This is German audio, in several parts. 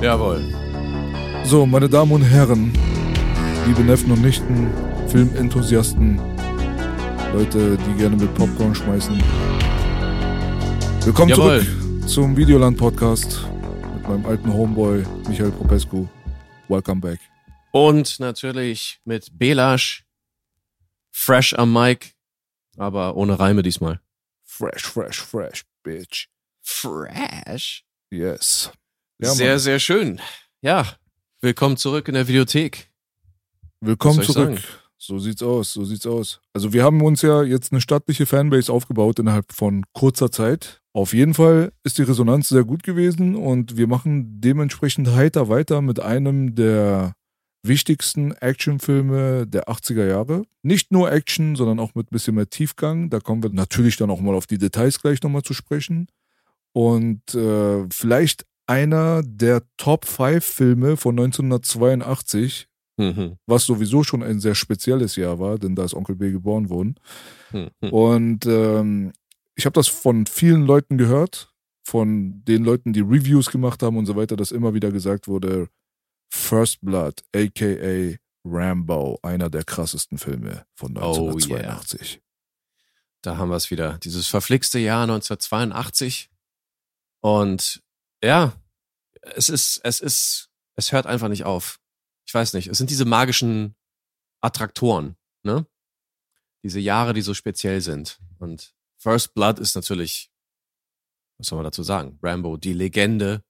Jawohl. So, meine Damen und Herren, liebe Neffen und Nichten, Filmenthusiasten, Leute, die gerne mit Popcorn schmeißen. Willkommen Jawohl. zurück zum Videoland-Podcast mit meinem alten Homeboy Michael Popescu. Welcome back. Und natürlich mit Belasch, fresh am Mic, aber ohne Reime diesmal. Fresh, fresh, fresh, bitch. Fresh? Yes. Ja, sehr, Mann. sehr schön. Ja, willkommen zurück in der Videothek. Willkommen zurück. So sieht's aus, so sieht's aus. Also wir haben uns ja jetzt eine stattliche Fanbase aufgebaut innerhalb von kurzer Zeit. Auf jeden Fall ist die Resonanz sehr gut gewesen und wir machen dementsprechend heiter weiter mit einem der wichtigsten Actionfilme der 80er Jahre. Nicht nur Action, sondern auch mit ein bisschen mehr Tiefgang. Da kommen wir natürlich dann auch mal auf die Details gleich nochmal zu sprechen. Und äh, vielleicht einer der Top 5 Filme von 1982, Mhm. was sowieso schon ein sehr spezielles Jahr war, denn da ist Onkel B geboren worden. Mhm. Und ähm, ich habe das von vielen Leuten gehört, von den Leuten, die Reviews gemacht haben und so weiter, dass immer wieder gesagt wurde, First Blood, aka Rambo, einer der krassesten Filme von Oh, 1982. Da haben wir es wieder. Dieses verflixte Jahr 1982. Und ja, es ist, es ist, es hört einfach nicht auf. Ich weiß nicht. Es sind diese magischen Attraktoren, ne? Diese Jahre, die so speziell sind. Und First Blood ist natürlich, was soll man dazu sagen? Rambo, die Legende,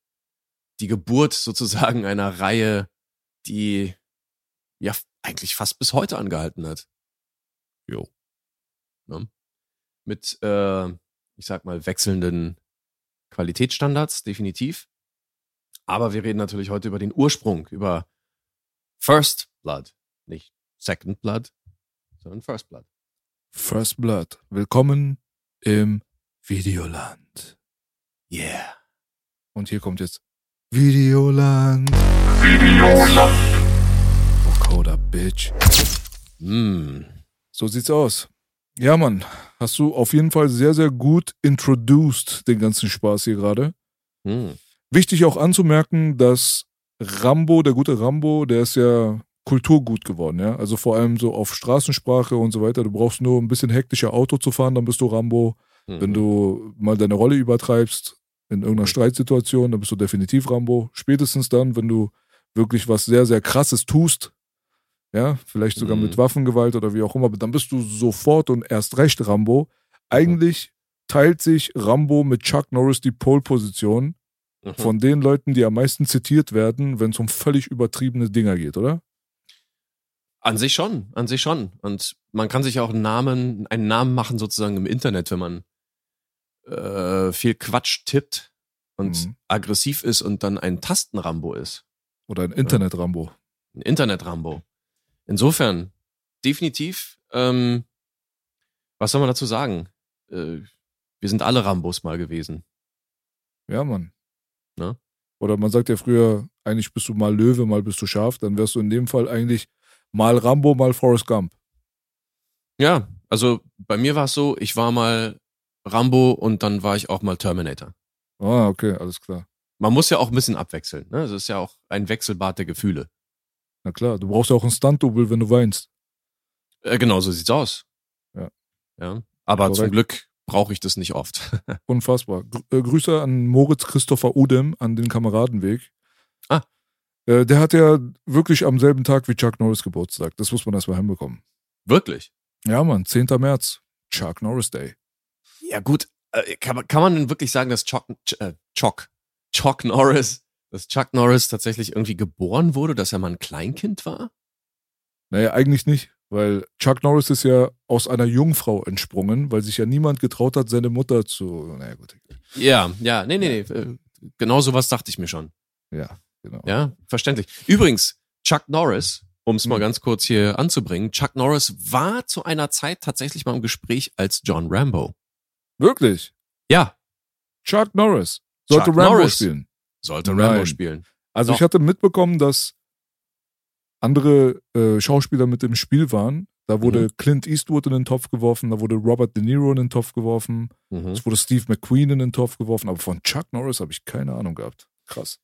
die Geburt sozusagen einer Reihe, die ja eigentlich fast bis heute angehalten hat. Jo. Ne? Mit, äh, ich sag mal, wechselnden Qualitätsstandards, definitiv. Aber wir reden natürlich heute über den Ursprung, über First Blood. Nicht Second Blood, sondern First Blood. First Blood, willkommen im Videoland. Yeah. Und hier kommt jetzt Videoland. Videoland. Vocoder, Bitch. Mm. So sieht's aus. Ja, Mann, hast du auf jeden Fall sehr, sehr gut introduced den ganzen Spaß hier gerade. Mm. Wichtig auch anzumerken, dass Rambo, der gute Rambo, der ist ja Kulturgut geworden, ja. Also vor allem so auf Straßensprache und so weiter. Du brauchst nur ein bisschen hektischer Auto zu fahren, dann bist du Rambo. Mhm. Wenn du mal deine Rolle übertreibst in irgendeiner Streitsituation, dann bist du definitiv Rambo. Spätestens dann, wenn du wirklich was sehr, sehr krasses tust, ja, vielleicht sogar Mhm. mit Waffengewalt oder wie auch immer, dann bist du sofort und erst recht Rambo. Eigentlich teilt sich Rambo mit Chuck Norris die Pole-Position Mhm. von den Leuten, die am meisten zitiert werden, wenn es um völlig übertriebene Dinger geht, oder? An sich schon, an sich schon. Und man kann sich auch einen Namen, einen Namen machen sozusagen im Internet, wenn man äh, viel Quatsch tippt und Mhm. aggressiv ist und dann ein Tastenrambo ist. Oder ein Internet-Rambo. Ein Internet-Rambo. Insofern, definitiv, ähm, was soll man dazu sagen? Äh, wir sind alle Rambos mal gewesen. Ja, Mann. Ne? Oder man sagt ja früher, eigentlich bist du mal Löwe, mal bist du Schaf. Dann wärst du in dem Fall eigentlich mal Rambo, mal Forrest Gump. Ja, also bei mir war es so, ich war mal Rambo und dann war ich auch mal Terminator. Ah, okay, alles klar. Man muss ja auch ein bisschen abwechseln. Ne? Das ist ja auch ein Wechselbad der Gefühle. Na klar, du brauchst ja auch einen Stunt-Double, wenn du weinst. Äh, genau, so sieht's aus. Ja. ja. Aber Korrekt. zum Glück brauche ich das nicht oft. Unfassbar. Gr äh, Grüße an Moritz Christopher Udem an den Kameradenweg. Ah. Äh, der hat ja wirklich am selben Tag wie Chuck Norris Geburtstag. Das muss man erstmal hinbekommen. Wirklich? Ja, Mann, 10. März. Chuck Norris Day. Ja, gut. Äh, kann, man, kann man denn wirklich sagen, dass Chuck, Ch- äh, Chuck, Chuck Norris, dass Chuck Norris tatsächlich irgendwie geboren wurde, dass er mal ein Kleinkind war? Naja, eigentlich nicht. Weil Chuck Norris ist ja aus einer Jungfrau entsprungen, weil sich ja niemand getraut hat, seine Mutter zu. Naja, gut. Ja, ja, nee, nee, nee. äh, Genau sowas dachte ich mir schon. Ja, genau. Ja, verständlich. Übrigens, Chuck Norris, um es mal Mhm. ganz kurz hier anzubringen, Chuck Norris war zu einer Zeit tatsächlich mal im Gespräch als John Rambo. Wirklich? Ja, Chuck Norris sollte Chuck Rambo Norris. spielen. Sollte Nein. Rambo spielen. Also Doch. ich hatte mitbekommen, dass andere äh, Schauspieler mit im Spiel waren. Da wurde Mhm. Clint Eastwood in den Topf geworfen, da wurde Robert De Niro in den Topf geworfen, Mhm. es wurde Steve McQueen in den Topf geworfen, aber von Chuck Norris habe ich keine Ahnung gehabt. Krass.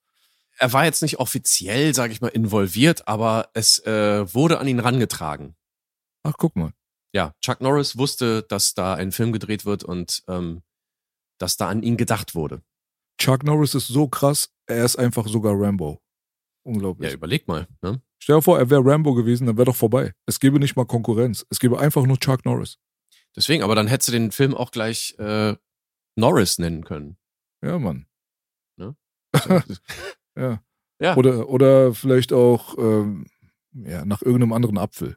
Er war jetzt nicht offiziell, sage ich mal, involviert, aber es äh, wurde an ihn rangetragen. Ach, guck mal. Ja, Chuck Norris wusste, dass da ein Film gedreht wird und ähm, dass da an ihn gedacht wurde. Chuck Norris ist so krass, er ist einfach sogar Rambo. Ja, Unglaublich. überleg mal. Ne? Stell dir vor, er wäre Rambo gewesen, dann wäre doch vorbei. Es gäbe nicht mal Konkurrenz. Es gäbe einfach nur Chuck Norris. Deswegen, aber dann hättest du den Film auch gleich äh, Norris nennen können. Ja, Mann. Also, Ja. ja. Oder, oder vielleicht auch ähm, ja, nach irgendeinem anderen Apfel.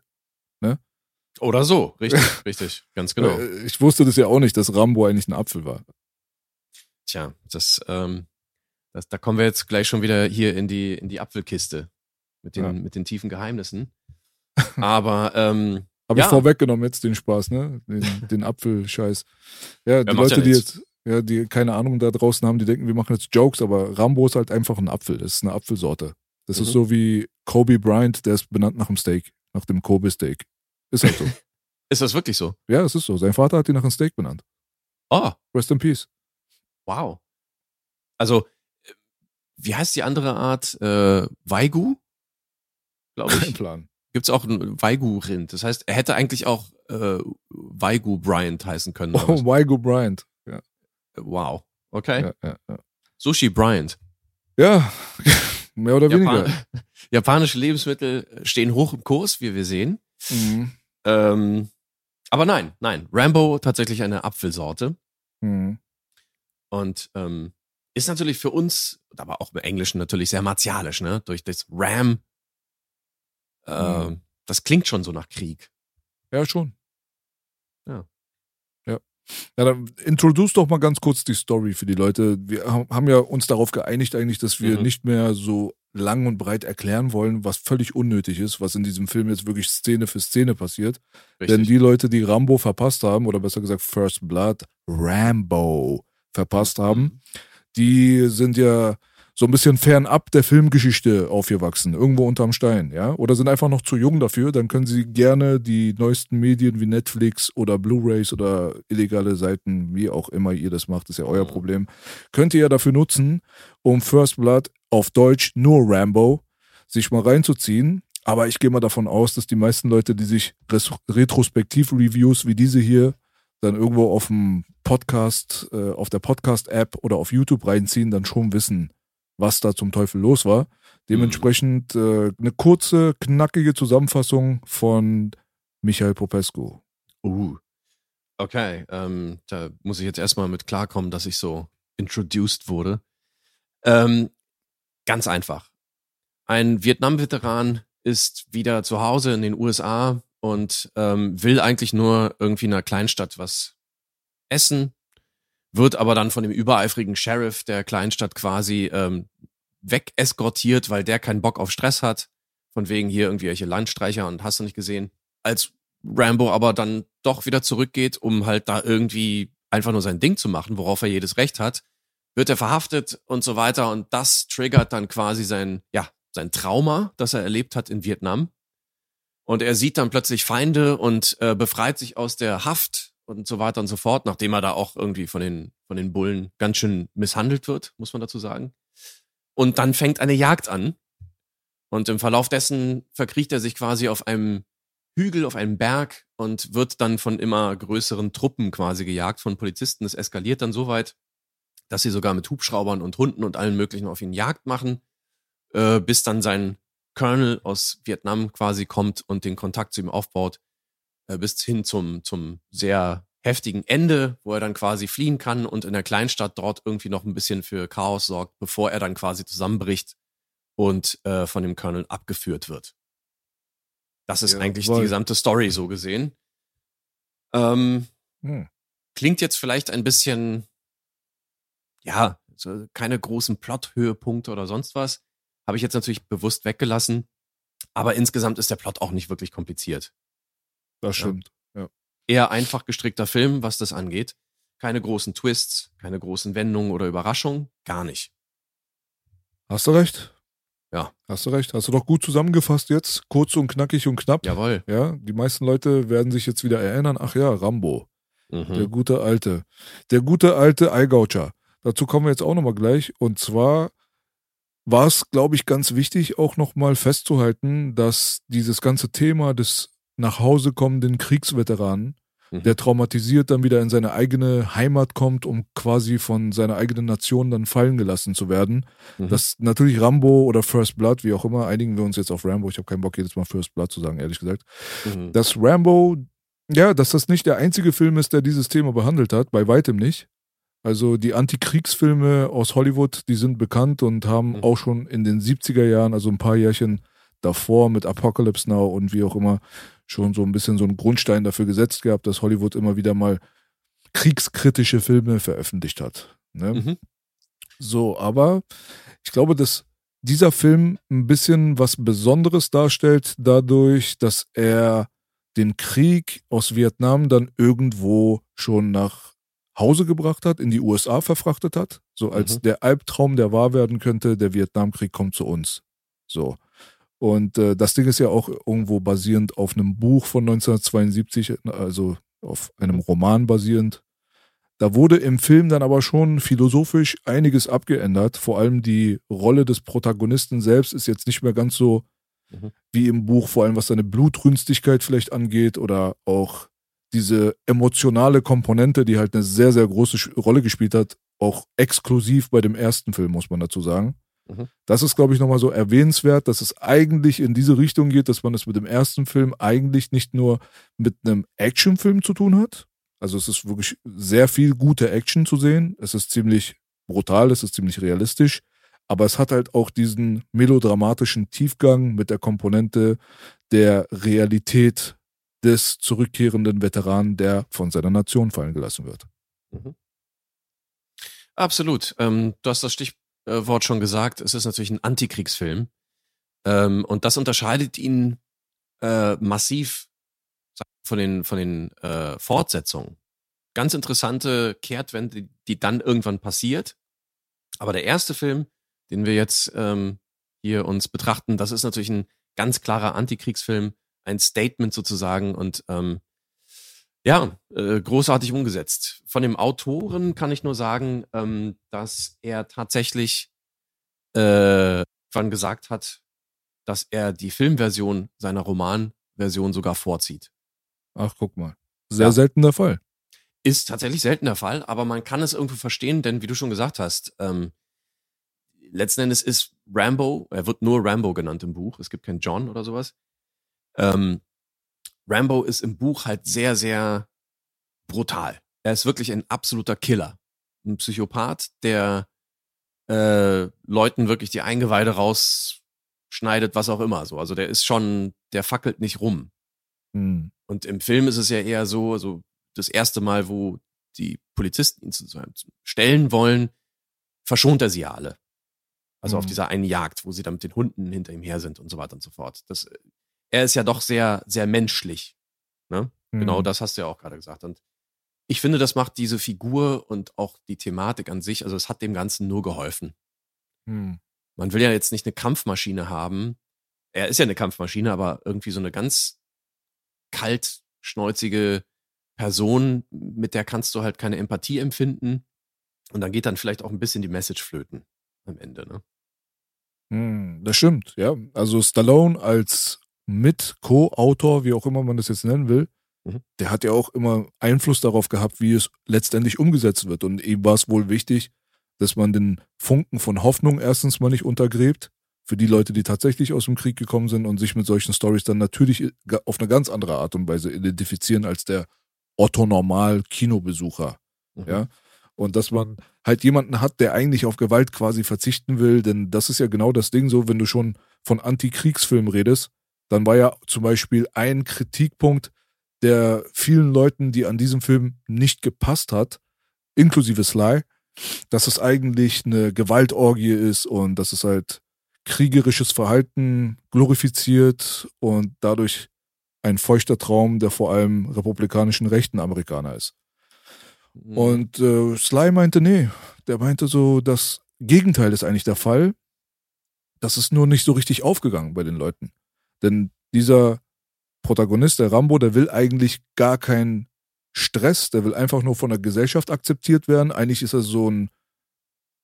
Oder so, richtig, richtig, ganz genau. Äh, Ich wusste das ja auch nicht, dass Rambo eigentlich ein Apfel war. Tja, das, ähm, das, da kommen wir jetzt gleich schon wieder hier in die, in die Apfelkiste mit den, Ja. mit den tiefen Geheimnissen. Aber ähm, Habe Ja. ich vorweggenommen jetzt den Spaß, ne? Den, den Apfelscheiß. Ja, die ja Leute, die jetzt, ja, die keine Ahnung da draußen haben, die denken, wir machen jetzt Jokes, aber Rambo ist halt einfach ein Apfel. Das ist eine Apfelsorte. Das ist Mhm. so wie Kobe Bryant, der ist benannt nach dem Steak, nach dem Kobe Steak. Ist halt so. ist das wirklich so? ja, es ist so. Sein Vater hat ihn nach einem Steak benannt. Oh, Rest in Peace. Wow. Also, äh, wie heißt die andere Art? Äh, Waigu? Glaube Kein ich. Plan. Gibt's auch ein Waigu-Rind. Das heißt, er hätte eigentlich auch äh, Waigu Bryant heißen können. Oh? Wygo Bryant. Ja, Wow. Okay. ja, ja, ja. Sushi Bryant. ja mehr oder weniger. Japan Japanische Lebensmittel stehen hoch im Kurs, wie wir sehen. Mhm. Ähm, aber nein, nein. Rambo tatsächlich eine Apfelsorte. Mhm. Und ähm, ist natürlich für uns, aber auch im Englischen natürlich sehr martialisch, ne? Durch das Ram. Äh, Mhm. Das klingt schon so nach Krieg. Ja, schon. Ja. Ja. Ja, dann introduce doch mal ganz kurz die Story für die Leute. Wir ha- haben ja uns darauf geeinigt eigentlich, dass wir Mhm. nicht mehr so lang und breit erklären wollen, was völlig unnötig ist, was in diesem Film jetzt wirklich Szene für Szene passiert. Denn die Leute, die Rambo verpasst haben, oder besser gesagt First Blood, Rambo verpasst haben, die sind ja so ein bisschen fernab der Filmgeschichte aufgewachsen, irgendwo unterm Stein, ja, oder sind einfach noch zu jung dafür, dann können sie gerne die neuesten Medien wie Netflix oder Blu-rays oder illegale Seiten, wie auch immer ihr das macht, ist ja euer Mhm. Problem, könnt ihr ja dafür nutzen, um First Blood auf Deutsch nur Rambo sich mal reinzuziehen. Aber ich gehe mal davon aus, dass die meisten Leute, die sich Retrospektiv-Reviews wie diese hier dann irgendwo auf dem Podcast, äh, auf der Podcast-App oder auf YouTube reinziehen, dann schon wissen, was da zum Teufel los war. Dementsprechend äh, eine kurze, knackige Zusammenfassung von Michael Popescu. Uh. Okay, ähm, da muss ich jetzt erstmal mit klarkommen, dass ich so introduced wurde. Ähm, ganz einfach. Ein Vietnam-Veteran ist wieder zu Hause in den USA und ähm, will eigentlich nur irgendwie in einer Kleinstadt was essen, wird aber dann von dem übereifrigen Sheriff der Kleinstadt quasi ähm, wegeskortiert, weil der keinen Bock auf Stress hat. Von wegen hier irgendwie welche Landstreicher und hast du nicht gesehen. Als Rambo aber dann doch wieder zurückgeht, um halt da irgendwie einfach nur sein Ding zu machen, worauf er jedes Recht hat, wird er verhaftet und so weiter und das triggert dann quasi sein, ja, sein Trauma, das er erlebt hat in Vietnam. Und er sieht dann plötzlich Feinde und äh, befreit sich aus der Haft und so weiter und so fort, nachdem er da auch irgendwie von den, von den Bullen ganz schön misshandelt wird, muss man dazu sagen. Und dann fängt eine Jagd an. Und im Verlauf dessen verkriecht er sich quasi auf einem Hügel, auf einem Berg und wird dann von immer größeren Truppen quasi gejagt von Polizisten. Es eskaliert dann so weit, dass sie sogar mit Hubschraubern und Hunden und allen möglichen auf ihn Jagd machen, äh, bis dann sein Colonel aus Vietnam quasi kommt und den Kontakt zu ihm aufbaut, äh, bis hin zum, zum sehr heftigen Ende, wo er dann quasi fliehen kann und in der Kleinstadt dort irgendwie noch ein bisschen für Chaos sorgt, bevor er dann quasi zusammenbricht und äh, von dem Colonel abgeführt wird. Das ist Ja, eigentlich voll. die gesamte Story so gesehen. Ähm, Hm. klingt jetzt vielleicht ein bisschen, ja, so keine großen Plot-Höhepunkte oder sonst was. Habe ich jetzt natürlich bewusst weggelassen. Aber insgesamt ist der Plot auch nicht wirklich kompliziert. Das stimmt. Eher einfach gestrickter Film, was das angeht. Keine großen Twists, keine großen Wendungen oder Überraschungen. Gar nicht. Hast du recht? Ja. Hast du recht. Hast du doch gut zusammengefasst jetzt. Kurz und knackig und knapp. Jawohl. Ja, die meisten Leute werden sich jetzt wieder erinnern. Ach ja, Rambo. Der Mhm. gute alte. Der gute alte Eigaucher. Dazu kommen wir jetzt auch nochmal gleich. Und zwar war es, glaube ich, ganz wichtig, auch nochmal festzuhalten, dass dieses ganze Thema des nach Hause kommenden Kriegsveteranen, Mhm. der traumatisiert dann wieder in seine eigene Heimat kommt, um quasi von seiner eigenen Nation dann fallen gelassen zu werden. Mhm. Das natürlich Rambo oder First Blood, wie auch immer, einigen wir uns jetzt auf Rambo. Ich habe keinen Bock, jedes Mal First Blood zu sagen, ehrlich gesagt Mhm. dass Rambo, ja, dass das nicht der einzige Film ist, der dieses Thema behandelt hat, bei weitem nicht. Also die Antikriegsfilme aus Hollywood, die sind bekannt und haben Mhm. auch schon in den 70er Jahren, also ein paar Jährchen davor mit Apocalypse Now und wie auch immer, schon so ein bisschen so einen Grundstein dafür gesetzt gehabt, dass Hollywood immer wieder mal kriegskritische Filme veröffentlicht hat. Ne? Mhm. So, aber ich glaube, dass dieser Film ein bisschen was Besonderes darstellt, dadurch, dass er den Krieg aus Vietnam dann irgendwo schon nach Hause gebracht hat, in die USA verfrachtet hat, so als Mhm. der Albtraum, der wahr werden könnte, der Vietnamkrieg kommt zu uns. So. Und äh, das Ding ist ja auch irgendwo basierend auf einem Buch von 1972, also auf einem Roman basierend. Da wurde im Film dann aber schon philosophisch einiges abgeändert. Vor allem die Rolle des Protagonisten selbst ist jetzt nicht mehr ganz so Mhm. wie im Buch, vor allem was seine Blutrünstigkeit vielleicht angeht oder auch diese emotionale Komponente, die halt eine sehr, sehr große Rolle gespielt hat, auch exklusiv bei dem ersten Film, muss man dazu sagen. Mhm. Das ist, glaube ich, nochmal so erwähnenswert, dass es eigentlich in diese Richtung geht, dass man es mit dem ersten Film eigentlich nicht nur mit einem Actionfilm zu tun hat. Also es ist wirklich sehr viel gute Action zu sehen. Es ist ziemlich brutal, es ist ziemlich realistisch. Aber es hat halt auch diesen melodramatischen Tiefgang mit der Komponente der Realität des zurückkehrenden Veteranen, der von seiner Nation fallen gelassen wird. Absolut. Ähm, du hast das Stichwort schon gesagt. Es ist natürlich ein Antikriegsfilm. Ähm, und das unterscheidet ihn äh, massiv von den, von den äh, Fortsetzungen. Ganz interessante Kehrtwende, die dann irgendwann passiert. Aber der erste Film, den wir jetzt ähm, hier uns betrachten, das ist natürlich ein ganz klarer Antikriegsfilm, ein Statement sozusagen und ähm, ja, äh, großartig umgesetzt. Von dem Autoren kann ich nur sagen, ähm, dass er tatsächlich äh, wann gesagt hat, dass er die Filmversion seiner Romanversion sogar vorzieht. Ach, guck mal. Sehr Ja. selten der Fall. Ist tatsächlich selten der Fall, aber man kann es irgendwo verstehen, denn wie du schon gesagt hast, ähm, letzten Endes ist Rambo, er wird nur Rambo genannt im Buch, es gibt keinen John oder sowas. Ähm, Rambo ist im Buch halt sehr, sehr brutal. Er ist wirklich ein absoluter Killer. Ein Psychopath, der äh, Leuten wirklich die Eingeweide rausschneidet, was auch immer. So. Also der ist schon, der fackelt nicht rum. Hm. Und im Film ist es ja eher so, also das erste Mal, wo die Polizisten ihn zu, stellen wollen, verschont er sie ja alle. Also auf Mhm. dieser einen Jagd, wo sie dann mit den Hunden hinter ihm her sind und so weiter und so fort. Das, äh, er ist ja doch sehr, sehr menschlich. Ne? Genau Hm. das hast du ja auch gerade gesagt. Und ich finde, das macht diese Figur und auch die Thematik an sich, also es hat dem Ganzen nur geholfen. Hm. Man will ja jetzt nicht eine Kampfmaschine haben. Er ist ja eine Kampfmaschine, aber irgendwie so eine ganz kaltschnäuzige Person, mit der kannst du halt keine Empathie empfinden. Und dann geht dann vielleicht auch ein bisschen die Message flöten am Ende, ne? Hm, Das stimmt, ja. Also Stallone als Mit-Co-Autor, wie auch immer man das jetzt nennen will, Mhm. der hat ja auch immer Einfluss darauf gehabt, wie es letztendlich umgesetzt wird. Und ihm war es wohl wichtig, dass man den Funken von Hoffnung erstens mal nicht untergräbt, für die Leute, die tatsächlich aus dem Krieg gekommen sind und sich mit solchen Stories dann natürlich auf eine ganz andere Art und Weise identifizieren als der Otto-Normal-Kinobesucher. Mhm. Ja. Und dass man halt jemanden hat, der eigentlich auf Gewalt quasi verzichten will, denn das ist ja genau das Ding so, wenn du schon von Antikriegsfilmen redest, dann war ja zum Beispiel ein Kritikpunkt, der vielen Leuten, die an diesem Film nicht gepasst hat, inklusive Sly, dass es eigentlich eine Gewaltorgie ist und dass es halt kriegerisches Verhalten glorifiziert und dadurch ein feuchter Traum der vor allem republikanischen rechten Amerikaner ist. Mhm. Und äh, Sly meinte, nee, der meinte so, das Gegenteil ist eigentlich der Fall. Das ist nur nicht so richtig aufgegangen bei den Leuten. Denn dieser Protagonist, der Rambo, der will eigentlich gar keinen Stress, der will einfach nur von der Gesellschaft akzeptiert werden. Eigentlich ist er so ein,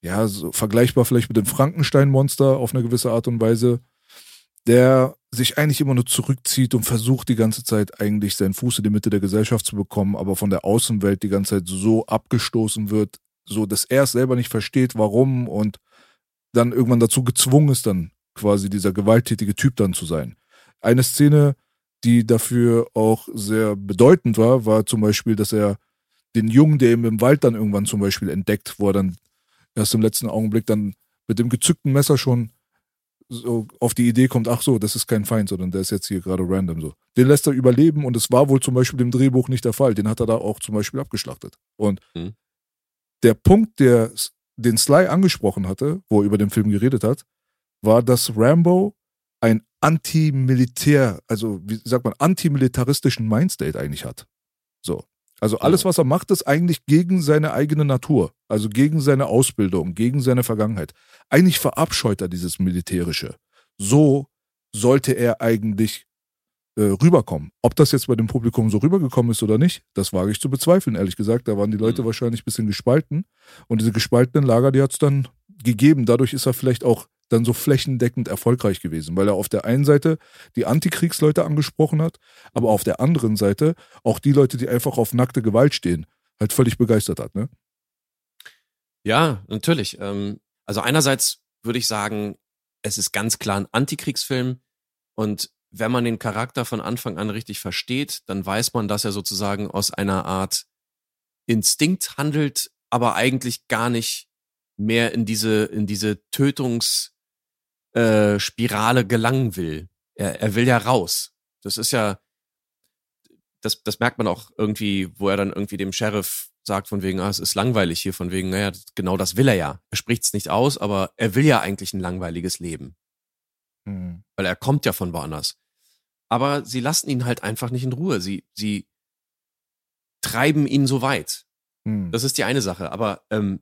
ja, so vergleichbar vielleicht mit dem Frankenstein-Monster auf eine gewisse Art und Weise, der sich eigentlich immer nur zurückzieht und versucht die ganze Zeit eigentlich seinen Fuß in die Mitte der Gesellschaft zu bekommen, aber von der Außenwelt die ganze Zeit so abgestoßen wird, so dass er es selber nicht versteht, warum und dann irgendwann dazu gezwungen ist, dann quasi dieser gewalttätige Typ dann zu sein. Eine Szene, die dafür auch sehr bedeutend war, war zum Beispiel, dass er den Jungen, der ihm im Wald dann irgendwann zum Beispiel entdeckt, wo er dann erst im letzten Augenblick dann mit dem gezückten Messer schon so auf die Idee kommt, ach so, das ist kein Feind, sondern der ist jetzt hier gerade random so. Den lässt er überleben und es war wohl zum Beispiel im Drehbuch nicht der Fall. Den hat er da auch zum Beispiel abgeschlachtet. Und mhm. der Punkt, der den Sly angesprochen hatte, wo er über den Film geredet hat, war, dass Rambo ein anti-militär, also wie sagt man, antimilitaristischen Mindstate eigentlich hat. So. Also alles, was er macht, ist eigentlich gegen seine eigene Natur, also gegen seine Ausbildung, gegen seine Vergangenheit. Eigentlich verabscheut er dieses Militärische. So sollte er eigentlich äh, rüberkommen. Ob das jetzt bei dem Publikum so rübergekommen ist oder nicht, das wage ich zu bezweifeln, ehrlich gesagt. Da waren die Leute mhm. wahrscheinlich ein bisschen gespalten. Und diese gespaltenen Lager, die hat es dann gegeben. Dadurch ist er vielleicht auch dann so flächendeckend erfolgreich gewesen, weil er auf der einen Seite die Antikriegsleute angesprochen hat, aber auf der anderen Seite auch die Leute, die einfach auf nackte Gewalt stehen, halt völlig begeistert hat, ne? Ja, natürlich. Ähm, also einerseits würde ich sagen, es ist ganz klar ein Antikriegsfilm und wenn man den Charakter von Anfang an richtig versteht, dann weiß man, dass er sozusagen aus einer Art Instinkt handelt, aber eigentlich gar nicht mehr in diese, in diese Tötungs- äh, Spirale gelangen will. Er, er will ja raus. Das ist ja, das, das merkt man auch irgendwie, wo er dann irgendwie dem Sheriff sagt von wegen, ah, es ist langweilig hier, von wegen, naja, genau das will er ja. Er spricht es nicht aus, aber er will ja eigentlich ein langweiliges Leben. Mhm. Weil er kommt ja von woanders. Aber sie lassen ihn halt einfach nicht in Ruhe. Sie, sie treiben ihn so weit. Mhm. Das ist die eine Sache. Aber ähm,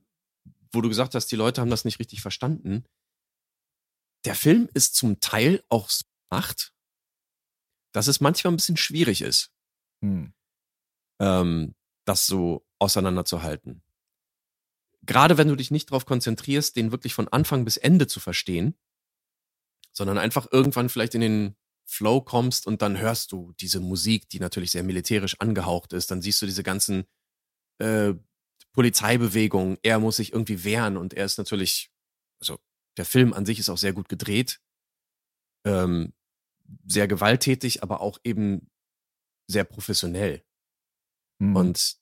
wo du gesagt hast, die Leute haben das nicht richtig verstanden, der Film ist zum Teil auch so gemacht, dass es manchmal ein bisschen schwierig ist, hm. ähm, das so auseinanderzuhalten. Gerade wenn du dich nicht darauf konzentrierst, den wirklich von Anfang bis Ende zu verstehen, sondern einfach irgendwann vielleicht in den Flow kommst und dann hörst du diese Musik, die natürlich sehr militärisch angehaucht ist, dann siehst du diese ganzen äh, Polizeibewegungen, er muss sich irgendwie wehren und er ist natürlich, der Film an sich ist auch sehr gut gedreht, ähm, sehr gewalttätig, aber auch eben sehr professionell. Mhm. Und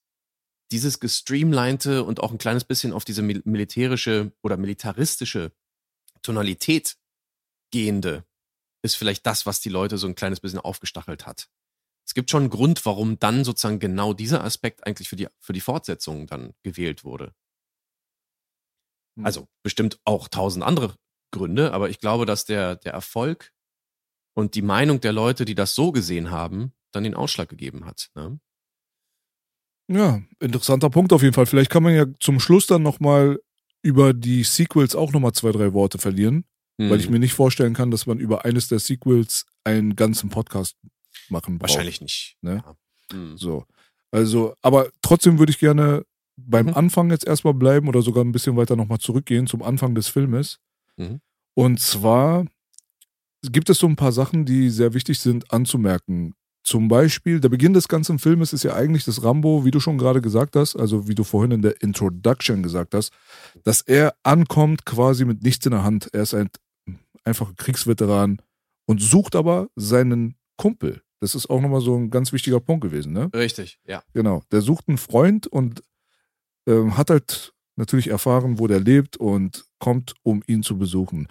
dieses gestreamlinete und auch ein kleines bisschen auf diese mil militärische oder militaristische Tonalität gehende ist vielleicht das, was die Leute so ein kleines bisschen aufgestachelt hat. Es gibt schon einen Grund, warum dann sozusagen genau dieser Aspekt eigentlich für die, für die Fortsetzung dann gewählt wurde. Hm. Also bestimmt auch tausend andere Gründe, aber ich glaube, dass der, der Erfolg und die Meinung der Leute, die das so gesehen haben, dann den Ausschlag gegeben hat. Ne? Ja, interessanter Punkt auf jeden Fall. Vielleicht kann man ja zum Schluss dann nochmal über die Sequels auch nochmal zwei, drei Worte verlieren, hm. weil ich hm. mir nicht vorstellen kann, dass man über eines der Sequels einen ganzen Podcast machen braucht. Wahrscheinlich nicht. Ne? Ja. Hm. So. Also, aber trotzdem würde ich gerne beim mhm. Anfang jetzt erstmal bleiben oder sogar ein bisschen weiter nochmal zurückgehen zum Anfang des Filmes. Mhm. Und zwar gibt es so ein paar Sachen, die sehr wichtig sind anzumerken. Zum Beispiel, der Beginn des ganzen Filmes ist ja eigentlich das Rambo, wie du schon gerade gesagt hast, also wie du vorhin in der Introduction gesagt hast, dass er ankommt quasi mit nichts in der Hand. Er ist ein einfacher Kriegsveteran und sucht aber seinen Kumpel. Das ist auch nochmal so ein ganz wichtiger Punkt gewesen, ne? Richtig, ja. Genau. Der sucht einen Freund und ähm, hat halt natürlich erfahren, wo der lebt und kommt, um ihn zu besuchen.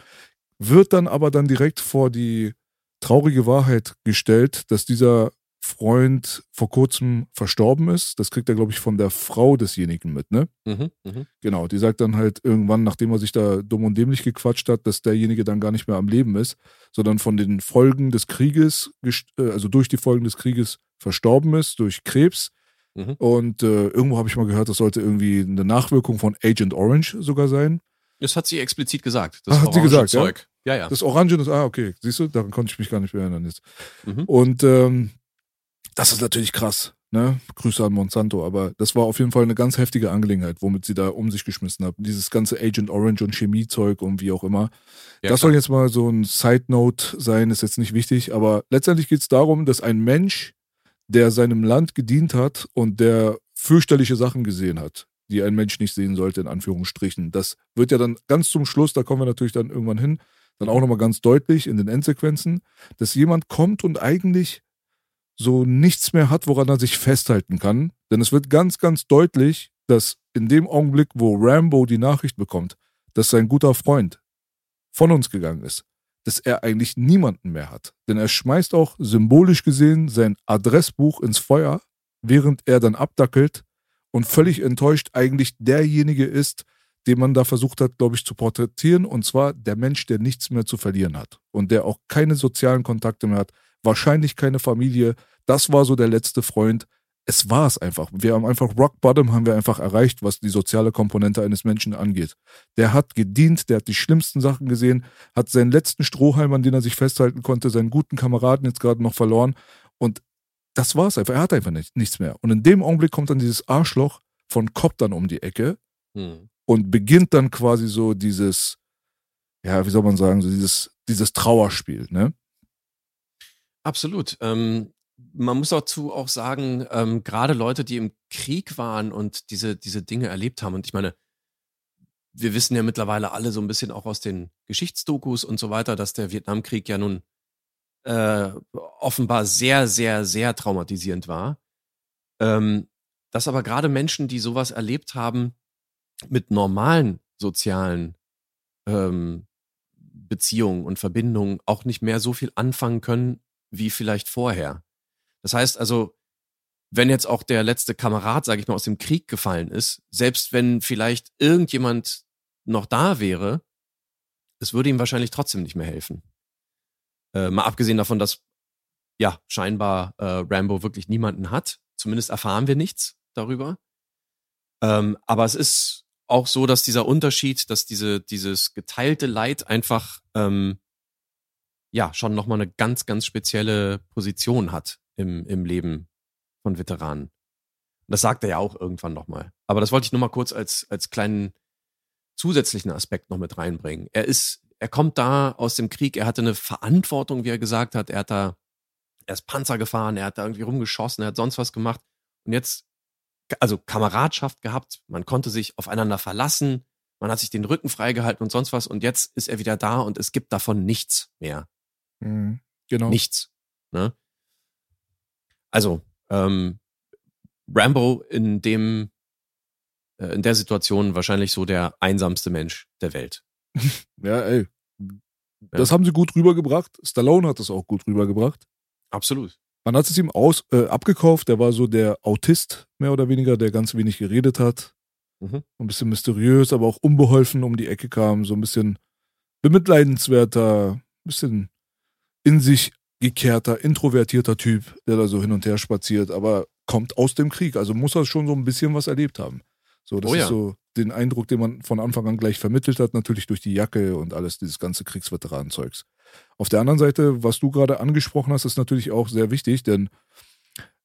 Wird dann aber dann direkt vor die traurige Wahrheit gestellt, dass dieser Freund vor kurzem verstorben ist. Das kriegt er, glaube ich, von der Frau desjenigen mit, ne? Mhm, mhm. Genau, die sagt dann halt irgendwann, nachdem er sich da dumm und dämlich gequatscht hat, dass derjenige dann gar nicht mehr am Leben ist, sondern von den Folgen des Krieges, äh, also durch die Folgen des Krieges verstorben ist, durch Krebs. Mhm. Und äh, irgendwo habe ich mal gehört, das sollte irgendwie eine Nachwirkung von Agent Orange sogar sein. Das hat sie explizit gesagt. Ah, hat sie gesagt, ja? Zeug. Ja, ja. Das Orange, das, ah, okay, siehst du, daran konnte ich mich gar nicht mehr erinnern jetzt. Mhm. Und ähm, das ist natürlich krass. Ne? Grüße an Monsanto, aber das war auf jeden Fall eine ganz heftige Angelegenheit, womit sie da um sich geschmissen haben. Dieses ganze Agent Orange und Chemiezeug und wie auch immer. Ja, das klar. soll jetzt mal so ein Side Note sein, ist jetzt nicht wichtig, aber letztendlich geht es darum, dass ein Mensch, der seinem Land gedient hat und der fürchterliche Sachen gesehen hat, die ein Mensch nicht sehen sollte, in Anführungsstrichen. Das wird ja dann ganz zum Schluss, da kommen wir natürlich dann irgendwann hin, dann auch nochmal ganz deutlich in den Endsequenzen, dass jemand kommt und eigentlich so nichts mehr hat, woran er sich festhalten kann. Denn es wird ganz, ganz deutlich, dass in dem Augenblick, wo Rambo die Nachricht bekommt, dass sein guter Freund von uns gegangen ist, dass er eigentlich niemanden mehr hat. Denn er schmeißt auch symbolisch gesehen sein Adressbuch ins Feuer, während er dann abdackelt und völlig enttäuscht eigentlich derjenige ist, den man da versucht hat, glaube ich, zu porträtieren. Und zwar der Mensch, der nichts mehr zu verlieren hat und der auch keine sozialen Kontakte mehr hat, wahrscheinlich keine Familie. Das war so der letzte Freund. Es war es einfach. Wir haben einfach Rock Bottom haben wir einfach erreicht, was die soziale Komponente eines Menschen angeht. Der hat gedient, der hat die schlimmsten Sachen gesehen, hat seinen letzten Strohhalm, an den er sich festhalten konnte, seinen guten Kameraden jetzt gerade noch verloren. Und das war es einfach. Er hat einfach nicht, nichts mehr. Und in dem Augenblick kommt dann dieses Arschloch von Cobb dann um die Ecke Mhm. und beginnt dann quasi so dieses, ja, wie soll man sagen, so dieses, dieses Trauerspiel, ne? Absolut. Ähm, man muss dazu auch sagen, ähm, gerade Leute, die im Krieg waren und diese, diese Dinge erlebt haben, und ich meine, wir wissen ja mittlerweile alle so ein bisschen auch aus den Geschichtsdokus und so weiter, dass der Vietnamkrieg ja nun äh, offenbar sehr, sehr, sehr traumatisierend war. Ähm, dass aber gerade Menschen, die sowas erlebt haben, mit normalen sozialen ähm, Beziehungen und Verbindungen auch nicht mehr so viel anfangen können wie vielleicht vorher. Das heißt also, wenn jetzt auch der letzte Kamerad, sage ich mal, aus dem Krieg gefallen ist, selbst wenn vielleicht irgendjemand noch da wäre, es würde ihm wahrscheinlich trotzdem nicht mehr helfen. Äh, mal abgesehen davon, dass ja scheinbar äh, Rambo wirklich niemanden hat. Zumindest erfahren wir nichts darüber. Ähm, aber es ist auch so, dass dieser Unterschied, dass diese dieses geteilte Leid einfach ähm, ja schon noch mal eine ganz ganz spezielle Position hat im im Leben von Veteranen. Und das sagt er ja auch irgendwann noch mal. Aber das wollte ich nur mal kurz als als kleinen zusätzlichen Aspekt noch mit reinbringen. Er ist er kommt da aus dem Krieg, er hatte eine Verantwortung, wie er gesagt hat, er hat da er ist Panzer gefahren, er hat da irgendwie rumgeschossen, er hat sonst was gemacht und jetzt also Kameradschaft gehabt, man konnte sich aufeinander verlassen, man hat sich den Rücken freigehalten und sonst was und jetzt ist er wieder da und es gibt davon nichts mehr. Mhm. Genau. Nichts. Ne? Also, ähm, Rambo in dem, äh, in der Situation wahrscheinlich so der einsamste Mensch der Welt. Ja, ey. Das haben sie gut rübergebracht. Stallone hat das auch gut rübergebracht. Absolut. Man hat es ihm aus, äh, abgekauft. Der war so der Autist, mehr oder weniger, der ganz wenig geredet hat. Mhm. Ein bisschen mysteriös, aber auch unbeholfen um die Ecke kam. So ein bisschen bemitleidenswerter, ein bisschen in sich gekehrter, introvertierter Typ, der da so hin und her spaziert, aber kommt aus dem Krieg. Also muss er schon so ein bisschen was erlebt haben. So, das Oh ja. ist so den Eindruck, den man von Anfang an gleich vermittelt hat, natürlich durch die Jacke und alles, dieses ganze Kriegsveteranenzeugs. Auf der anderen Seite, was du gerade angesprochen hast, ist natürlich auch sehr wichtig, denn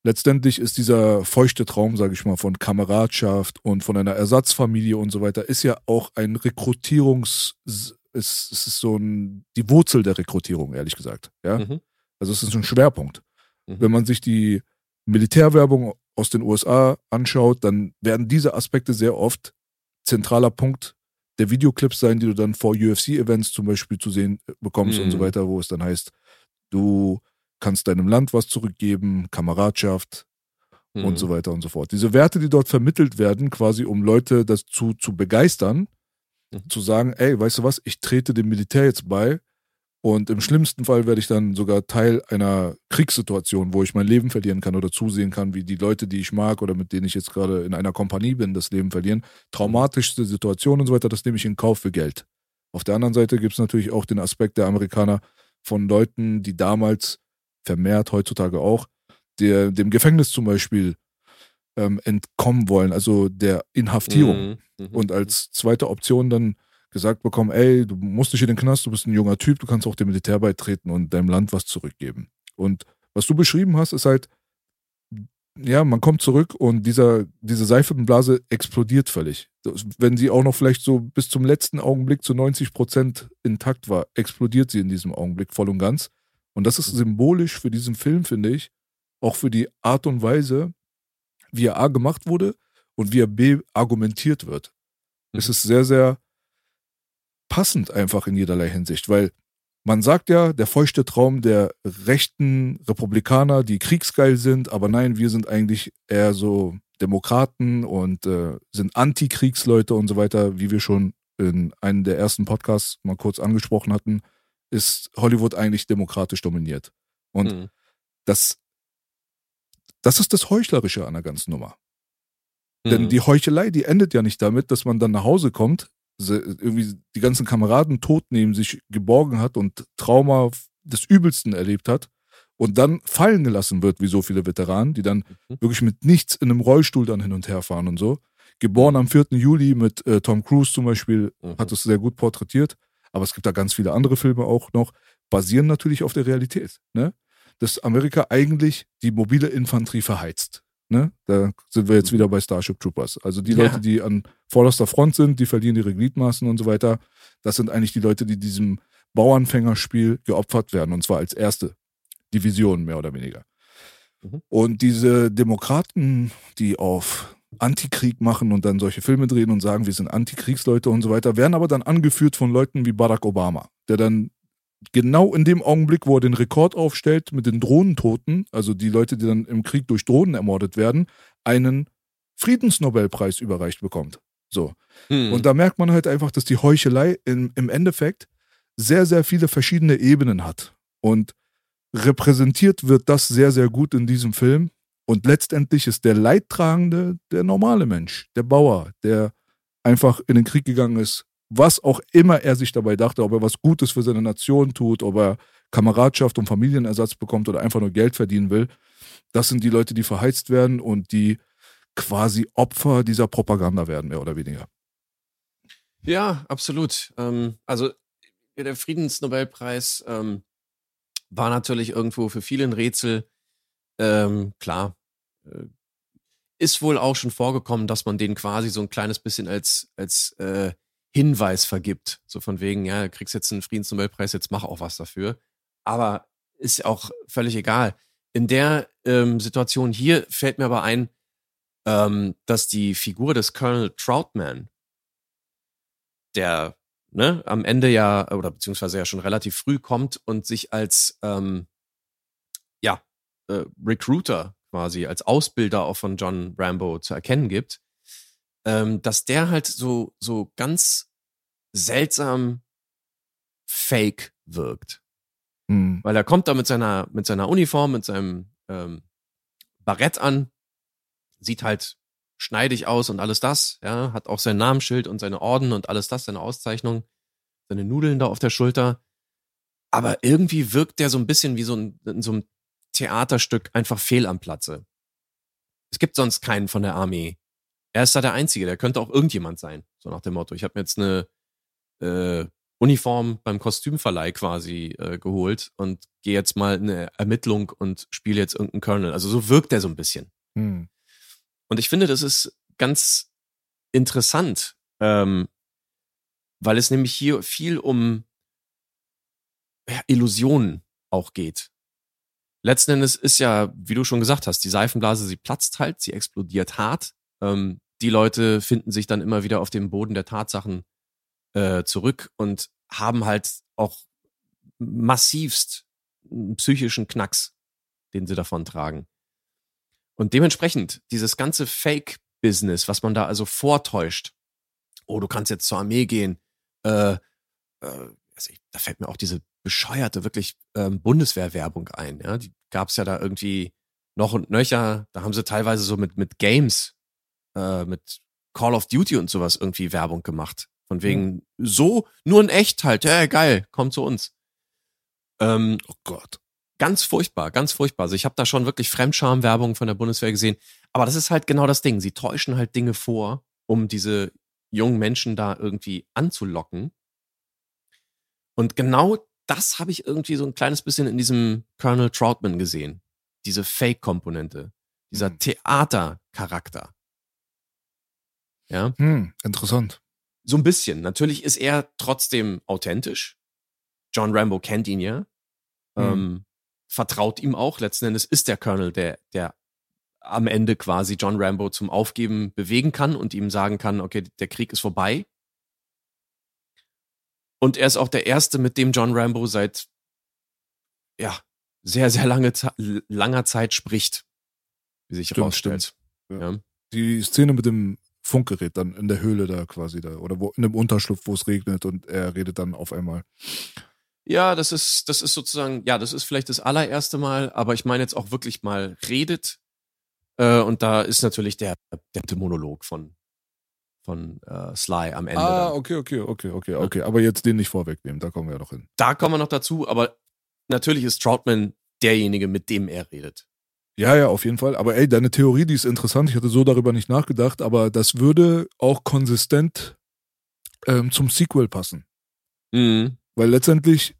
letztendlich ist dieser feuchte Traum, sage ich mal, von Kameradschaft und von einer Ersatzfamilie und so weiter, ist ja auch ein Rekrutierungs, es, es ist so ein, die Wurzel der Rekrutierung, ehrlich gesagt. Ja? Mhm. Also es ist ein Schwerpunkt. Mhm. Wenn man sich die Militärwerbung aus den USA anschaut, dann werden diese Aspekte sehr oft zentraler Punkt der Videoclips sein, die du dann vor UFC-Events zum Beispiel zu sehen äh, bekommst und so Mhm. weiter, wo es dann heißt, du kannst deinem Land was zurückgeben, Kameradschaft Mhm. und so weiter und so fort. Diese Werte, die dort vermittelt werden, quasi um Leute dazu zu begeistern, Mhm. zu sagen, ey, weißt du was, ich trete dem Militär jetzt bei Und im schlimmsten Fall werde ich dann sogar Teil einer Kriegssituation, wo ich mein Leben verlieren kann oder zusehen kann, wie die Leute, die ich mag oder mit denen ich jetzt gerade in einer Kompanie bin, das Leben verlieren. Traumatischste Situationen und so weiter, das nehme ich in Kauf für Geld. Auf der anderen Seite gibt es natürlich auch den Aspekt der Amerikaner von Leuten, die damals vermehrt, heutzutage auch, der, dem Gefängnis zum Beispiel ähm, entkommen wollen, also der Inhaftierung. Mhm, mhm, Und als zweite Option dann gesagt bekommen, ey, du musst nicht in den Knast, du bist ein junger Typ, du kannst auch dem Militär beitreten und deinem Land was zurückgeben. Und was du beschrieben hast, ist halt, ja, man kommt zurück und dieser, diese Seifenblase explodiert völlig. Wenn sie auch noch vielleicht so bis zum letzten Augenblick zu 90 Prozent intakt war, explodiert sie in diesem Augenblick voll und ganz. Und das ist symbolisch für diesen Film, finde ich, auch für die Art und Weise, wie er A gemacht wurde und wie er B argumentiert wird. Es Mhm. ist sehr, sehr passend einfach in jederlei Hinsicht, weil man sagt ja, der feuchte Traum der rechten Republikaner, die kriegsgeil sind, aber nein, wir sind eigentlich eher so Demokraten und äh, sind Antikriegsleute und so weiter, wie wir schon in einem der ersten Podcasts mal kurz angesprochen hatten, ist Hollywood eigentlich demokratisch dominiert. Und Mhm. das, das ist das Heuchlerische an der ganzen Nummer. Denn Mhm. die Heuchelei, die endet ja nicht damit, dass man dann nach Hause kommt, irgendwie die ganzen Kameraden tot neben sich geborgen hat und Trauma des Übelsten erlebt hat und dann fallen gelassen wird, wie so viele Veteranen, die dann Mhm. wirklich mit nichts in einem Rollstuhl dann hin und her fahren und so. Geboren am 4. Juli mit äh, Tom Cruise zum Beispiel, Mhm. hat es sehr gut porträtiert. Aber es gibt da ganz viele andere Filme auch noch, basieren natürlich auf der Realität. Ne? Dass Amerika eigentlich die mobile Infanterie verheizt. Ne? Da sind wir jetzt wieder bei Starship Troopers. Also die Ja. Leute, die an vorderster Front sind, die verlieren ihre Gliedmaßen und so weiter. Das sind eigentlich die Leute, die diesem Bauernfängerspiel geopfert werden. Und zwar als erste Division, mehr oder weniger. Mhm. Und diese Demokraten, die auf Antikrieg machen und dann solche Filme drehen und sagen, wir sind Antikriegsleute und so weiter, werden aber dann angeführt von Leuten wie Barack Obama, der dann genau in dem Augenblick, wo er den Rekord aufstellt mit den Drohnentoten, also die Leute, die dann im Krieg durch Drohnen ermordet werden, einen Friedensnobelpreis überreicht bekommt. So. Mhm. Und da merkt man halt einfach, dass die Heuchelei im, im Endeffekt sehr, sehr viele verschiedene Ebenen hat. Und repräsentiert wird das sehr, sehr gut in diesem Film. Und letztendlich ist der Leidtragende der normale Mensch, der Bauer, der einfach in den Krieg gegangen ist, was auch immer er sich dabei dachte, ob er was Gutes für seine Nation tut, ob er Kameradschaft und Familienersatz bekommt oder einfach nur Geld verdienen will. Das sind die Leute, die verheizt werden und die quasi Opfer dieser Propaganda werden, mehr oder weniger. Ja, absolut. Ähm, also der Friedensnobelpreis ähm, war natürlich irgendwo für viele ein Rätsel. Ähm, klar, äh, ist wohl auch schon vorgekommen, dass man den quasi so ein kleines bisschen als als äh, Hinweis vergibt, so von wegen, ja, kriegst jetzt einen Friedensnobelpreis, jetzt mach auch was dafür. Aber ist auch völlig egal. In der ähm, Situation hier fällt mir aber ein, ähm, dass die Figur des Colonel Troutman, der ne, am Ende ja, oder beziehungsweise ja schon relativ früh kommt und sich als ähm, ja, äh, Recruiter quasi, als Ausbilder auch von John Rambo zu erkennen gibt, ähm, dass der halt so, so ganz seltsam fake wirkt. Hm. Weil er kommt da mit seiner, mit seiner Uniform, mit seinem ähm, Barett an, sieht halt schneidig aus und alles das, ja, hat auch sein Namensschild und seine Orden und alles das, seine Auszeichnung, seine Nudeln da auf der Schulter. Aber irgendwie wirkt der so ein bisschen wie so ein, in so einem Theaterstück einfach fehl am Platze. Es gibt sonst keinen von der Armee. Er ist da der Einzige, der könnte auch irgendjemand sein. So nach dem Motto. Ich habe mir jetzt eine äh, Uniform beim Kostümverleih quasi äh, geholt und gehe jetzt mal in eine Ermittlung und spiele jetzt irgendeinen Colonel. Also so wirkt er so ein bisschen. Hm. Und ich finde, das ist ganz interessant, ähm, weil es nämlich hier viel um ja, Illusionen auch geht. Letzten Endes ist ja, wie du schon gesagt hast, die Seifenblase, sie platzt halt, sie explodiert hart. Ähm, die Leute finden sich dann immer wieder auf dem Boden der Tatsachen äh, zurück und haben halt auch massivst einen psychischen Knacks, den sie davon tragen. Und dementsprechend, dieses ganze Fake-Business, was man da also vortäuscht, oh, du kannst jetzt zur Armee gehen, äh, äh, also ich, da fällt mir auch diese bescheuerte, wirklich ähm, Bundeswehrwerbung ein. Ja, die gab's ja da irgendwie noch und nöcher. Da haben sie teilweise so mit mit Games, äh, mit Call of Duty und sowas irgendwie Werbung gemacht. Von wegen so nur in echt halt. Ja, geil, komm zu uns. Ähm, Oh Gott. Ganz furchtbar, ganz furchtbar. Also ich habe da schon wirklich Fremdscham-Werbung von der Bundeswehr gesehen. Aber das ist halt genau das Ding. Sie täuschen halt Dinge vor, um diese jungen Menschen da irgendwie anzulocken. Und genau das habe ich irgendwie so ein kleines bisschen in diesem Colonel Troutman gesehen. Diese Fake-Komponente, dieser Mhm. Theatercharakter. Ja, Hm, interessant. so ein bisschen. Natürlich ist er trotzdem authentisch. John Rambo kennt ihn ja. Ähm, vertraut ihm auch. Letzten Endes ist der Colonel, der, der am Ende quasi John Rambo zum Aufgeben bewegen kann und ihm sagen kann, okay, der Krieg ist vorbei. Und er ist auch der Erste, mit dem John Rambo seit ja, sehr, sehr lange, langer Zeit spricht, wie sich Stimmt, herausstellt. stimmt. Ja. Die Szene mit dem Funkgerät dann in der Höhle da quasi da oder wo in dem Unterschlupf, wo es regnet und er redet dann auf einmal. Ja, das ist, das ist sozusagen, ja, das ist vielleicht das allererste Mal, aber ich meine jetzt auch wirklich mal redet. Äh, und da ist natürlich der, der Monolog von, von äh, Sly am Ende. Ah, dann. okay, okay, okay, okay, okay. Aber jetzt den nicht vorwegnehmen, da kommen wir ja noch hin. Da kommen wir noch dazu, aber natürlich ist Troutman derjenige, mit dem er redet. Ja, ja, auf jeden Fall. Aber ey, deine Theorie, die ist interessant. Ich hatte so darüber nicht nachgedacht, aber das würde auch konsistent ähm, zum Sequel passen. Mhm. Weil letztendlich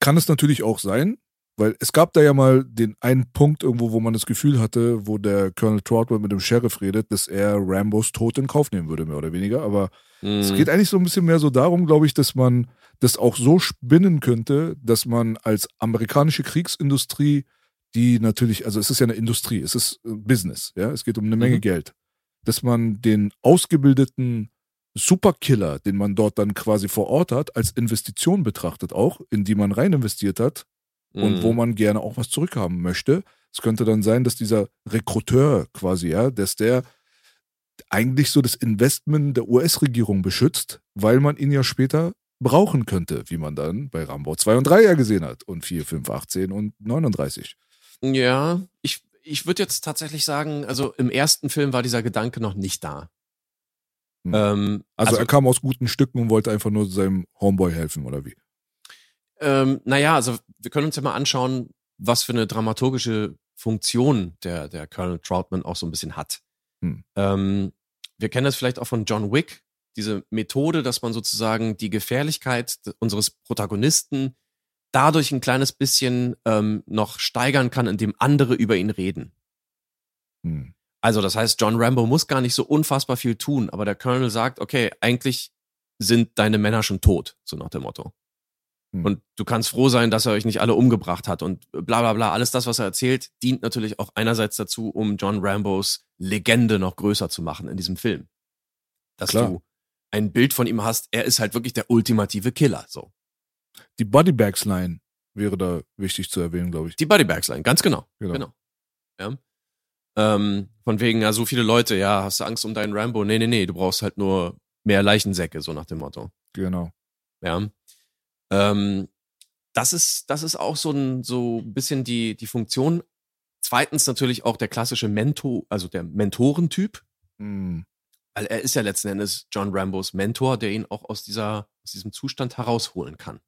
kann es natürlich auch sein, weil es gab da ja mal den einen Punkt irgendwo, wo man das Gefühl hatte, wo der Colonel Troutman mit dem Sheriff redet, dass er Rambos Tod in Kauf nehmen würde, mehr oder weniger. Aber Mhm. es geht eigentlich so ein bisschen mehr so darum, glaube ich, dass man das auch so spinnen könnte, dass man als amerikanische Kriegsindustrie, die natürlich, also es ist ja eine Industrie, es ist äh, Business, ja, es geht um eine Menge Mhm. Geld, dass man den ausgebildeten Superkiller, den man dort dann quasi vor Ort hat, als Investition betrachtet auch, in die man rein investiert hat und Mhm. wo man gerne auch was zurückhaben möchte. Es könnte dann sein, dass dieser Rekruteur quasi, ja, dass der eigentlich so das Investment der US-Regierung beschützt, weil man ihn ja später brauchen könnte, wie man dann bei Rambo 2 und 3 ja gesehen hat und 4, 5, 18 und 39. Ja, ich, ich würde jetzt tatsächlich sagen, also im ersten Film war dieser Gedanke noch nicht da. Hm. Ähm, Also, er kam aus guten Stücken und wollte einfach nur seinem Homeboy helfen, oder wie? Ähm, naja, also wir können uns ja mal anschauen, was für eine dramaturgische Funktion der, der Colonel Troutman auch so ein bisschen hat. Hm. Ähm, wir kennen das vielleicht auch von John Wick, diese Methode, dass man sozusagen die Gefährlichkeit unseres Protagonisten dadurch ein kleines bisschen ähm, noch steigern kann, indem andere über ihn reden. Hm. Also das heißt, John Rambo muss gar nicht so unfassbar viel tun, aber der Colonel sagt, okay, eigentlich sind deine Männer schon tot, so nach dem Motto. Hm. Und du kannst froh sein, dass er euch nicht alle umgebracht hat und bla bla bla. Alles das, was er erzählt, dient natürlich auch einerseits dazu, um John Rambos Legende noch größer zu machen in diesem Film. Dass Klar. du ein Bild von ihm hast, er ist halt wirklich der ultimative Killer. So. Die Bodybags-Line wäre da wichtig zu erwähnen, glaube ich. Die Bodybags-Line, ganz genau. Genau. Genau. Ja. Ähm, von wegen, ja, so viele Leute, ja, hast du Angst um deinen Rambo? Nee, nee, nee, du brauchst halt nur mehr Leichensäcke, so nach dem Motto. Genau. Ja. Ähm, das ist, das ist auch so ein, so ein bisschen die, die Funktion. Zweitens natürlich auch der klassische Mentor, also der Mentorentyp, Hm. weil er ist ja letzten Endes John Rambos Mentor, der ihn auch aus dieser, aus diesem Zustand herausholen kann.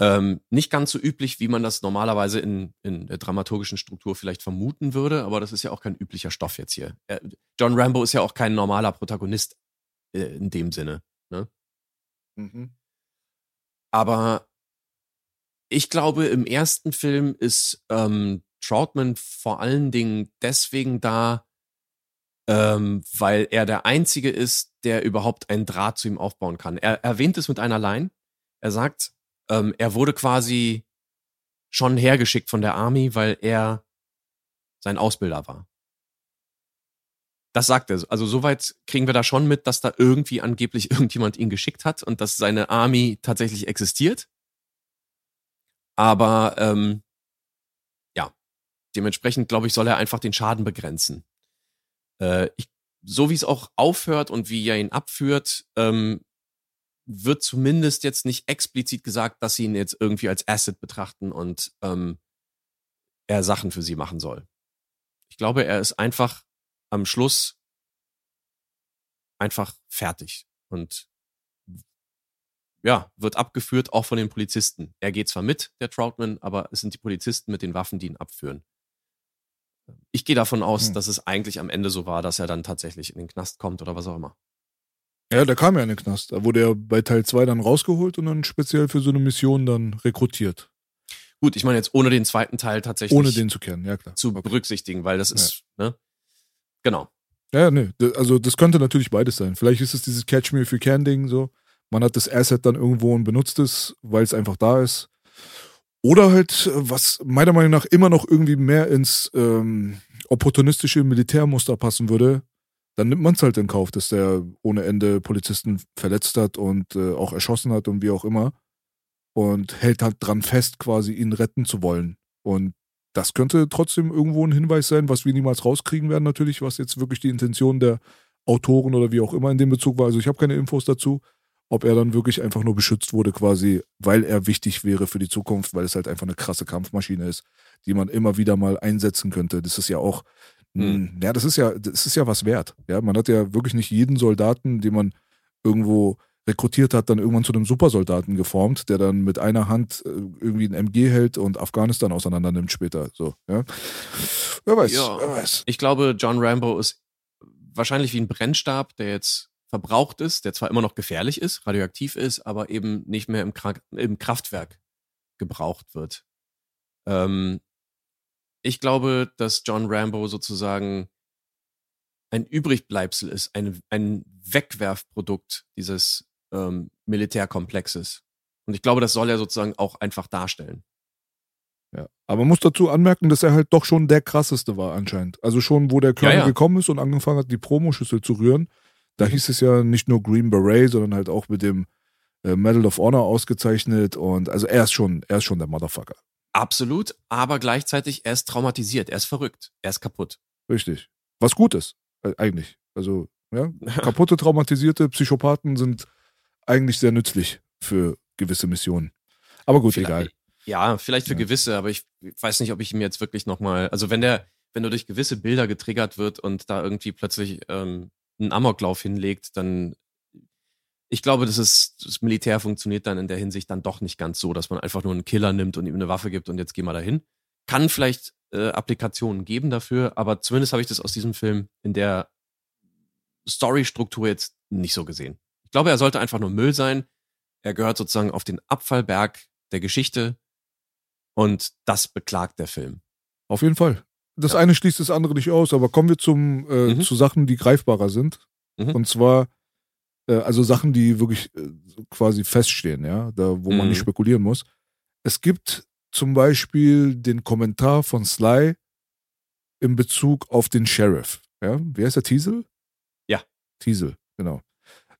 Ähm, nicht ganz so üblich, wie man das normalerweise in, in der dramaturgischen Struktur vielleicht vermuten würde, aber das ist ja auch kein üblicher Stoff jetzt hier. Er, John Rambo ist ja auch kein normaler Protagonist äh, in dem Sinne. Mhm. Aber ich glaube, im ersten Film ist ähm, Troutman vor allen Dingen deswegen da, ähm, weil er der Einzige ist, der überhaupt einen Draht zu ihm aufbauen kann. Er erwähnt es mit einer Line. Er sagt, ähm, er wurde quasi schon hergeschickt von der Army, weil er sein Ausbilder war. Das sagt er. Also soweit kriegen wir da schon mit, dass da irgendwie angeblich irgendjemand ihn geschickt hat und dass seine Army tatsächlich existiert. Aber ähm, ja, dementsprechend glaube ich, soll er einfach den Schaden begrenzen. Äh, ich, so wie es auch aufhört und wie er ihn abführt, ähm, wird zumindest jetzt nicht explizit gesagt, dass sie ihn jetzt irgendwie als Asset betrachten und ähm, er Sachen für sie machen soll. Ich glaube, er ist einfach am Schluss einfach fertig und ja, wird abgeführt, auch von den Polizisten. Er geht zwar mit, der Troutman, aber es sind die Polizisten mit den Waffen, die ihn abführen. Ich gehe davon aus, hm. dass es eigentlich am Ende so war, dass er dann tatsächlich in den Knast kommt oder was auch immer. Ja, der kam ja in den Knast. Da wurde er bei Teil 2 dann rausgeholt und dann speziell für so eine Mission dann rekrutiert. Gut, ich meine jetzt ohne den zweiten Teil tatsächlich. Ohne den zu kennen, ja klar. Zu okay. berücksichtigen, weil das ist, ja. ne? Genau. Ja, ne, also das könnte natürlich beides sein. Vielleicht ist es dieses Catch Me If You Can Ding so. Man hat das Asset dann irgendwo und benutzt es, weil es einfach da ist. Oder halt, was meiner Meinung nach immer noch irgendwie mehr ins ähm, opportunistische Militärmuster passen würde, dann nimmt man es halt in Kauf, dass der ohne Ende Polizisten verletzt hat und äh, auch erschossen hat und wie auch immer. Und hält halt dran fest, quasi ihn retten zu wollen. Und das könnte trotzdem irgendwo ein Hinweis sein, was wir niemals rauskriegen werden, natürlich, was jetzt wirklich die Intention der Autoren oder wie auch immer in dem Bezug war. Also ich habe keine Infos dazu ob er dann wirklich einfach nur beschützt wurde, quasi, weil er wichtig wäre für die Zukunft, weil es halt einfach eine krasse Kampfmaschine ist, die man immer wieder mal einsetzen könnte. Das ist ja auch, mhm. ja, das ist ja, das ist ja was wert. Ja, man hat ja wirklich nicht jeden Soldaten, den man irgendwo rekrutiert hat, dann irgendwann zu einem Supersoldaten geformt, der dann mit einer Hand äh, irgendwie ein MG hält und Afghanistan auseinander nimmt später. So, ja. Wer weiß, ja, wer weiß. Ich glaube, John Rambo ist wahrscheinlich wie ein Brennstab, der jetzt verbraucht ist, der zwar immer noch gefährlich ist, radioaktiv ist, aber eben nicht mehr im, Kra im Kraftwerk gebraucht wird. Ähm, ich glaube, dass John Rambo sozusagen ein Übrigbleibsel ist, ein, ein Wegwerfprodukt dieses ähm, Militärkomplexes. Und ich glaube, das soll er sozusagen auch einfach darstellen. Ja, aber man muss dazu anmerken, dass er halt doch schon der krasseste war anscheinend. Also schon, wo der Clown ja, ja. gekommen ist und angefangen hat, die Promoschüssel zu rühren, da hieß es ja nicht nur Green Beret, sondern halt auch mit dem äh, Medal of Honor ausgezeichnet. Und also er ist schon, er ist schon der Motherfucker. Absolut, aber gleichzeitig er ist traumatisiert, er ist verrückt, er ist kaputt. Richtig. Was gut ist, äh, eigentlich. Also, ja, kaputte, traumatisierte Psychopathen sind eigentlich sehr nützlich für gewisse Missionen. Aber gut, vielleicht, egal. Ja, vielleicht für ja. gewisse, aber ich weiß nicht, ob ich ihm jetzt wirklich nochmal, also wenn der, wenn er durch gewisse Bilder getriggert wird und da irgendwie plötzlich ähm, einen Amoklauf hinlegt, dann ich glaube, das ist, das Militär funktioniert dann in der Hinsicht dann doch nicht ganz so, dass man einfach nur einen Killer nimmt und ihm eine Waffe gibt und jetzt geh mal dahin. Kann vielleicht äh, Applikationen geben dafür, aber zumindest habe ich das aus diesem Film in der Storystruktur jetzt nicht so gesehen. Ich glaube, er sollte einfach nur Müll sein. Er gehört sozusagen auf den Abfallberg der Geschichte und das beklagt der Film. Auf jeden Fall das ja. eine schließt das andere nicht aus, aber kommen wir zum, äh, mhm. zu Sachen, die greifbarer sind. Mhm. Und zwar, also Sachen, die wirklich äh, quasi feststehen, ja, da wo mhm. man nicht mhm. spekulieren muss. Es gibt zum Beispiel den Kommentar von Sly in Bezug auf den Sheriff. Ja, wer ist der Teasel? Ja. Teasel, genau.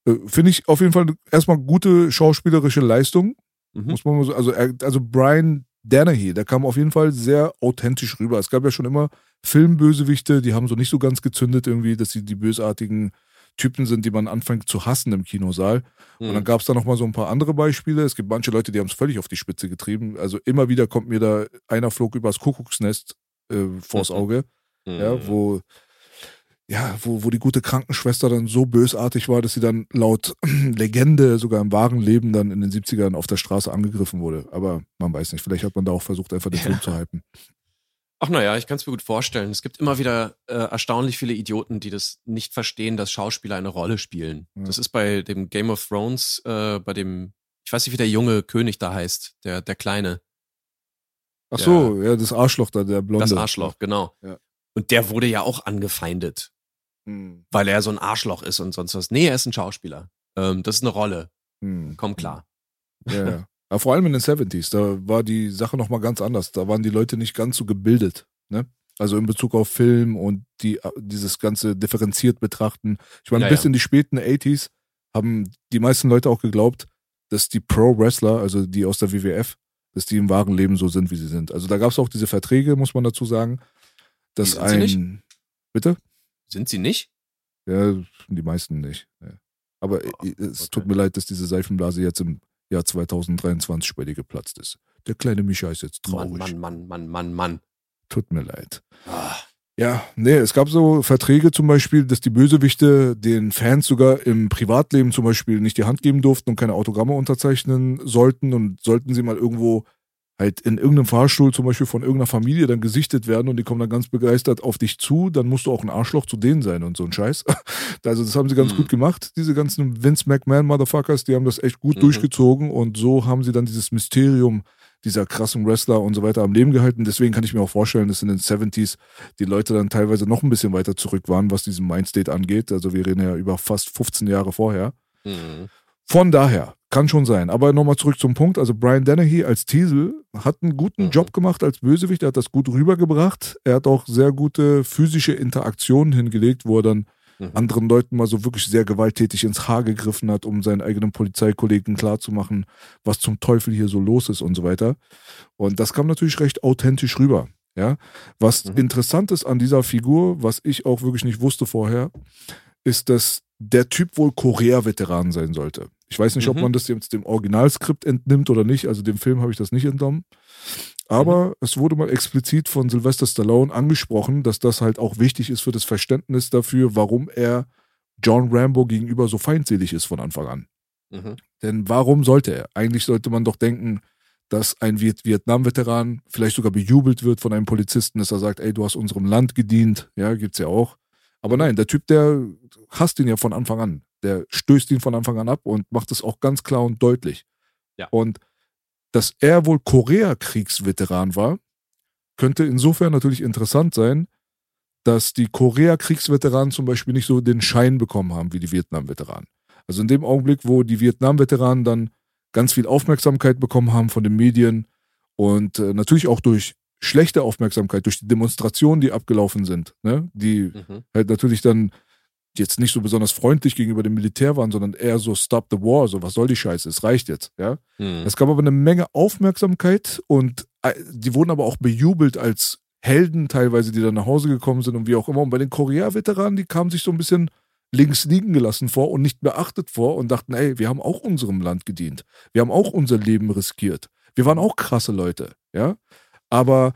Äh, Finde ich auf jeden Fall erstmal gute schauspielerische Leistung. Mhm. Muss man so, also, also Brian Danahy, der kam auf jeden Fall sehr authentisch rüber. Es gab ja schon immer Filmbösewichte, die haben so nicht so ganz gezündet irgendwie, dass sie die bösartigen Typen sind, die man anfängt zu hassen im Kinosaal. Mhm. Und dann gab es da nochmal so ein paar andere Beispiele. Es gibt manche Leute, die haben es völlig auf die Spitze getrieben. Also immer wieder kommt mir da einer flog übers Kuckucksnest äh, vors mhm. Auge, mhm. ja, wo ja, wo, wo die gute Krankenschwester dann so bösartig war, dass sie dann laut Legende sogar im wahren Leben dann in den 70ern auf der Straße angegriffen wurde. Aber man weiß nicht, vielleicht hat man da auch versucht, einfach den ja. Film zu hypen. Ach naja, ich kann es mir gut vorstellen. Es gibt immer wieder äh, erstaunlich viele Idioten, die das nicht verstehen, dass Schauspieler eine Rolle spielen. Ja. Das ist bei dem Game of Thrones, äh, bei dem, ich weiß nicht, wie der junge König da heißt, der, der Kleine. Ach so, ja, das Arschloch da, der Blonde. Das Arschloch, genau. Ja. Und der wurde ja auch angefeindet. Hm. Weil er so ein Arschloch ist und sonst was. Nee, er ist ein Schauspieler. Ähm, das ist eine Rolle. Hm. Komm klar. Ja, ja. Aber vor allem in den 70s, da war die Sache nochmal ganz anders. Da waren die Leute nicht ganz so gebildet. Ne? Also in Bezug auf Film und die, dieses ganze differenziert betrachten. Ich meine, ja, bis ja. in die späten 80s haben die meisten Leute auch geglaubt, dass die Pro-Wrestler, also die aus der WWF, dass die im wahren Leben so sind, wie sie sind. Also da gab es auch diese Verträge, muss man dazu sagen, dass ein. Nicht? Bitte? Sind sie nicht? Ja, die meisten nicht. Ja. Aber äh, es tut mir leid, dass diese Seifenblase jetzt im Jahr 2023 bei dir geplatzt ist. Der kleine Micha ist jetzt traurig. Mann, Mann, Mann, Mann, Mann, Mann. Tut mir leid. Ah. Ja, nee, es gab so Verträge zum Beispiel, dass die Bösewichte den Fans sogar im Privatleben zum Beispiel nicht die Hand geben durften und keine Autogramme unterzeichnen sollten und sollten sie mal irgendwo halt in irgendeinem Fahrstuhl zum Beispiel von irgendeiner Familie dann gesichtet werden und die kommen dann ganz begeistert auf dich zu, dann musst du auch ein Arschloch zu denen sein und so ein Scheiß. Also das haben sie ganz mhm. gut gemacht, diese ganzen Vince McMahon Motherfuckers, die haben das echt gut mhm. durchgezogen und so haben sie dann dieses Mysterium dieser krassen Wrestler und so weiter am Leben gehalten. Deswegen kann ich mir auch vorstellen, dass in den 70s die Leute dann teilweise noch ein bisschen weiter zurück waren, was diesen Mindstate angeht. Also wir reden ja über fast 15 Jahre vorher. Mhm. Von daher, kann schon sein. Aber nochmal zurück zum Punkt. Also Brian Dennehy als Teasel hat einen guten mhm. Job gemacht als Bösewicht. Er hat das gut rübergebracht. Er hat auch sehr gute physische Interaktionen hingelegt, wo er dann mhm. anderen Leuten mal so wirklich sehr gewalttätig ins Haar gegriffen hat, um seinen eigenen Polizeikollegen klarzumachen, was zum Teufel hier so los ist und so weiter. Und das kam natürlich recht authentisch rüber. Ja, was mhm. interessant ist an dieser Figur, was ich auch wirklich nicht wusste vorher, ist, dass der Typ wohl Korea-Veteran sein sollte. Ich weiß nicht, mhm. ob man das jetzt dem Originalskript entnimmt oder nicht. Also dem Film habe ich das nicht entnommen. Aber mhm. es wurde mal explizit von Sylvester Stallone angesprochen, dass das halt auch wichtig ist für das Verständnis dafür, warum er John Rambo gegenüber so feindselig ist von Anfang an. Mhm. Denn warum sollte er? Eigentlich sollte man doch denken, dass ein Vietnam-Veteran vielleicht sogar bejubelt wird von einem Polizisten, dass er sagt, ey, du hast unserem Land gedient. Ja, gibt's ja auch. Aber nein, der Typ, der hasst ihn ja von Anfang an. Der stößt ihn von Anfang an ab und macht es auch ganz klar und deutlich. Ja. Und dass er wohl Koreakriegsveteran war, könnte insofern natürlich interessant sein, dass die Koreakriegsveteranen zum Beispiel nicht so den Schein bekommen haben wie die Vietnam-Veteranen. Also in dem Augenblick, wo die Vietnam-Veteranen dann ganz viel Aufmerksamkeit bekommen haben von den Medien und äh, natürlich auch durch schlechte Aufmerksamkeit, durch die Demonstrationen, die abgelaufen sind, ne? die mhm. halt natürlich dann jetzt nicht so besonders freundlich gegenüber dem Militär waren, sondern eher so Stop the War, so was soll die Scheiße, es reicht jetzt, ja. Mhm. Es gab aber eine Menge Aufmerksamkeit und äh, die wurden aber auch bejubelt als Helden teilweise, die dann nach Hause gekommen sind und wie auch immer. Und bei den Korea-Veteranen, die kamen sich so ein bisschen links liegen gelassen vor und nicht beachtet vor und dachten, ey, wir haben auch unserem Land gedient. Wir haben auch unser Leben riskiert. Wir waren auch krasse Leute, ja. Aber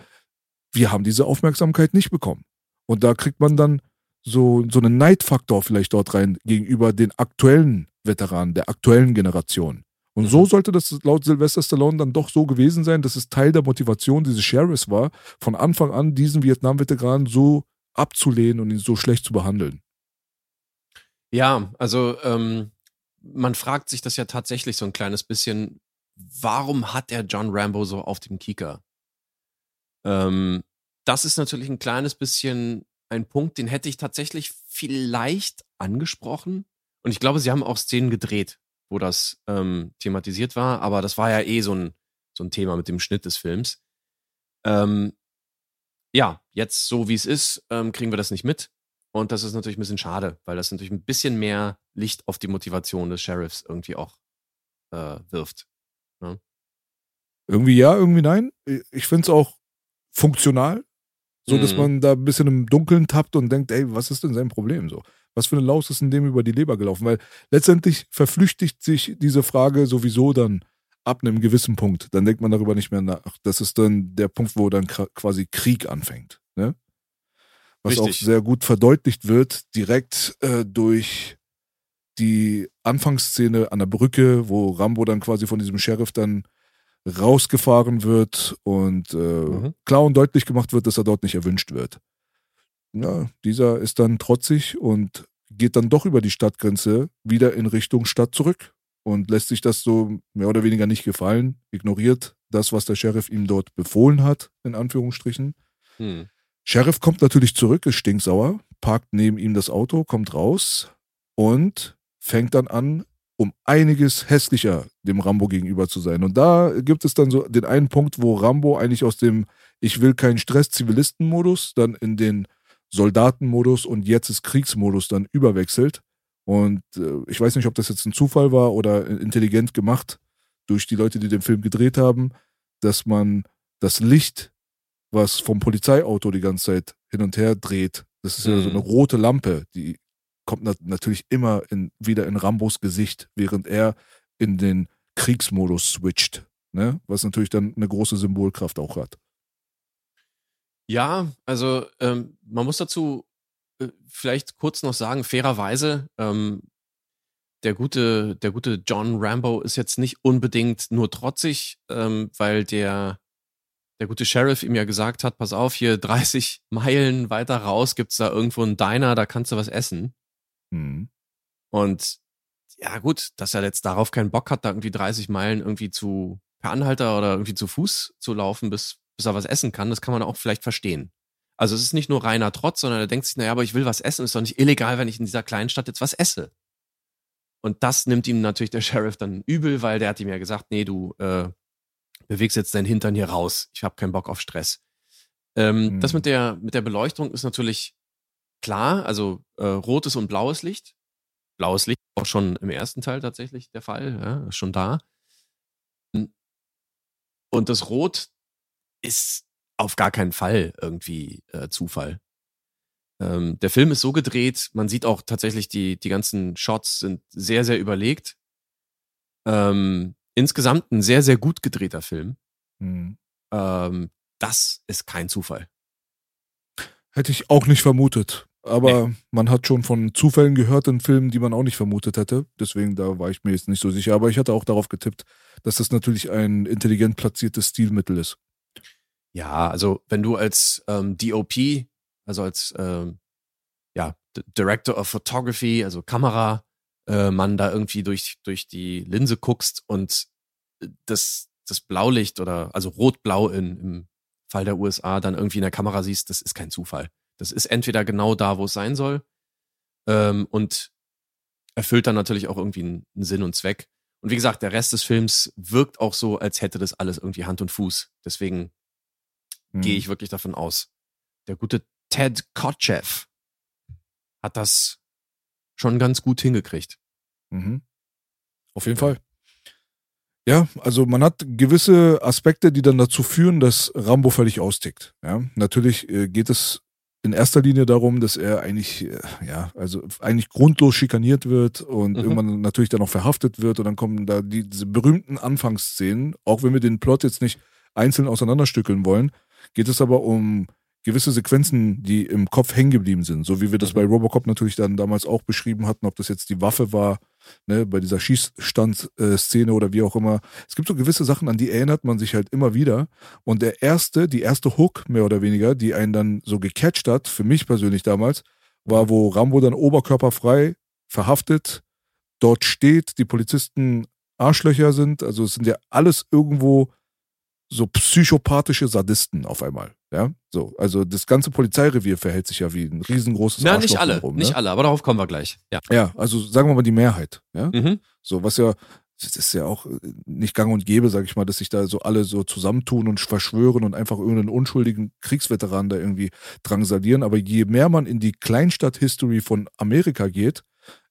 wir haben diese Aufmerksamkeit nicht bekommen. Und da kriegt man dann so, so einen Neidfaktor vielleicht dort rein gegenüber den aktuellen Veteranen, der aktuellen Generation. Und mhm. so sollte das laut Sylvester Stallone dann doch so gewesen sein, dass es Teil der Motivation dieses Sheriffs war, von Anfang an diesen Vietnam-Veteranen so abzulehnen und ihn so schlecht zu behandeln. Ja, also ähm, man fragt sich das ja tatsächlich so ein kleines bisschen, warum hat er John Rambo so auf dem Kieker? Ähm, das ist natürlich ein kleines bisschen ein Punkt, den hätte ich tatsächlich vielleicht angesprochen. Und ich glaube, sie haben auch Szenen gedreht, wo das ähm, thematisiert war, aber das war ja eh so ein, so ein Thema mit dem Schnitt des Films. Ähm, ja, jetzt so wie es ist, ähm, kriegen wir das nicht mit. Und das ist natürlich ein bisschen schade, weil das natürlich ein bisschen mehr Licht auf die Motivation des Sheriffs irgendwie auch äh, wirft. Ne? Irgendwie ja, irgendwie nein. Ich finde es auch funktional, so, dass mhm. man da ein bisschen im Dunkeln tappt und denkt, ey, was ist denn sein Problem so? Was für eine Laus ist in dem über die Leber gelaufen? Weil letztendlich verflüchtigt sich diese Frage sowieso dann ab einem gewissen Punkt. Dann denkt man darüber nicht mehr nach. Das ist dann der Punkt, wo dann quasi Krieg anfängt. Ne? Was Richtig. auch sehr gut verdeutlicht wird, direkt äh, durch die Anfangsszene an der Brücke, wo Rambo dann quasi von diesem Sheriff dann rausgefahren wird und äh, mhm. klar und deutlich gemacht wird, dass er dort nicht erwünscht wird. Ja, dieser ist dann trotzig und geht dann doch über die Stadtgrenze wieder in Richtung Stadt zurück und lässt sich das so mehr oder weniger nicht gefallen, ignoriert das, was der Sheriff ihm dort befohlen hat, in Anführungsstrichen. Mhm. Sheriff kommt natürlich zurück, ist stinksauer, parkt neben ihm das Auto, kommt raus und fängt dann an, um einiges hässlicher dem Rambo gegenüber zu sein. Und da gibt es dann so den einen Punkt, wo Rambo eigentlich aus dem Ich will keinen Stress Zivilisten-Modus dann in den Soldatenmodus und jetzt ist Kriegsmodus dann überwechselt. Und äh, ich weiß nicht, ob das jetzt ein Zufall war oder intelligent gemacht durch die Leute, die den Film gedreht haben, dass man das Licht, was vom Polizeiauto die ganze Zeit hin und her dreht, das ist mhm. ja so eine mhm. rote Lampe, die kommt nat natürlich immer in, wieder in Rambos Gesicht, während er in den Kriegsmodus switcht. Ne? Was natürlich dann eine große Symbolkraft auch hat. Ja, also ähm, man muss dazu äh, vielleicht kurz noch sagen, fairerweise, ähm, der gute, der gute John Rambo ist jetzt nicht unbedingt nur trotzig, ähm, weil der, der gute Sheriff ihm ja gesagt hat, pass auf, hier 30 Meilen weiter raus gibt's da irgendwo einen Diner, da kannst du was essen. Mhm. Und ja, gut, dass er jetzt darauf keinen Bock hat, da irgendwie 30 Meilen irgendwie zu per Anhalter oder irgendwie zu Fuß zu laufen, bis, bis er was essen kann, das kann man auch vielleicht verstehen. Also es ist nicht nur reiner Trotz, sondern er denkt sich, naja, aber ich will was essen, ist doch nicht illegal, wenn ich in dieser kleinen Stadt jetzt was esse. Und das nimmt ihm natürlich der Sheriff dann übel, weil der hat ihm ja gesagt, nee, du äh, bewegst jetzt deinen Hintern hier raus. Ich habe keinen Bock auf Stress. Ähm, Mhm. Das mit der, mit der Beleuchtung ist natürlich klar, also äh, rotes und blaues Licht. Blaues Licht auch schon im ersten Teil tatsächlich der Fall, ja, schon da. Und das Rot ist auf gar keinen Fall irgendwie äh, Zufall. Ähm, der Film ist so gedreht, man sieht auch tatsächlich, die, die ganzen Shots sind sehr, sehr überlegt. Ähm, insgesamt ein sehr, sehr gut gedrehter Film. Mhm. Ähm, das ist kein Zufall. Hätte ich auch nicht vermutet. Aber man hat schon von Zufällen gehört in Filmen, die man auch nicht vermutet hätte. Deswegen, da war ich mir jetzt nicht so sicher. Aber ich hatte auch darauf getippt, dass das natürlich ein intelligent platziertes Stilmittel ist. Ja, also wenn du als ähm, DOP, also als ähm, ja, D Director of Photography, also Kamera, äh, Mann da irgendwie durch, durch die Linse guckst und das, das Blaulicht oder also rot-blau in, im Fall der USA dann irgendwie in der Kamera siehst, das ist kein Zufall. Das ist entweder genau da, wo es sein soll ähm, und erfüllt dann natürlich auch irgendwie einen, einen Sinn und Zweck. Und wie gesagt, der Rest des Films wirkt auch so, als hätte das alles irgendwie Hand und Fuß. Deswegen Mhm. gehe ich wirklich davon aus. Der gute Ted Kotcheff hat das schon ganz gut hingekriegt. Mhm. Auf jeden Fall. Ja, also man hat gewisse Aspekte, die dann dazu führen, dass Rambo völlig austickt. Ja, natürlich äh, geht es in erster Linie darum, dass er eigentlich, äh, ja, also eigentlich grundlos schikaniert wird und Mhm. irgendwann natürlich dann auch verhaftet wird und dann kommen da die, diese berühmten Anfangsszenen, auch wenn wir den Plot jetzt nicht einzeln auseinanderstückeln wollen, geht es aber um gewisse Sequenzen, die im Kopf hängen geblieben sind, so wie wir das Mhm. bei Robocop natürlich dann damals auch beschrieben hatten, ob das jetzt die Waffe war, ne, bei dieser Schießstandszene oder wie auch immer. Es gibt so gewisse Sachen, an die erinnert man sich halt immer wieder. Und der erste, die erste Hook, mehr oder weniger, die einen dann so gecatcht hat, für mich persönlich damals, war, wo Rambo dann oberkörperfrei verhaftet, dort steht, die Polizisten Arschlöcher sind, also es sind ja alles irgendwo so psychopathische Sadisten auf einmal. Ja, so. Also das ganze Polizeirevier verhält sich ja wie ein riesengroßes Na, nicht Arschloch alle, drumherum, nicht ne? alle, aber darauf kommen wir gleich. Ja. Ja, also sagen wir mal die Mehrheit. Ja, Mhm. so was ja, das ist ja auch äh, nicht gang und gäbe, sag ich mal, dass sich da so alle so zusammentun und verschwören und einfach irgendeinen unschuldigen Kriegsveteran da irgendwie drangsalieren. Aber je mehr man in die Kleinstadt-History von Amerika geht,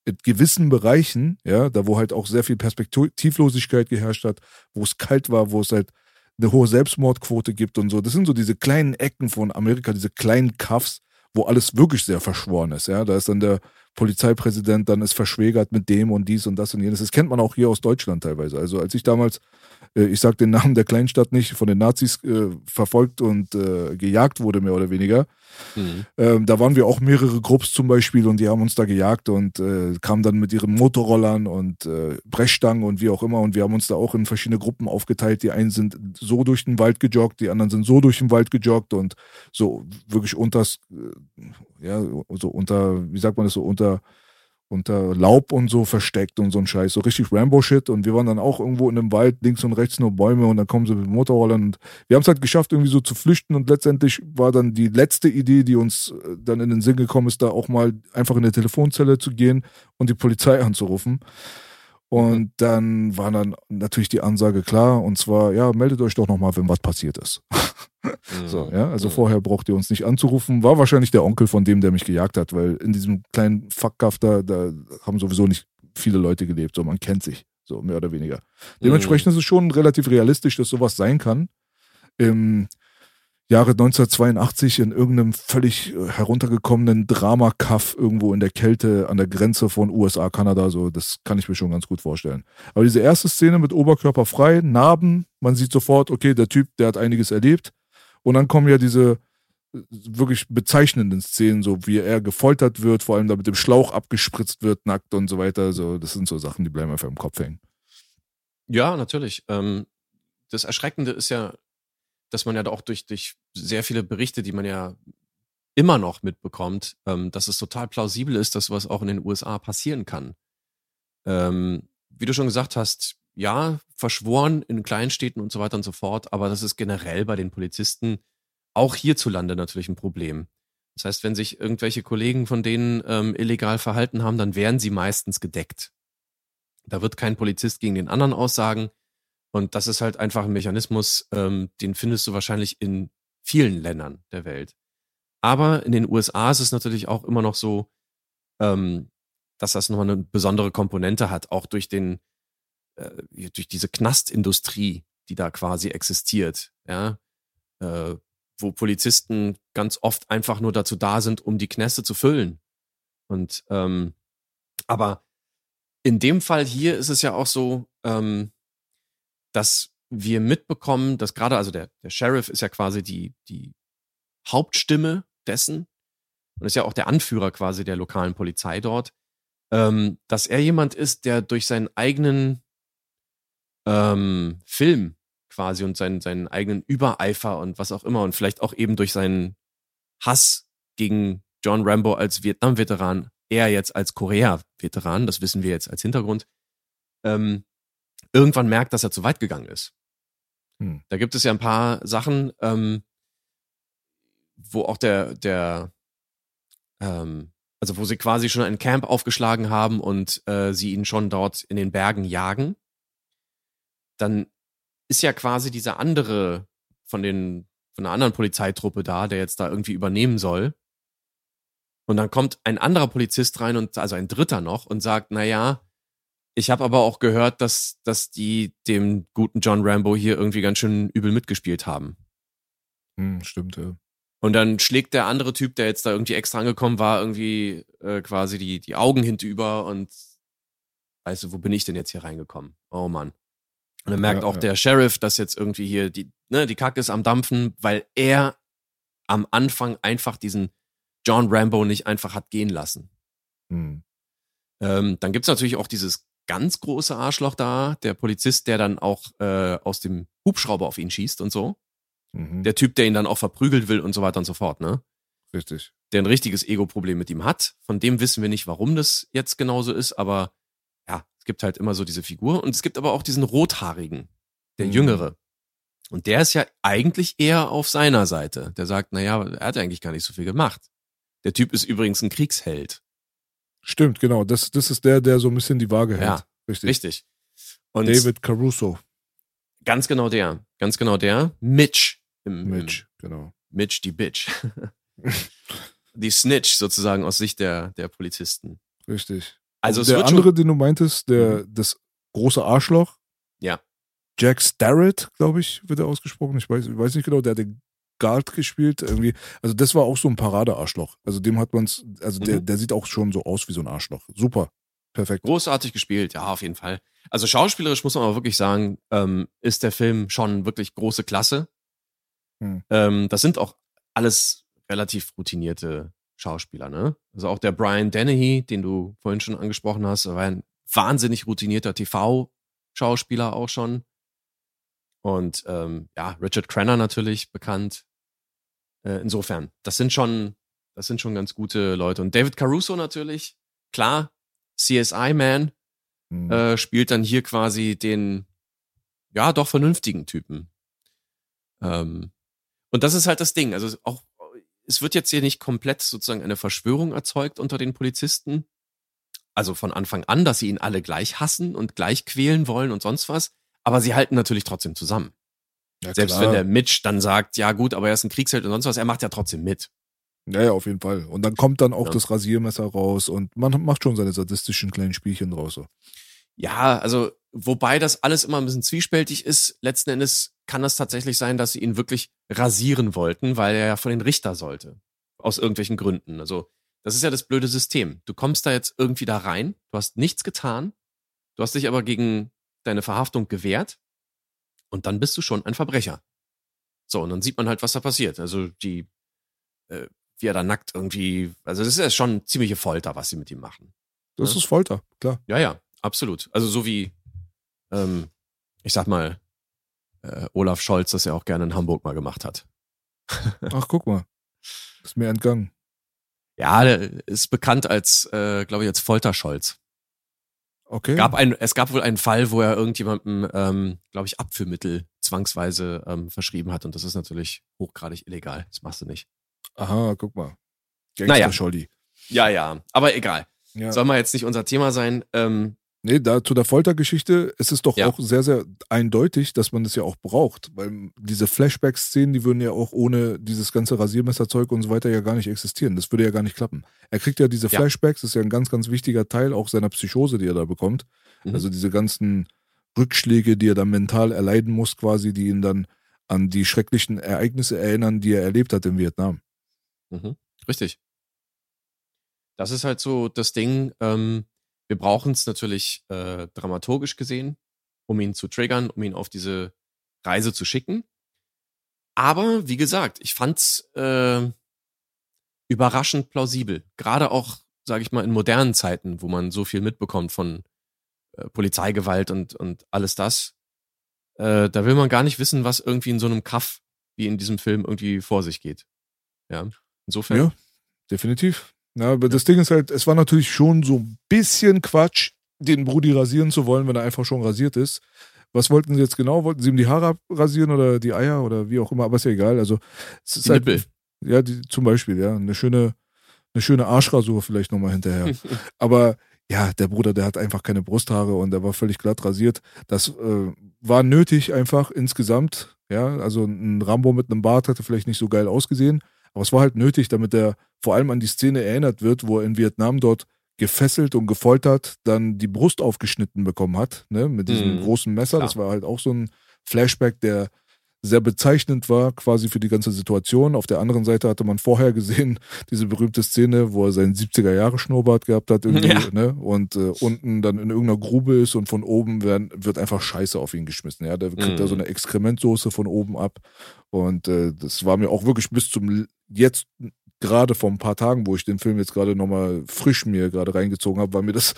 in gewissen Bereichen, ja, da wo halt auch sehr viel Perspektivlosigkeit geherrscht hat, wo es kalt war, wo es halt eine hohe Selbstmordquote gibt und so. Das sind so diese kleinen Ecken von Amerika, diese kleinen Kaffs, wo alles wirklich sehr verschworen ist. Ja, da ist dann der Polizeipräsident, dann ist verschwägert mit dem und dies und das und jenes. Das kennt man auch hier aus Deutschland teilweise. Also als ich damals, äh, ich sag den Namen der Kleinstadt nicht, von den Nazis äh, verfolgt und äh, gejagt wurde, mehr oder weniger, Mhm. ähm, da waren wir auch mehrere Grupps zum Beispiel und die haben uns da gejagt und äh, kamen dann mit ihren Motorrollern und äh, Brechstangen und wie auch immer und wir haben uns da auch in verschiedene Gruppen aufgeteilt. Die einen sind so durch den Wald gejoggt, die anderen sind so durch den Wald gejoggt und so wirklich unters, ja, so unter, wie sagt man das so, unter unter Laub und so versteckt und so ein Scheiß, so richtig Rambo-Shit. Und wir waren dann auch irgendwo in einem Wald, links und rechts nur Bäume und dann kommen sie mit Motorrollern und wir haben es halt geschafft, irgendwie so zu flüchten und letztendlich war dann die letzte Idee, die uns äh, dann in den Sinn gekommen ist, da auch mal einfach in eine Telefonzelle zu gehen und die Polizei anzurufen. Und dann war dann natürlich die Ansage klar, und zwar, ja, meldet euch doch nochmal, wenn was passiert ist. So, ja, also Mhm. vorher braucht ihr uns nicht anzurufen. War wahrscheinlich der Onkel von dem, der mich gejagt hat, weil in diesem kleinen Fuckkaff da, da haben sowieso nicht viele Leute gelebt, so man kennt sich, so mehr oder weniger. Dementsprechend ist es schon relativ realistisch, dass sowas sein kann. Ähm, Jahre 1982 in irgendeinem völlig äh, heruntergekommenen Drama-Kaff irgendwo in der Kälte an der Grenze von USA, Kanada, so, das kann ich mir schon ganz gut vorstellen. Aber diese erste Szene mit Oberkörper frei, Narben, man sieht sofort, okay, der Typ, der hat einiges erlebt. Und dann kommen ja diese äh, wirklich bezeichnenden Szenen, so wie er gefoltert wird, vor allem da mit dem Schlauch abgespritzt wird, nackt und so weiter. So, das sind so Sachen, die bleiben einfach im Kopf hängen. Ja, natürlich. Ähm, das Erschreckende ist ja, dass man ja auch durch, durch sehr viele Berichte, die man ja immer noch mitbekommt, ähm, dass es total plausibel ist, dass was auch in den USA passieren kann. Ähm, wie du schon gesagt hast, ja, verschworen in Kleinstädten und so weiter und so fort, aber das ist generell bei den Polizisten auch hierzulande natürlich ein Problem. Das heißt, wenn sich irgendwelche Kollegen von denen ähm, illegal verhalten haben, dann werden sie meistens gedeckt. Da wird kein Polizist gegen den anderen aussagen. Und das ist halt einfach ein Mechanismus, ähm, den findest du wahrscheinlich in vielen Ländern der Welt. Aber in den USA ist es natürlich auch immer noch so, ähm, dass das nochmal eine besondere Komponente hat, auch durch den, äh, durch diese Knastindustrie, die da quasi existiert, ja, äh, wo Polizisten ganz oft einfach nur dazu da sind, um die Knäste zu füllen. Und ähm, aber in dem Fall hier ist es ja auch so, ähm, dass wir mitbekommen, dass gerade, also der, der Sheriff ist ja quasi die, die Hauptstimme dessen und ist ja auch der Anführer quasi der lokalen Polizei dort, ähm, dass er jemand ist, der durch seinen eigenen ähm, Film quasi und seinen, seinen eigenen Übereifer und was auch immer und vielleicht auch eben durch seinen Hass gegen John Rambo als Vietnam-Veteran, er jetzt als Korea-Veteran, das wissen wir jetzt als Hintergrund, ähm, irgendwann merkt, dass er zu weit gegangen ist. Hm. Da gibt es ja ein paar Sachen, ähm, wo auch der, der, ähm, also wo sie quasi schon ein Camp aufgeschlagen haben und äh, sie ihn schon dort in den Bergen jagen. Dann ist ja quasi dieser andere von den von einer anderen Polizeitruppe da, der jetzt da irgendwie übernehmen soll. Und dann kommt ein anderer Polizist rein und also ein dritter noch und sagt, na ja, ich habe aber auch gehört, dass, dass die dem guten John Rambo hier irgendwie ganz schön übel mitgespielt haben. Hm, stimmt, ja. Und dann schlägt der andere Typ, der jetzt da irgendwie extra angekommen war, irgendwie äh, quasi die, die Augen hinüber und weißt du, wo bin ich denn jetzt hier reingekommen? Oh Mann. Und dann merkt ja, auch ja. der Sheriff, dass jetzt irgendwie hier die, ne, die Kacke ist am Dampfen, weil er am Anfang einfach diesen John Rambo nicht einfach hat gehen lassen. Hm. Ähm, dann gibt's natürlich auch dieses ganz große Arschloch da, der Polizist, der dann auch äh, aus dem Hubschrauber auf ihn schießt und so. Mhm. Der Typ, der ihn dann auch verprügelt will und so weiter und so fort, ne? Richtig. Der ein richtiges Ego-Problem mit ihm hat. Von dem wissen wir nicht, warum das jetzt genauso ist, aber ja, es gibt halt immer so diese Figur. Und es gibt aber auch diesen Rothaarigen, der mhm. Jüngere. Und der ist ja eigentlich eher auf seiner Seite. Der sagt, naja, er hat eigentlich gar nicht so viel gemacht. Der Typ ist übrigens ein Kriegsheld. Stimmt, genau. Das, das ist der, der so ein bisschen die Waage hält. Ja, richtig. richtig. Und David Caruso. Ganz genau der. Ganz genau der. Mitch. Im, Mitch, im, genau. Mitch, die Bitch. die Snitch sozusagen aus Sicht der, der Polizisten. Richtig. Also Und der andere, den du meintest, der, mhm. das große Arschloch. Ja. Jack Starrett, glaube ich, wird er ausgesprochen. Ich weiß, ich weiß nicht genau, der hat den Guard gespielt. Irgendwie. Also das war auch so ein Paradearschloch. Also dem hat man es, also mhm. der, der sieht auch schon so aus wie so ein Arschloch. Super. Perfekt. Großartig gespielt, ja, auf jeden Fall. Also schauspielerisch muss man aber wirklich sagen, ähm, ist der Film schon wirklich große Klasse. Hm. Ähm, das sind auch alles relativ routinierte Schauspieler, ne? Also auch der Brian Dennehy, den du vorhin schon angesprochen hast, war ein wahnsinnig routinierter TV-Schauspieler auch schon. Und ähm, ja, Richard Crenner natürlich bekannt. Äh, insofern, das sind schon, das sind schon ganz gute Leute. Und David Caruso natürlich, klar, CSI-Man, mhm. äh, spielt dann hier quasi den, ja, doch vernünftigen Typen. Ähm, und das ist halt das Ding. Also auch, es wird jetzt hier nicht komplett sozusagen eine Verschwörung erzeugt unter den Polizisten. Also von Anfang an, dass sie ihn alle gleich hassen und gleich quälen wollen und sonst was. Aber sie halten natürlich trotzdem zusammen. Ja, Selbst wenn der Mitch dann sagt, ja gut, aber er ist ein Kriegsheld und sonst was, er macht ja trotzdem mit. Ja, ja, auf jeden Fall. Und dann kommt dann auch ja. das Rasiermesser raus und man macht schon seine sadistischen kleinen Spielchen draus. So. Ja, also wobei das alles immer ein bisschen zwiespältig ist, letzten Endes kann das tatsächlich sein, dass sie ihn wirklich rasieren wollten, weil er ja von den Richter sollte. Aus irgendwelchen Gründen. Also, das ist ja das blöde System. Du kommst da jetzt irgendwie da rein, du hast nichts getan, du hast dich aber gegen deine Verhaftung gewehrt und dann bist du schon ein Verbrecher. So, und dann sieht man halt, was da passiert. Also die, äh, wie er da nackt irgendwie, also das ist ja schon ziemliche Folter, was sie mit ihm machen. Das Ja. ist Folter, klar. Ja, ja, absolut. Also so wie, ähm, ich sag mal, äh, Olaf Scholz das ja auch gerne in Hamburg mal gemacht hat. Ach, guck mal. Ist mir entgangen. Ja, der ist bekannt als, äh, glaube ich, als Folterscholz. Okay. Gab ein, es gab wohl einen Fall, wo er irgendjemandem, ähm, glaube ich, Abführmittel zwangsweise ähm, verschrieben hat und das ist natürlich hochgradig illegal. Das machst du nicht. Aha, guck mal. Naja. Scholli. Ja, ja, aber egal. Ja. Soll mal jetzt nicht unser Thema sein. Ähm, Nee, da zu der Foltergeschichte, es ist doch Ja. auch sehr, sehr eindeutig, dass man das ja auch braucht. Weil diese Flashback-Szenen, die würden ja auch ohne dieses ganze Rasiermesserzeug und so weiter ja gar nicht existieren. Das würde ja gar nicht klappen. Er kriegt ja diese Ja. Flashbacks, das ist ja ein ganz, ganz wichtiger Teil auch seiner Psychose, die er da bekommt. Mhm. Also diese ganzen Rückschläge, die er dann mental erleiden muss, quasi, die ihn dann an die schrecklichen Ereignisse erinnern, die er erlebt hat in Vietnam. Mhm. Richtig. Das ist halt so das Ding. Ähm, wir brauchen es natürlich äh, dramaturgisch gesehen, um ihn zu triggern, um ihn auf diese Reise zu schicken. Aber wie gesagt, ich fand's äh, überraschend plausibel. Gerade auch, sage ich mal, in modernen Zeiten, wo man so viel mitbekommt von äh, Polizeigewalt und, und alles das. Äh, da will man gar nicht wissen, was irgendwie in so einem Kaff wie in diesem Film irgendwie vor sich geht. Ja. Insofern. Ja, definitiv. Ja, aber das Ding ist halt, es war natürlich schon so ein bisschen Quatsch, den Brudi rasieren zu wollen, wenn er einfach schon rasiert ist. Was wollten sie jetzt genau? Wollten sie ihm die Haare abrasieren oder die Eier oder wie auch immer? Aber ist ja egal. Also, es ist Die halt, Nippel. ja, die, zum Beispiel, ja, eine schöne, eine schöne Arschrasur vielleicht nochmal hinterher. Aber ja, der Bruder, der hat einfach keine Brusthaare und der war völlig glatt rasiert. Das äh, war nötig einfach insgesamt. Ja, also ein Rambo mit einem Bart hätte vielleicht nicht so geil ausgesehen, aber es war halt nötig, damit er vor allem an die Szene erinnert wird, wo er in Vietnam dort gefesselt und gefoltert dann die Brust aufgeschnitten bekommen hat, ne, mit diesem Mhm. großen Messer. Klar. Das war halt auch so ein Flashback, der sehr bezeichnend war, quasi für die ganze Situation. Auf der anderen Seite hatte man vorher gesehen, diese berühmte Szene, wo er seinen 70er-Jahre-Schnurrbart gehabt hat irgendwie, Ja. ne? Und äh, unten dann in irgendeiner Grube ist und von oben werden, wird einfach Scheiße auf ihn geschmissen. Ja, der kriegt da Mhm. so eine Exkrementsoße von oben ab. Und äh, das war mir auch wirklich bis zum jetzt gerade vor ein paar Tagen, wo ich den Film jetzt gerade nochmal frisch mir gerade reingezogen habe, war mir das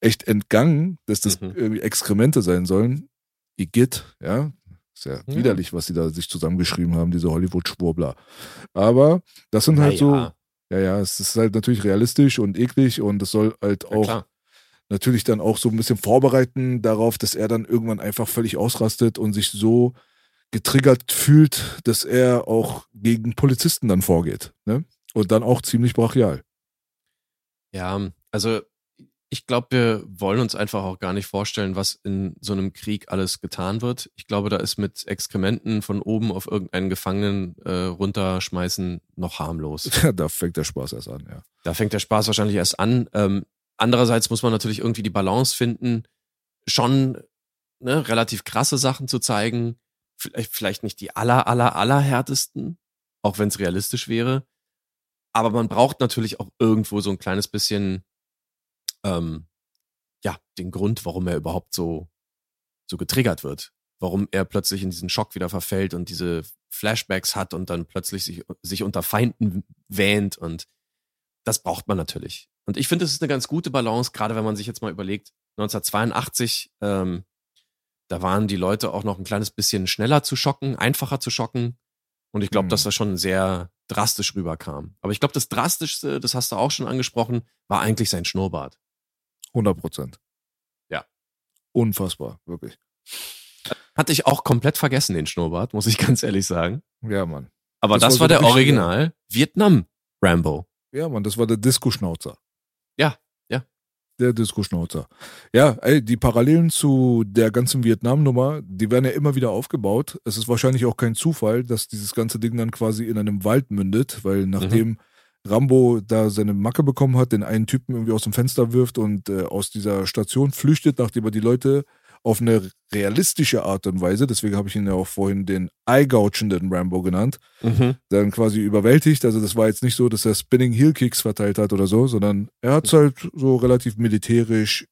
echt entgangen, dass das Mhm. irgendwie Exkremente sein sollen. Igitt, ja. Ist ja, Ja. widerlich, was sie da sich zusammengeschrieben haben, diese Hollywood-Schwurbler. Aber das sind halt so, Naja, ja, ja, es ist halt natürlich realistisch und eklig und es soll halt ja, auch klar. natürlich dann auch so ein bisschen vorbereiten darauf, dass er dann irgendwann einfach völlig ausrastet und sich so getriggert fühlt, dass er auch gegen Polizisten dann vorgeht. Ne? Und dann auch ziemlich brachial. Ja, also ich glaube, wir wollen uns einfach auch gar nicht vorstellen, was in so einem Krieg alles getan wird. Ich glaube, da ist mit Exkrementen von oben auf irgendeinen Gefangenen äh, runterschmeißen noch harmlos. da fängt der Spaß erst an, ja. Da fängt der Spaß wahrscheinlich erst an. Ähm, andererseits muss man natürlich irgendwie die Balance finden, schon ne, relativ krasse Sachen zu zeigen. Vielleicht, vielleicht nicht die aller, aller, aller härtesten, auch wenn es realistisch wäre. Aber man braucht natürlich auch irgendwo so ein kleines bisschen, ähm, ja, den Grund, warum er überhaupt so, so getriggert wird. Warum er plötzlich in diesen Schock wieder verfällt und diese Flashbacks hat und dann plötzlich sich, sich unter Feinden wähnt und das braucht man natürlich. Und ich finde, es ist eine ganz gute Balance, gerade wenn man sich jetzt mal überlegt, 1982, ähm, da waren die Leute auch noch ein kleines bisschen schneller zu schocken, einfacher zu schocken. Und ich glaube, Mhm. dass das schon sehr drastisch rüberkam. Aber ich glaube, das Drastischste, das hast du auch schon angesprochen, war eigentlich sein Schnurrbart. 100 Prozent. Ja. Unfassbar, wirklich. Hatte ich auch komplett vergessen, den Schnurrbart, muss ich ganz ehrlich sagen. Ja, Mann. Aber Das das, war der Original Vietnam Rambo. Ja, Mann, das war der Disco-Schnauzer. Ja, ja. Der Disco-Schnauzer. Ja, ey, die Parallelen zu der ganzen Vietnam-Nummer, die werden ja immer wieder aufgebaut. Es ist wahrscheinlich auch kein Zufall, dass dieses ganze Ding dann quasi in einem Wald mündet, weil nachdem Rambo da seine Macke bekommen hat, den einen Typen irgendwie aus dem Fenster wirft und äh, aus dieser Station flüchtet, nachdem er die Leute auf eine realistische Art und Weise, deswegen habe ich ihn ja auch vorhin den eye-gouchenden Rambo genannt, Mhm. dann quasi überwältigt. Also das war jetzt nicht so, dass er Spinning Heel Kicks verteilt hat oder so, sondern er hat es halt so relativ militärisch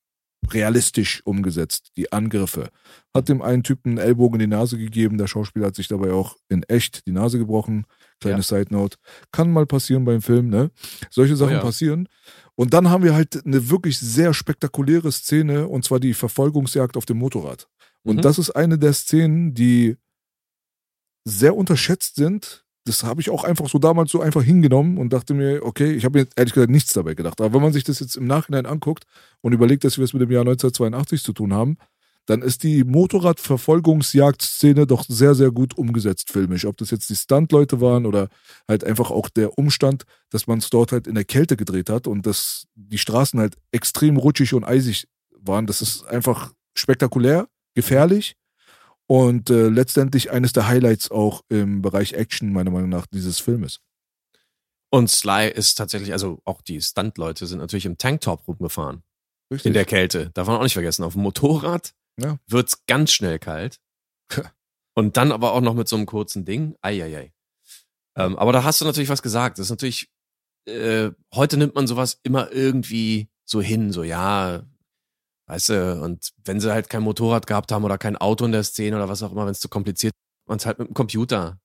realistisch umgesetzt, die Angriffe. Hat dem einen Typen einen Ellbogen in die Nase gegeben, der Schauspieler hat sich dabei auch in echt die Nase gebrochen. Kleine Ja. Side Note. Kann mal passieren beim Film, ne? Solche Sachen ja. passieren. Und dann haben wir halt eine wirklich sehr spektakuläre Szene, und zwar die Verfolgungsjagd auf dem Motorrad. Und Mhm. das ist eine der Szenen, die sehr unterschätzt sind. Das habe ich auch einfach so damals so einfach hingenommen und dachte mir, okay, ich habe mir ehrlich gesagt nichts dabei gedacht. Aber wenn man sich das jetzt im Nachhinein anguckt und überlegt, dass wir es mit dem Jahr 1982 zu tun haben, dann ist die Motorradverfolgungsjagd-Szene doch sehr, sehr gut umgesetzt filmisch. Ob das jetzt die Stuntleute waren oder halt einfach auch der Umstand, dass man es dort halt in der Kälte gedreht hat und dass die Straßen halt extrem rutschig und eisig waren. Das ist einfach spektakulär, gefährlich und äh, letztendlich eines der Highlights auch im Bereich Action, meiner Meinung nach, dieses Filmes. Und Sly ist tatsächlich, also auch die Stunt-Leute sind natürlich im Tanktop rumgefahren. Richtig. In der Kälte. Darf man auch nicht vergessen. Auf dem Motorrad Ja. wird's ganz schnell kalt. Und dann aber auch noch mit so einem kurzen Ding. Eieiei. Ähm, aber da hast du natürlich was gesagt. Das ist natürlich, äh, heute nimmt man sowas immer irgendwie so hin, so ja, weißt du, und wenn sie halt kein Motorrad gehabt haben oder kein Auto in der Szene oder was auch immer, wenn es zu kompliziert ist, man es halt mit dem Computer.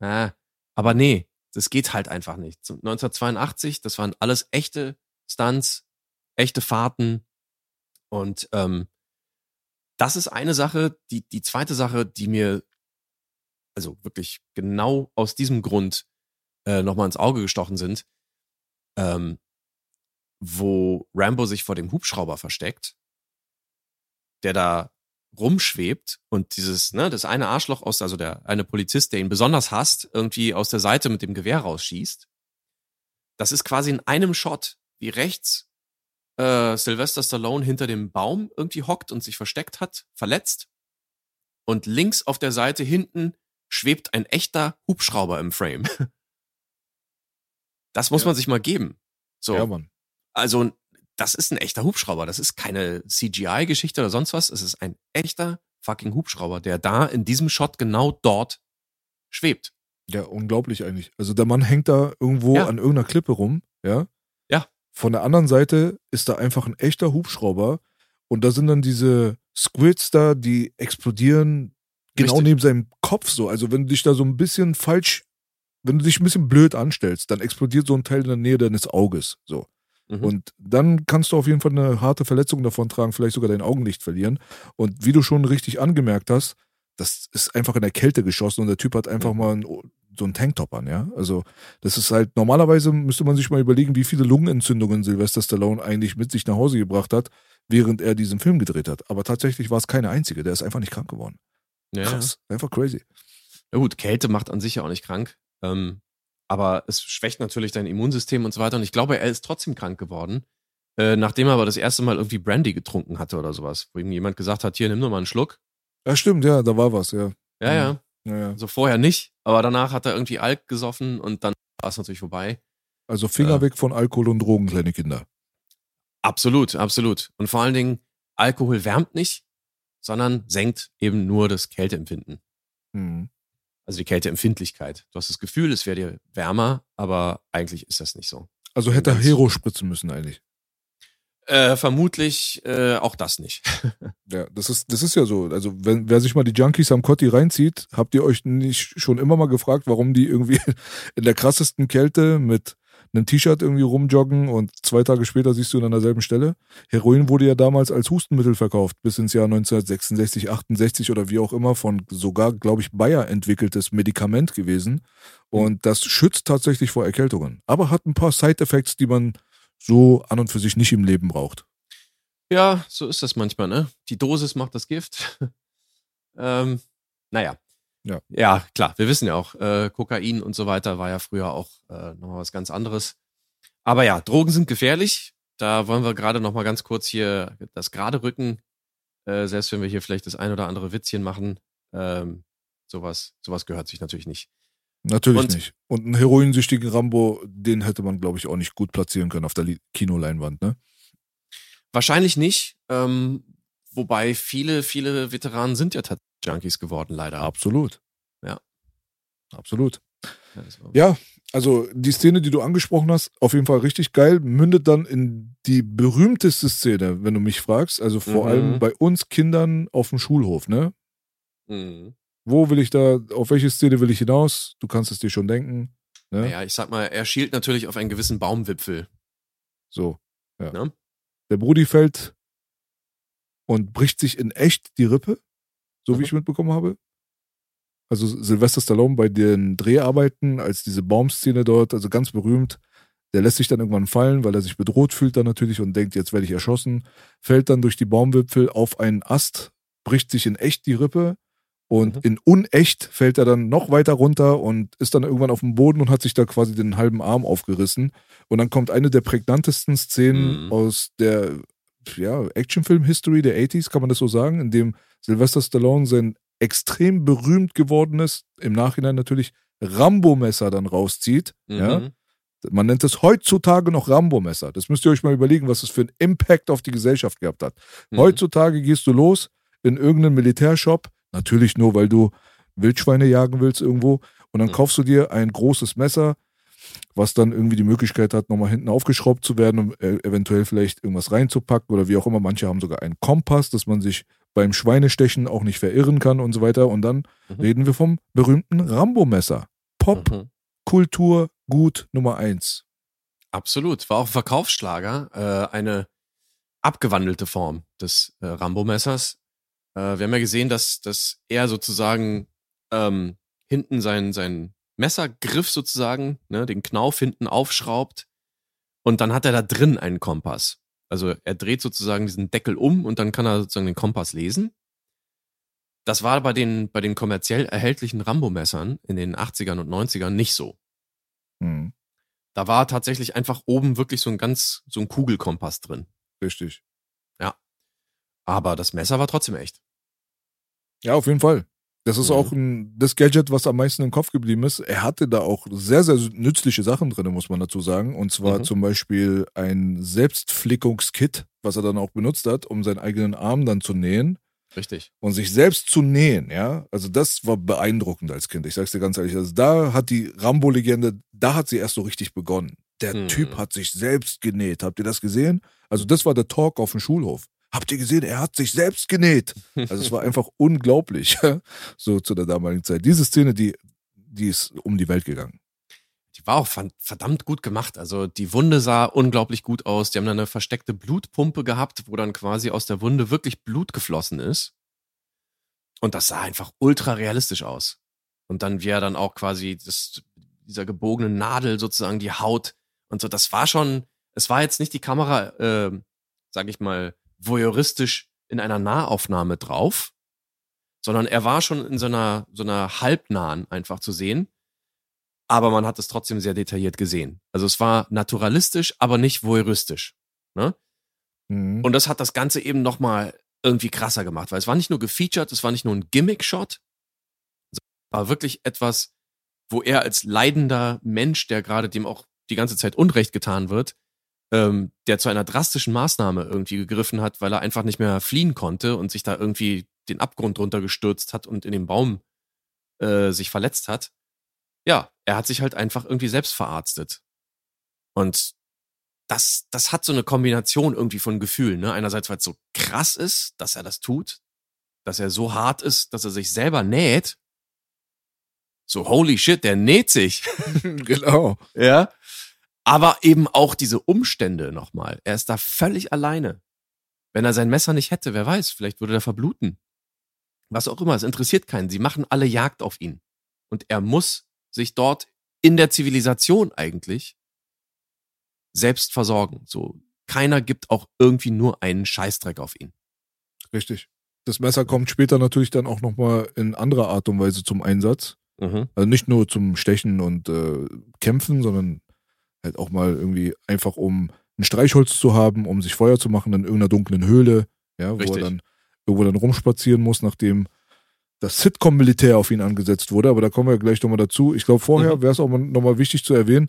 Ja, aber nee, das geht halt einfach nicht. Zum 1982, das waren alles echte Stunts, echte Fahrten und ähm, das ist eine Sache. Die, die zweite Sache, die mir also wirklich genau aus diesem Grund äh, nochmal ins Auge gestochen sind, ähm, wo Rambo sich vor dem Hubschrauber versteckt, der da rumschwebt und dieses, ne, das eine Arschloch aus, also der eine Polizist, der ihn besonders hasst, irgendwie aus der Seite mit dem Gewehr rausschießt. Das ist quasi in einem Shot, wie rechts äh, Sylvester Stallone hinter dem Baum irgendwie hockt und sich versteckt hat, verletzt. Und links auf der Seite hinten schwebt ein echter Hubschrauber im Frame. Das muss Ja. man sich mal geben. So, Ja, Mann. also das ist ein echter Hubschrauber. Das ist keine CGI-Geschichte oder sonst was. Es ist ein echter fucking Hubschrauber, der da in diesem Shot genau dort schwebt. Ja, unglaublich eigentlich. Also der Mann hängt da irgendwo Ja. an irgendeiner Klippe rum, ja. Von der anderen Seite ist da einfach ein echter Hubschrauber und da sind dann diese Squids da, die explodieren genau Richtig. neben seinem Kopf so. Also wenn du dich da so ein bisschen falsch, wenn du dich ein bisschen blöd anstellst, dann explodiert so ein Teil in der Nähe deines Auges, so. Mhm. Und dann kannst du auf jeden Fall eine harte Verletzung davon tragen, vielleicht sogar dein Augenlicht verlieren. Und wie du schon richtig angemerkt hast, das ist einfach in der Kälte geschossen und der Typ hat einfach mal ein, so einen Tanktop an, ja. Also, das ist halt, normalerweise müsste man sich mal überlegen, wie viele Lungenentzündungen Sylvester Stallone eigentlich mit sich nach Hause gebracht hat, während er diesen Film gedreht hat. Aber tatsächlich war es keine einzige, der ist einfach nicht krank geworden. ja. Krass, einfach crazy. Ja gut, Kälte macht an sich ja auch nicht krank. Ähm, aber es schwächt natürlich dein Immunsystem und so weiter. Und ich glaube, er ist trotzdem krank geworden. Äh, nachdem er aber das erste Mal irgendwie Brandy getrunken hatte oder sowas. Wo ihm jemand gesagt hat, hier, nimm doch mal einen Schluck. Ja, stimmt, ja, da war was, ja. Ja, Mhm. ja. Ja, ja. Also vorher nicht. Aber danach hat er irgendwie Alk gesoffen und dann war es natürlich vorbei. Also Finger Ja. weg von Alkohol und Drogen, kleine Kinder. Absolut, absolut. Und vor allen Dingen, Alkohol wärmt nicht, sondern senkt eben nur das Kälteempfinden. Mhm. Also die Kälteempfindlichkeit. Du hast das Gefühl, es wäre dir wärmer, aber eigentlich ist das nicht so. Also hätte er Hero spritzen müssen eigentlich. Äh, vermutlich äh, auch das nicht. Ja, das ist, das ist ja so. Also, wenn, wer sich mal die Junkies am Kotti reinzieht, habt ihr euch nicht schon immer mal gefragt, warum die irgendwie in der krassesten Kälte mit einem T-Shirt irgendwie rumjoggen und zwei Tage später siehst du ihn an derselben Stelle? Heroin wurde ja damals als Hustenmittel verkauft, bis ins Jahr 1966, 68 oder wie auch immer, von sogar, glaube ich, Bayer entwickeltes Medikament gewesen. Und das schützt tatsächlich vor Erkältungen. Aber hat ein paar Side-Effects, die man so an und für sich nicht im Leben braucht. Ja, so ist das manchmal, ne? Die Dosis macht das Gift. ähm, naja. Ja. Ja, klar, wir wissen ja auch, äh, Kokain und so weiter war ja früher auch äh, nochmal was ganz anderes. Aber ja, Drogen sind gefährlich. Da wollen wir gerade nochmal ganz kurz hier das gerade rücken. Äh, selbst wenn wir hier vielleicht das ein oder andere Witzchen machen. Ähm, sowas, sowas gehört sich natürlich nicht. Natürlich Und- nicht. Und einen heroinsüchtigen Rambo, den hätte man, glaube ich, auch nicht gut platzieren können auf der Kinoleinwand, ne? Wahrscheinlich nicht. Ähm, Wobei viele, viele Veteranen sind ja tatsächlich Junkies geworden, leider. Absolut. Ja. Absolut. Ja, also die Szene, die du angesprochen hast, auf jeden Fall richtig geil, mündet dann in die berühmteste Szene, wenn du mich fragst. Also vor Mhm. allem bei uns Kindern auf dem Schulhof, ne? Mhm. Wo will ich da, auf welche Szene will ich hinaus? Du kannst es dir schon denken. Ne? Naja, ich sag mal, er schielt natürlich auf einen gewissen Baumwipfel. So. Ja. Ne? Der Brudi fällt und bricht sich in echt die Rippe, so wie Mhm. ich mitbekommen habe. Also Sylvester Stallone bei den Dreharbeiten, als diese Baumszene dort, also ganz berühmt, der lässt sich dann irgendwann fallen, weil er sich bedroht fühlt dann natürlich und denkt, jetzt werde ich erschossen, fällt dann durch die Baumwipfel auf einen Ast, bricht sich in echt die Rippe und Mhm. in unecht fällt er dann noch weiter runter und ist dann irgendwann auf dem Boden und hat sich da quasi den halben Arm aufgerissen. Und dann kommt eine der prägnantesten Szenen Mhm. aus der ja, Actionfilm-History der 80s, kann man das so sagen, in dem Sylvester Stallone sein extrem berühmt gewordenes, im Nachhinein natürlich, Rambo-Messer dann rauszieht. Ja? Mhm. Man nennt es heutzutage noch Rambo-Messer. Das müsst ihr euch mal überlegen, was das für einen Impact auf die Gesellschaft gehabt hat. Mhm. Heutzutage gehst du los in irgendeinen Militärshop, natürlich nur, weil du Wildschweine jagen willst irgendwo, und dann Mhm. kaufst du dir ein großes Messer, was dann irgendwie die Möglichkeit hat, nochmal hinten aufgeschraubt zu werden, um äh, eventuell vielleicht irgendwas reinzupacken oder wie auch immer. Manche haben sogar einen Kompass, dass man sich beim Schweinestechen auch nicht verirren kann und so weiter. Und dann Mhm. reden wir vom berühmten Rambo-Messer. Mhm. Popkultur gut Nummer eins. Absolut. War auch ein Verkaufsschlager, äh, eine abgewandelte Form des äh, Rambo-Messers. Äh, wir haben ja gesehen, dass, dass er sozusagen ähm, hinten seinen, seinen Messergriff sozusagen, ne, den Knauf hinten aufschraubt und dann hat er da drin einen Kompass. Also er dreht sozusagen diesen Deckel um und dann kann er sozusagen den Kompass lesen. Das war bei den, bei den kommerziell erhältlichen Rambo-Messern in den 80ern und 90ern nicht so. Hm, Da war tatsächlich einfach oben wirklich so ein ganz, so ein Kugelkompass drin. richtig. Aber das Messer war trotzdem echt. Ja, auf jeden Fall. Das ist Mhm. auch ein, das Gadget, was am meisten im Kopf geblieben ist. Er hatte da auch sehr, sehr nützliche Sachen drin, muss man dazu sagen. Und zwar Mhm. zum Beispiel ein Selbstflickungskit, was er dann auch benutzt hat, um seinen eigenen Arm dann zu nähen Richtig. und sich selbst zu nähen, ja. Also das war beeindruckend als Kind. Ich sag's dir ganz ehrlich. Also da hat die Rambo-Legende, da hat sie erst so richtig begonnen. Der Mhm. Typ hat sich selbst genäht. Habt ihr das gesehen? Also das war der Talk auf dem Schulhof. Habt ihr gesehen? Er hat sich selbst genäht. Also es war einfach unglaublich, so zu der damaligen Zeit. Diese Szene, die, die ist um die Welt gegangen. Die war auch verdammt gut gemacht. Also die Wunde sah unglaublich gut aus. Die haben dann eine versteckte Blutpumpe gehabt, wo dann quasi aus der Wunde wirklich Blut geflossen ist. Und das sah einfach ultra realistisch aus. Und dann wie er dann auch quasi das, dieser gebogenen Nadel sozusagen die Haut und so. Das war schon, es war jetzt nicht die Kamera, äh, sag ich mal, voyeuristisch in einer Nahaufnahme drauf, sondern er war schon in so einer, so einer halbnahen einfach zu sehen. Aber man hat es trotzdem sehr detailliert gesehen. Also es war naturalistisch, aber nicht voyeuristisch. Ne? Mhm. Und das hat das Ganze eben nochmal irgendwie krasser gemacht, weil es war nicht nur gefeatured, es war nicht nur ein Gimmick-Shot, es war wirklich etwas, wo er als leidender Mensch, der gerade dem auch die ganze Zeit Unrecht getan wird, ähm, der zu einer drastischen Maßnahme irgendwie gegriffen hat, weil er einfach nicht mehr fliehen konnte und sich da irgendwie den Abgrund drunter gestürzt hat und in den Baum äh, sich verletzt hat. Ja, er hat sich halt einfach irgendwie selbst verarztet. Und das, das hat so eine Kombination irgendwie von Gefühlen. Ne? Einerseits, weil es so krass ist, dass er das tut, dass er so hart ist, dass er sich selber näht. So, holy shit, der näht sich. genau. Ja. Aber eben auch diese Umstände nochmal. Er ist da völlig alleine. Wenn er sein Messer nicht hätte, wer weiß, vielleicht würde er verbluten. Was auch immer, es interessiert keinen. Sie machen alle Jagd auf ihn. Und er muss sich dort in der Zivilisation eigentlich selbst versorgen. So, keiner gibt auch irgendwie nur einen Scheißdreck auf ihn. Richtig. Das Messer kommt später natürlich dann auch nochmal in anderer Art und Weise zum Einsatz. Mhm. Also nicht nur zum Stechen und äh, Kämpfen, sondern halt auch mal irgendwie einfach um ein Streichholz zu haben, um sich Feuer zu machen in irgendeiner dunklen Höhle, ja, wo Richtig. er dann irgendwo dann rumspazieren muss, nachdem das Sitcom-Militär auf ihn angesetzt wurde. Aber da kommen wir gleich nochmal dazu. Ich glaube, vorher Mhm. wäre es auch mal- nochmal wichtig zu erwähnen,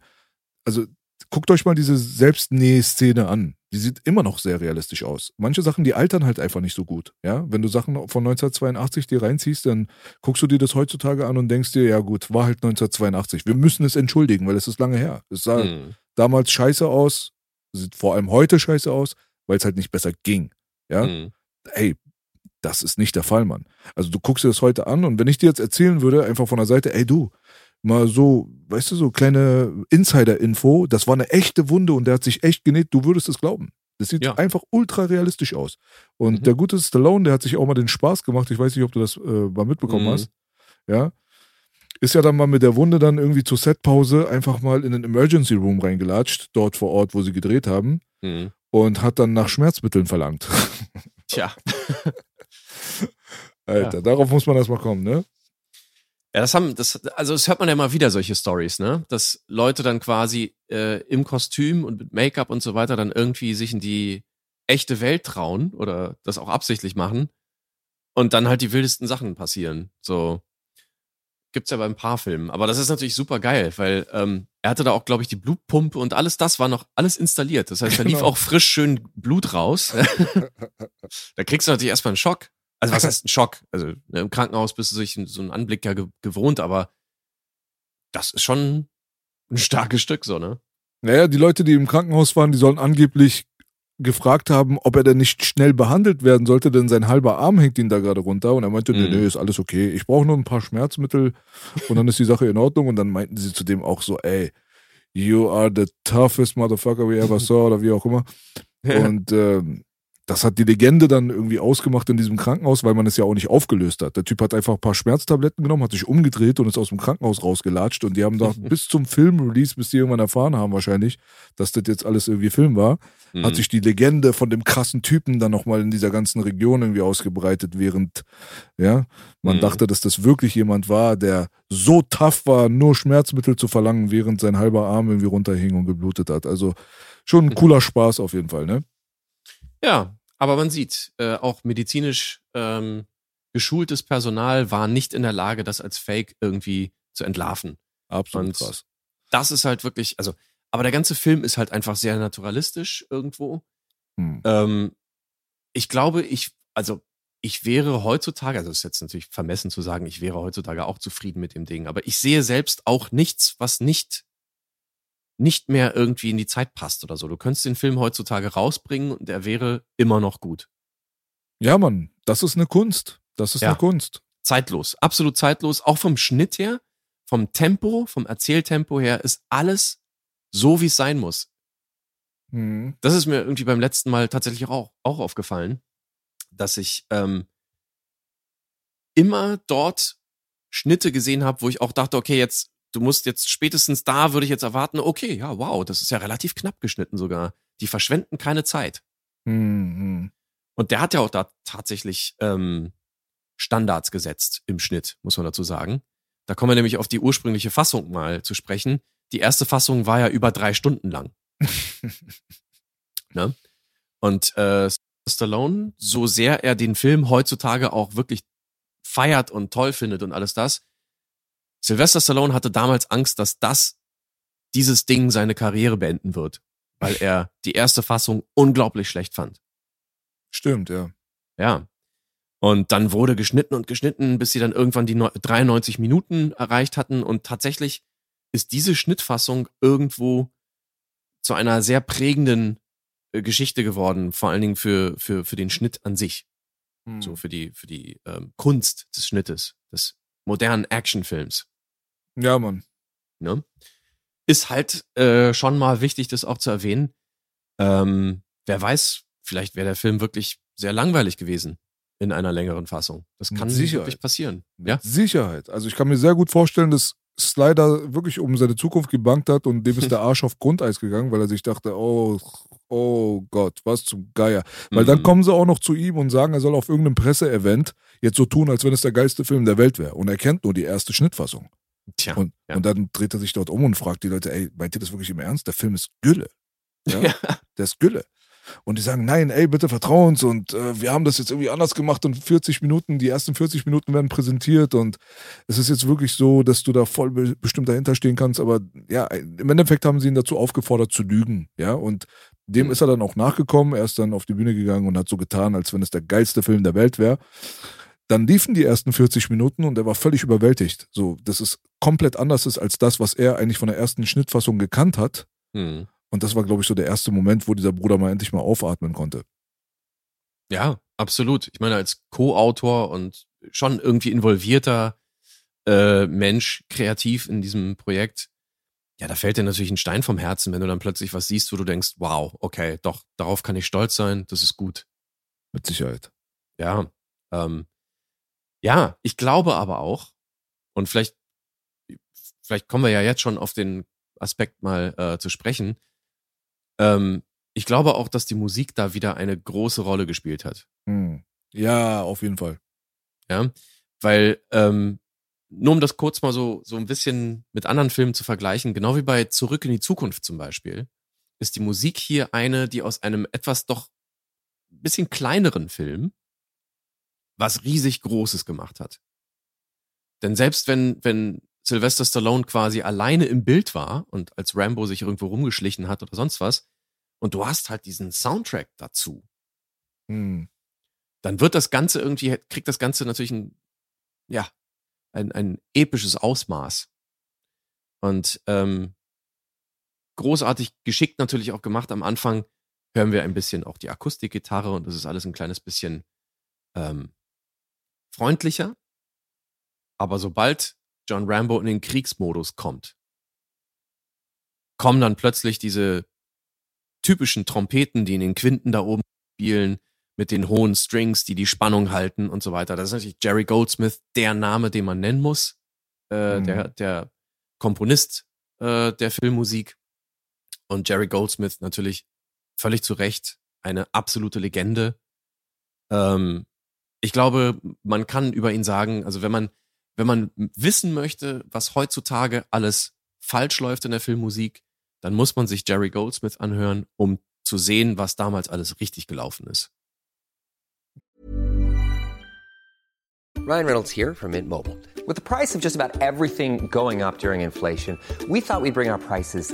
also guckt euch mal diese Selbstnäh-Szene an. Die sieht immer noch sehr realistisch aus. Manche Sachen, die altern halt einfach nicht so gut. Ja, wenn du Sachen von 1982 dir reinziehst, dann guckst du dir das heutzutage an und denkst dir, ja gut, war halt 1982. Wir müssen es entschuldigen, weil es ist lange her. Es sah Mhm. damals scheiße aus, sieht vor allem heute scheiße aus, weil es halt nicht besser ging. Ja, Mhm. ey, das ist nicht der Fall, Mann. Also du guckst dir das heute an und wenn ich dir jetzt erzählen würde, einfach von der Seite, ey du, mal so, weißt du, so kleine Insider-Info, das war eine echte Wunde und der hat sich echt genäht, du würdest es glauben. Das sieht Ja. einfach ultra realistisch aus. Und Mhm. der gute Stallone, der hat sich auch mal den Spaß gemacht, ich weiß nicht, ob du das äh, mal mitbekommen Mhm. hast, ja, ist ja dann mal mit der Wunde dann irgendwie zur Setpause einfach mal in den Emergency Room reingelatscht, dort vor Ort, wo sie gedreht haben, Mhm. und hat dann nach Schmerzmitteln verlangt. Tja. Alter, darauf muss man erstmal kommen, ne? Ja, das haben, das, also das hört man ja immer wieder, solche Stories, ne? Dass Leute dann quasi äh, im Kostüm und mit Make-up und so weiter dann irgendwie sich in die echte Welt trauen oder das auch absichtlich machen und dann halt die wildesten Sachen passieren. So gibt's ja bei ein paar Filmen. Aber das ist natürlich super geil, weil ähm, er hatte da auch, glaube ich, die Blutpumpe und alles das war noch alles installiert. Das heißt, da lief Genau. auch frisch schön Blut raus. da kriegst du natürlich erstmal einen Schock. Also was heißt ein Schock? Also ne, im Krankenhaus bist du sich so einen Anblick ja ge gewohnt, aber das ist schon ein starkes Stück, so, ne? Naja, die Leute, die im Krankenhaus waren, die sollen angeblich gefragt haben, ob er denn nicht schnell behandelt werden sollte, denn sein halber Arm hängt ihm da gerade runter. Und er meinte, nee, Mhm. nee, ist alles okay. Ich brauche nur ein paar Schmerzmittel und dann ist die Sache in Ordnung. Und dann meinten sie zu dem auch so, ey, you are the toughest motherfucker we ever saw oder wie auch immer. Und ähm, das hat die Legende dann irgendwie ausgemacht in diesem Krankenhaus, weil man es ja auch nicht aufgelöst hat. Der Typ hat einfach ein paar Schmerztabletten genommen, hat sich umgedreht und ist aus dem Krankenhaus rausgelatscht. Und die haben da bis zum Film-Release, bis die irgendwann erfahren haben wahrscheinlich, dass das jetzt alles irgendwie Film war, Mhm. hat sich die Legende von dem krassen Typen dann nochmal in dieser ganzen Region irgendwie ausgebreitet, während, ja, man Mhm. dachte, dass das wirklich jemand war, der so tough war, nur Schmerzmittel zu verlangen, während sein halber Arm irgendwie runterhing und geblutet hat. Also schon ein cooler Spaß auf jeden Fall, ne? Ja, aber man sieht, äh, auch medizinisch ähm, geschultes Personal war nicht in der Lage, das als Fake irgendwie zu entlarven. Absolut Und krass. Das ist halt wirklich, also, aber der ganze Film ist halt einfach sehr naturalistisch irgendwo. Hm. Ähm, ich glaube, ich, also ich wäre heutzutage, also es ist jetzt natürlich vermessen zu sagen, ich wäre heutzutage auch zufrieden mit dem Ding, aber ich sehe selbst auch nichts, was nicht nicht mehr irgendwie in die Zeit passt oder so. Du könntest den Film heutzutage rausbringen und er wäre immer noch gut. Ja, Mann, das ist eine Kunst. Das ist Ja. eine Kunst. Zeitlos, absolut zeitlos, auch vom Schnitt her, vom Tempo, vom Erzähltempo her ist alles so, wie es sein muss. Hm. das ist mir irgendwie beim letzten Mal tatsächlich auch, auch aufgefallen, dass ich ähm, immer dort Schnitte gesehen habe, wo ich auch dachte, okay, jetzt, du musst jetzt spätestens da, würde ich jetzt erwarten, okay, ja, wow, das ist ja relativ knapp geschnitten sogar. Die verschwenden keine Zeit. Hm, hm. Und der hat ja auch da tatsächlich ähm, Standards gesetzt im Schnitt, muss man dazu sagen. Da kommen wir nämlich auf die ursprüngliche Fassung mal zu sprechen. Die erste Fassung war ja über drei Stunden lang. ne? Und äh, Stallone, so sehr er den Film heutzutage auch wirklich feiert und toll findet und alles das, Sylvester Stallone hatte damals Angst, dass das dieses Ding seine Karriere beenden wird, weil er die erste Fassung unglaublich schlecht fand. Stimmt, ja. Ja. Und dann wurde geschnitten und geschnitten, bis sie dann irgendwann die neu- 93 Minuten erreicht hatten. Und tatsächlich ist diese Schnittfassung irgendwo zu einer sehr prägenden äh, Geschichte geworden, vor allen Dingen für, für, für den Schnitt an sich. Hm. So für die, für die ähm, Kunst des Schnittes, des modernen Actionfilms. Ja, Mann. Ne? Ist halt äh, schon mal wichtig, das auch zu erwähnen. Ähm, wer weiß, vielleicht wäre der Film wirklich sehr langweilig gewesen in einer längeren Fassung. Das kann wirklich passieren. Mit Ja. Sicherheit. Also ich kann mir sehr gut vorstellen, dass Slider wirklich um seine Zukunft gebankt hat und dem ist der Arsch auf Grundeis gegangen, weil er sich dachte, oh, oh Gott, was zum Geier. Weil dann Mhm. kommen sie auch noch zu ihm und sagen, er soll auf irgendeinem Presseevent jetzt so tun, als wenn es der geilste Film der Welt wäre. Und er kennt nur die erste Schnittfassung. Tja. Und, ja. und dann dreht er sich dort um und fragt die Leute, ey, meint ihr das wirklich im Ernst? Der Film ist Gülle. Ja? Ja. Der ist Gülle. Und die sagen, nein, ey, bitte vertrau uns und äh, wir haben das jetzt irgendwie anders gemacht und 40 Minuten, die ersten 40 Minuten werden präsentiert und es ist jetzt wirklich so, dass du da voll be bestimmt dahinter stehen kannst, aber ja, im Endeffekt haben sie ihn dazu aufgefordert zu lügen, ja, und Dem Mhm. ist er dann auch nachgekommen. Er ist dann auf die Bühne gegangen und hat so getan, als wenn es der geilste Film der Welt wäre. Dann liefen die ersten 40 Minuten und er war völlig überwältigt. So, dass es komplett anders ist als das, was er eigentlich von der ersten Schnittfassung gekannt hat. Hm. Und das war, glaube ich, so der erste Moment, wo dieser Bruder mal endlich mal aufatmen konnte. Ja, absolut. Ich meine, als Co-Autor und schon irgendwie involvierter äh, Mensch, kreativ in diesem Projekt, ja, da fällt dir natürlich ein Stein vom Herzen, wenn du dann plötzlich was siehst, wo du denkst, wow, okay, doch, darauf kann ich stolz sein, das ist gut. Mit Sicherheit. Ja, ähm, ja, ich glaube aber auch, und vielleicht, vielleicht kommen wir ja jetzt schon auf den Aspekt mal äh, zu sprechen. Ähm, ich glaube auch, dass die Musik da wieder eine große Rolle gespielt hat. Hm. Ja, auf jeden Fall. Ja, weil ähm, nur um das kurz mal so so ein bisschen mit anderen Filmen zu vergleichen, genau wie bei Zurück in die Zukunft zum Beispiel, ist die Musik hier eine, die aus einem etwas doch ein bisschen kleineren Film was riesig Großes gemacht hat. Denn selbst wenn wenn Sylvester Stallone quasi alleine im Bild war und als Rambo sich irgendwo rumgeschlichen hat oder sonst was, und du hast halt diesen Soundtrack dazu, Hm. dann wird das Ganze irgendwie, kriegt das Ganze natürlich ein, ja, ein, ein episches Ausmaß. Und ähm, großartig geschickt natürlich auch gemacht. Am Anfang hören wir ein bisschen auch die Akustikgitarre und das ist alles ein kleines bisschen ähm, freundlicher. Aber sobald John Rambo in den Kriegsmodus kommt, kommen dann plötzlich diese typischen Trompeten, die in den Quinten da oben spielen, mit den hohen Strings, die die Spannung halten und so weiter. Das ist natürlich Jerry Goldsmith, der Name, den man nennen muss, äh, Mhm. der, der Komponist äh, der Filmmusik. Und Jerry Goldsmith natürlich völlig zu Recht eine absolute Legende. Ähm, ich glaube, man kann über ihn sagen, also wenn man, wenn man wissen möchte, was heutzutage alles falsch läuft in der Filmmusik, dann muss man sich Jerry Goldsmith anhören, um zu sehen, was damals alles richtig gelaufen ist. Ryan Reynolds here from Mint Mobile. With the price of just about everything going up during inflation, we thought we'd bring our prices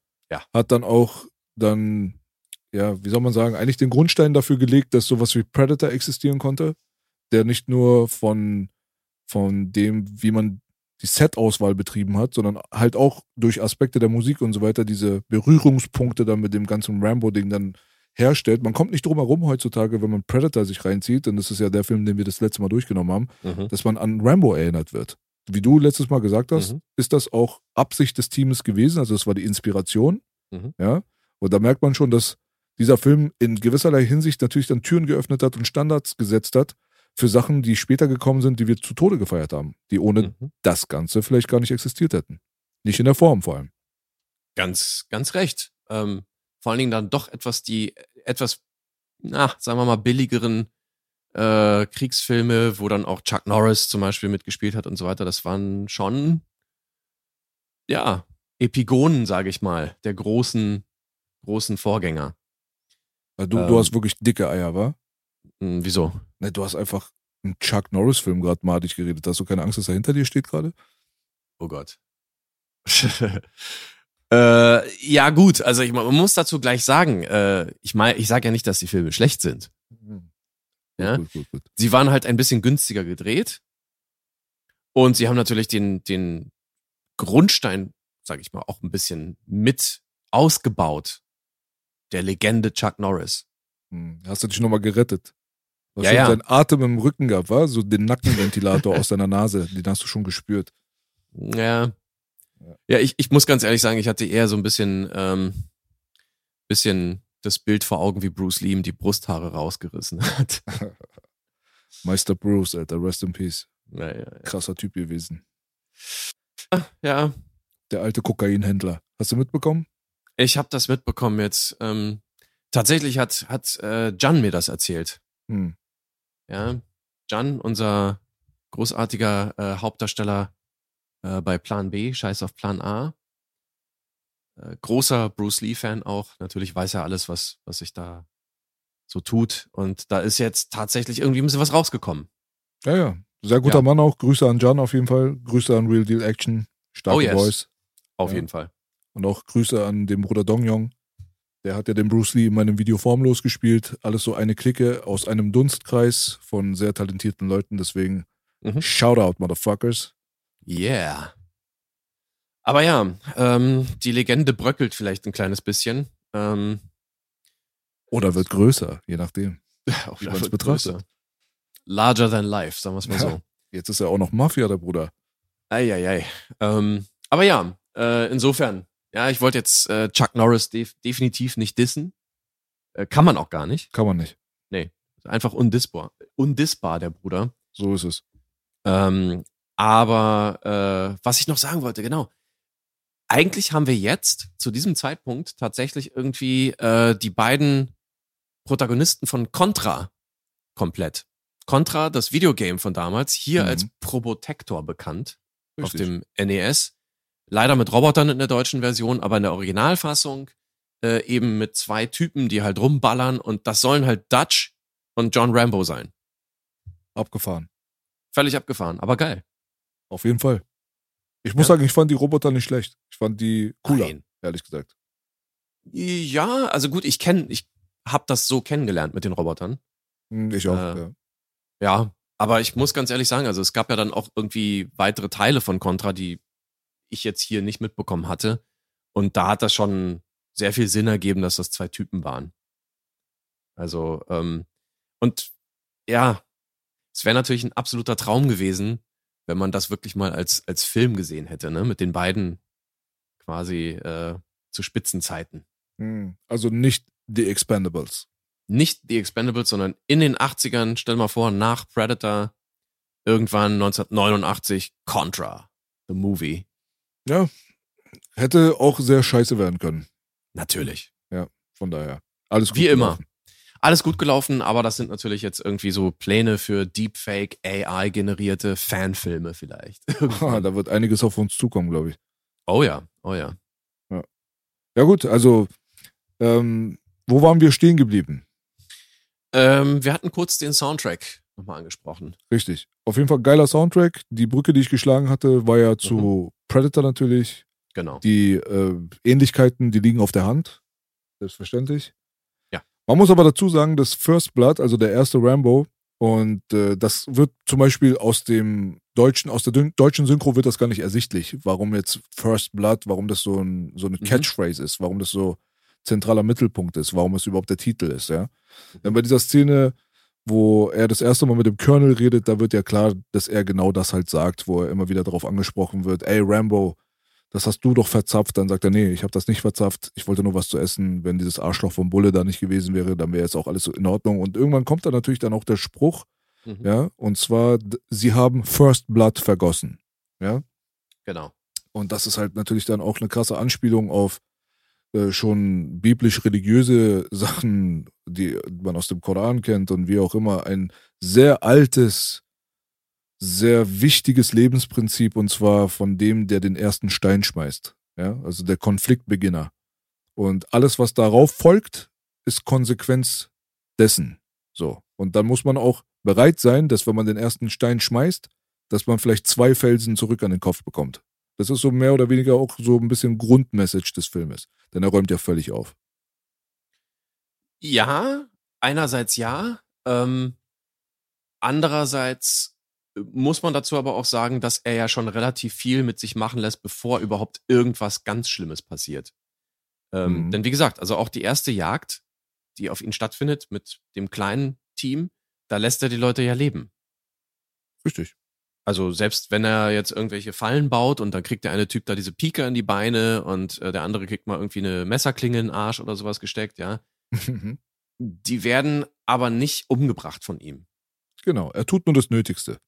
Ja. Hat dann auch dann, ja, wie soll man sagen, eigentlich den Grundstein dafür gelegt, dass sowas wie Predator existieren konnte. Der nicht nur von, von dem, wie man die Set-Auswahl betrieben hat, sondern halt auch durch Aspekte der Musik und so weiter diese Berührungspunkte dann mit dem ganzen Rambo-Ding dann herstellt. Man kommt nicht drum herum heutzutage, wenn man Predator sich reinzieht, und das ist ja der Film, den wir das letzte Mal durchgenommen haben, Mhm. dass man an Rambo erinnert wird. Wie du letztes Mal gesagt hast, Mhm. ist das auch Absicht des Teams gewesen. Also das war die Inspiration. Mhm. Ja. Und da merkt man schon, dass dieser Film in gewisserlei Hinsicht natürlich dann Türen geöffnet hat und Standards gesetzt hat für Sachen, die später gekommen sind, die wir zu Tode gefeiert haben, die ohne Mhm. das Ganze vielleicht gar nicht existiert hätten. Nicht in der Form vor allem. Ganz, ganz recht. Ähm, vor allen Dingen dann doch etwas die, etwas, na, sagen wir mal, billigeren äh, Kriegsfilme, wo dann auch Chuck Norris zum Beispiel mitgespielt hat und so weiter. Das waren schon, ja, Epigonen, sage ich mal, der großen, großen Vorgänger. Also du, Ähm. du hast wirklich dicke Eier, wa? Hm, wieso? Ne, du hast einfach einen Chuck Norris-Film gerade madig geredet. Hast du keine Angst, dass er hinter dir steht gerade? Oh Gott. äh, ja, gut, also ich, man muss dazu gleich sagen, äh, ich meine, ich sage ja nicht, dass die Filme schlecht sind. Ja? Gut, gut, gut. Sie waren halt ein bisschen günstiger gedreht. Und sie haben natürlich den, den Grundstein, sage ich mal, auch ein bisschen mit ausgebaut. Der Legende Chuck Norris. Hm, Hast du dich nochmal gerettet? Hast Ja, ja. deinen Atem im Rücken gehabt, war? So den Nackenventilator aus deiner Nase, den hast du schon gespürt. Ja. Ja, ich, ich muss ganz ehrlich sagen, ich hatte eher so ein bisschen, ähm, bisschen das Bild vor Augen, wie Bruce Lee ihm die Brusthaare rausgerissen hat. Meister Bruce, Alter, rest in peace. Ja, ja, Krasser Typ gewesen. ja. ja. Der alte Kokainhändler. Hast du mitbekommen? Ich habe das mitbekommen jetzt. Ähm, tatsächlich hat, hat äh, Jan mir das erzählt. Hm. Ja, Jan, unser großartiger äh, Hauptdarsteller äh, bei Plan B, Scheiß auf Plan A. Äh, großer Bruce Lee-Fan auch. Natürlich weiß er alles, was, was sich da so tut. Und da ist jetzt tatsächlich irgendwie ein bisschen was rausgekommen. Ja, ja. Sehr guter Ja. Mann auch. Grüße an Jan auf jeden Fall. Grüße an Real Deal Action. Starke Oh, yes. Boys. Auf Ja. jeden Fall. Und auch Grüße an den Bruder Dong Yong. Der hat ja den Bruce Lee in meinem Video formlos gespielt. Alles so eine Clique aus einem Dunstkreis von sehr talentierten Leuten. Deswegen Mhm. Shoutout, Motherfuckers. Yeah. Aber ja, ähm, die Legende bröckelt vielleicht ein kleines bisschen. Ähm, Oder wird größer, je nachdem. auch Wie man's wird betrachtet. größer. Larger than life, sagen wir es mal Ja. so. Jetzt ist er auch noch Mafia, der Bruder. Eieiei. Ähm, aber ja, äh, insofern, ja, ich wollte jetzt äh, Chuck Norris def definitiv nicht dissen. Äh, kann man auch gar nicht. Kann man nicht. Einfach undissbar. Undissbar, der Bruder. So ist es. Ähm, aber äh, was ich noch sagen wollte, genau. Eigentlich haben wir jetzt zu diesem Zeitpunkt tatsächlich irgendwie äh, die beiden Protagonisten von Contra komplett. Contra, das Videogame von damals, hier Mhm. als Probotector bekannt auf Richtig. dem NES. Leider mit Robotern in der deutschen Version, aber in der Originalfassung äh, eben mit zwei Typen, die halt rumballern und das sollen halt Dutch und John Rambo sein. Abgefahren. Völlig abgefahren, aber geil. Auf jeden Fall. Ich muss Ja. sagen, ich fand die Roboter nicht schlecht. Fand die cooler, Nein. ehrlich gesagt. Ja, also gut, ich kenne, ich habe das so kennengelernt mit den Robotern. Hm, Ich auch. Äh, ja. Ja, aber ich muss ganz ehrlich sagen, also es gab ja dann auch irgendwie weitere Teile von Contra, die ich jetzt hier nicht mitbekommen hatte. Und da hat das schon sehr viel Sinn ergeben, dass das zwei Typen waren. Also, ähm, und ja, es wäre natürlich ein absoluter Traum gewesen, wenn man das wirklich mal als, als Film gesehen hätte, ne? Mit den beiden quasi äh, zu Spitzenzeiten. Hm. Also nicht The Expendables. nicht die Expendables, sondern in den 80ern, stell mal vor, nach Predator, irgendwann 1989, Contra, the movie. Ja. Hätte auch sehr scheiße werden können. Natürlich. Von daher. Alles gut Wie immer. gelaufen. Alles gut gelaufen, aber das sind natürlich jetzt irgendwie so Pläne für Deepfake, AI-generierte Fanfilme vielleicht. Ha, da wird einiges auf uns zukommen, glaube ich. Oh ja, oh ja. Ja gut, also ähm, wo waren wir stehen geblieben? Ähm, wir hatten kurz den Soundtrack nochmal angesprochen. Richtig. Auf jeden Fall geiler Soundtrack. Die Brücke, die ich geschlagen hatte, war ja zu Predator natürlich. Genau. Die äh, Ähnlichkeiten, die liegen auf der Hand. Selbstverständlich. Ja. Man muss aber dazu sagen, dass First Blood, also der erste Rambo, und äh, das wird zum Beispiel aus dem deutschen, aus der deutschen Synchro wird das gar nicht ersichtlich, warum jetzt First Blood, warum das so, ein, so eine Mhm. Catchphrase ist, warum das so zentraler Mittelpunkt ist, warum es überhaupt der Titel ist, ja. Denn bei dieser Szene, wo er das erste Mal mit dem Colonel redet, da wird ja klar, dass er genau das halt sagt, wo er immer wieder darauf angesprochen wird, ey Rambo, das hast du doch verzapft. Dann sagt er, nee, ich habe das nicht verzapft, ich wollte nur was zu essen. Wenn dieses Arschloch vom Bulle da nicht gewesen wäre, dann wäre jetzt auch alles in Ordnung. Und irgendwann kommt da natürlich dann auch der Spruch, Mhm. ja, und zwar, sie haben First Blood vergossen, ja. Genau. Und das ist halt natürlich dann auch eine krasse Anspielung auf äh, schon biblisch-religiöse Sachen, die man aus dem Koran kennt und wie auch immer. Ein sehr altes, sehr wichtiges Lebensprinzip und zwar von dem, der den ersten Stein schmeißt. Ja, also der Konfliktbeginner. Und alles, was darauf folgt, ist Konsequenz dessen. So. Und dann muss man auch bereit sein, dass wenn man den ersten Stein schmeißt, dass man vielleicht zwei Felsen zurück an den Kopf bekommt. Das ist so mehr oder weniger auch so ein bisschen Grundmessage des Filmes. Denn er räumt ja völlig auf. Ja, einerseits ja. Ähm, andererseits muss man dazu aber auch sagen, dass er ja schon relativ viel mit sich machen lässt, bevor überhaupt irgendwas ganz Schlimmes passiert. Ähm, Mhm. Denn wie gesagt, also auch die erste Jagd, die auf ihn stattfindet mit dem kleinen Team, da lässt er die Leute ja leben. Richtig. Also selbst wenn er jetzt irgendwelche Fallen baut und dann kriegt der eine Typ da diese Pike in die Beine und äh, der andere kriegt mal irgendwie eine Messerklinge in den Arsch oder sowas gesteckt, ja. Die werden aber nicht umgebracht von ihm. genau. Er tut nur das Nötigste.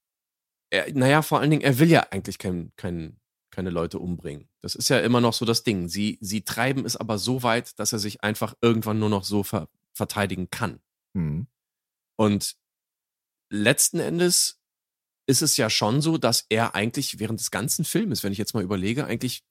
Er, naja, vor allen Dingen, er will ja eigentlich keinen kein, keine Leute umbringen. Das ist ja immer noch so das Ding. Sie, sie treiben es aber so weit, dass er sich einfach irgendwann nur noch so ver verteidigen kann. Mhm. Und letzten Endes ist es ja schon so, dass er eigentlich während des ganzen Filmes, wenn ich jetzt mal überlege, eigentlich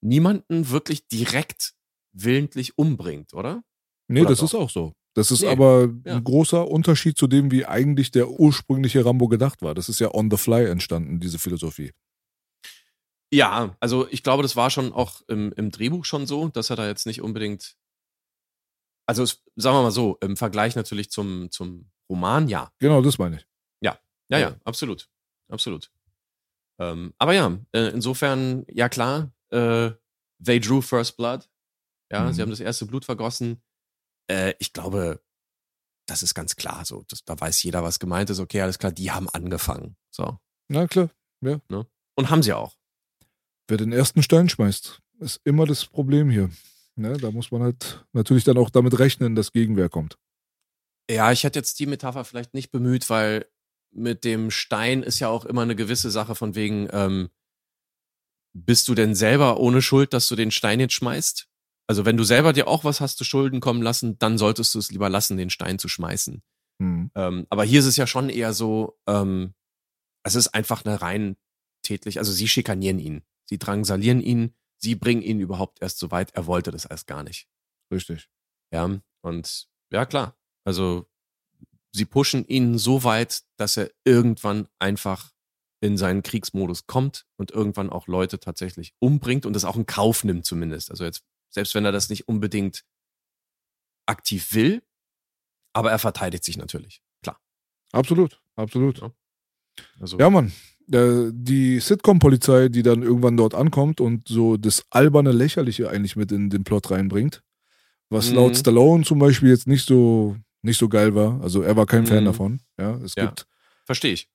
niemanden wirklich direkt willentlich umbringt, oder? Nee, Oder das doch? ist auch so. Das ist Nee, aber ja. ein großer Unterschied zu dem, wie eigentlich der ursprüngliche Rambo gedacht war. Das ist ja on the fly entstanden, diese Philosophie. Ja, also ich glaube, das war schon auch im, im Drehbuch schon so, dass er da jetzt nicht unbedingt. Also es, sagen wir mal so, im Vergleich natürlich zum, zum Roman, ja. Genau, das meine ich. Ja, ja, Ja. absolut. Absolut. Ähm, aber ja, äh, insofern, ja klar, äh, they drew first blood. Ja, Mhm. sie haben das erste Blut vergossen. Äh, ich glaube, das ist ganz klar so. Das, da weiß jeder, was gemeint ist. Okay, alles klar, die haben angefangen. So. Na klar, Und haben sie auch. wer den ersten Stein schmeißt, ist immer das Problem hier. Ne, da muss man halt natürlich dann auch damit rechnen, dass Gegenwehr kommt. Ja, ich hätte jetzt die Metapher vielleicht nicht bemüht, weil mit dem Stein ist ja auch immer eine gewisse Sache von wegen, ähm, bist du denn selber ohne Schuld, dass du den Stein jetzt schmeißt? Also wenn du selber dir auch was hast zu Schulden kommen lassen, dann solltest du es lieber lassen, den Stein zu schmeißen. Hm. Ähm, aber hier ist es ja schon eher so, ähm, es ist einfach eine rein tätlich, also sie schikanieren ihn, sie drangsalieren ihn, sie bringen ihn überhaupt erst so weit, er wollte das erst gar nicht. Richtig. Ja, und ja, klar. Also sie pushen ihn so weit, dass er irgendwann einfach in seinen Kriegsmodus kommt und irgendwann auch Leute tatsächlich umbringt und das auch in Kauf nimmt zumindest. Also jetzt, selbst wenn er das nicht unbedingt aktiv will, aber er verteidigt sich natürlich. Klar. Absolut, absolut. Ja. Also, Ja, Mann. Äh, Die Sitcom-Polizei, die dann irgendwann dort ankommt und so das alberne Lächerliche eigentlich mit in den Plot reinbringt, was Mhm. laut Stallone zum Beispiel jetzt nicht so, nicht so geil war. Also er war kein Fan Mhm. davon. Ja, es Ja. gibt verstehe ich.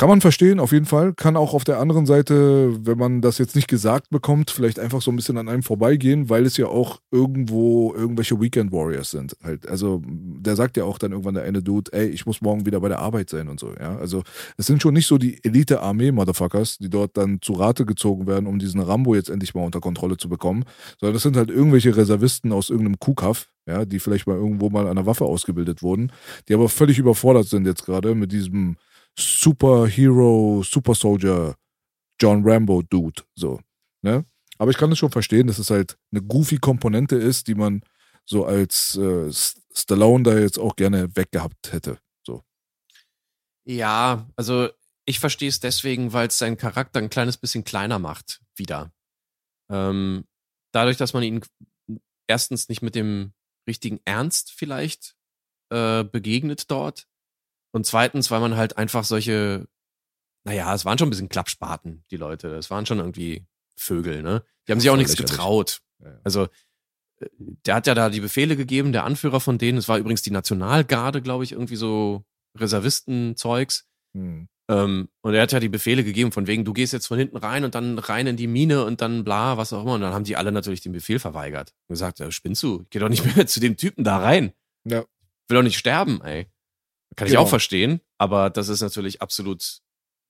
Kann man verstehen, auf jeden Fall. Kann auch auf der anderen Seite, wenn man das jetzt nicht gesagt bekommt, vielleicht einfach so ein bisschen an einem vorbeigehen, weil es ja auch irgendwo irgendwelche Weekend Warriors sind. Halt. Also der sagt ja auch dann irgendwann der eine Dude, ey, ich muss morgen wieder bei der Arbeit sein und so. Ja, also es sind schon nicht so die Elite-Armee-Motherfuckers, die dort dann zu Rate gezogen werden, um diesen Rambo jetzt endlich mal unter Kontrolle zu bekommen, sondern das sind halt irgendwelche Reservisten aus irgendeinem Kuhkaff, ja, die vielleicht mal irgendwo mal an der Waffe ausgebildet wurden, die aber völlig überfordert sind jetzt gerade mit diesem Superhero, Super Soldier, John Rambo Dude, so, ne? Aber ich kann es schon verstehen, dass es halt eine goofy Komponente ist, die man so als äh, Stallone da jetzt auch gerne weggehabt hätte. So. Ja, also ich verstehe es deswegen, weil es seinen Charakter ein kleines bisschen kleiner macht, wieder. Ähm, dadurch, dass man ihn erstens nicht mit dem richtigen Ernst vielleicht äh, begegnet dort und zweitens, weil man halt einfach solche, naja, es waren schon ein bisschen Klappspaten, die Leute. Es waren schon irgendwie Vögel, ne? Die haben sich auch nichts getraut. Also, äh, der hat ja da die Befehle gegeben, der Anführer von denen. Es war übrigens die Nationalgarde, glaube ich, irgendwie so Reservistenzeugs. Hm. Ähm, und er hat ja die Befehle gegeben, von wegen, du gehst jetzt von hinten rein und dann rein in die Mine und dann bla, was auch immer. Und dann haben die alle natürlich den Befehl verweigert. Und gesagt, ja, spinnst du? Geh doch nicht mehr zu dem Typen da rein. Ja. Will doch nicht sterben, ey. Kann ich Genau. auch verstehen, aber das ist natürlich absolut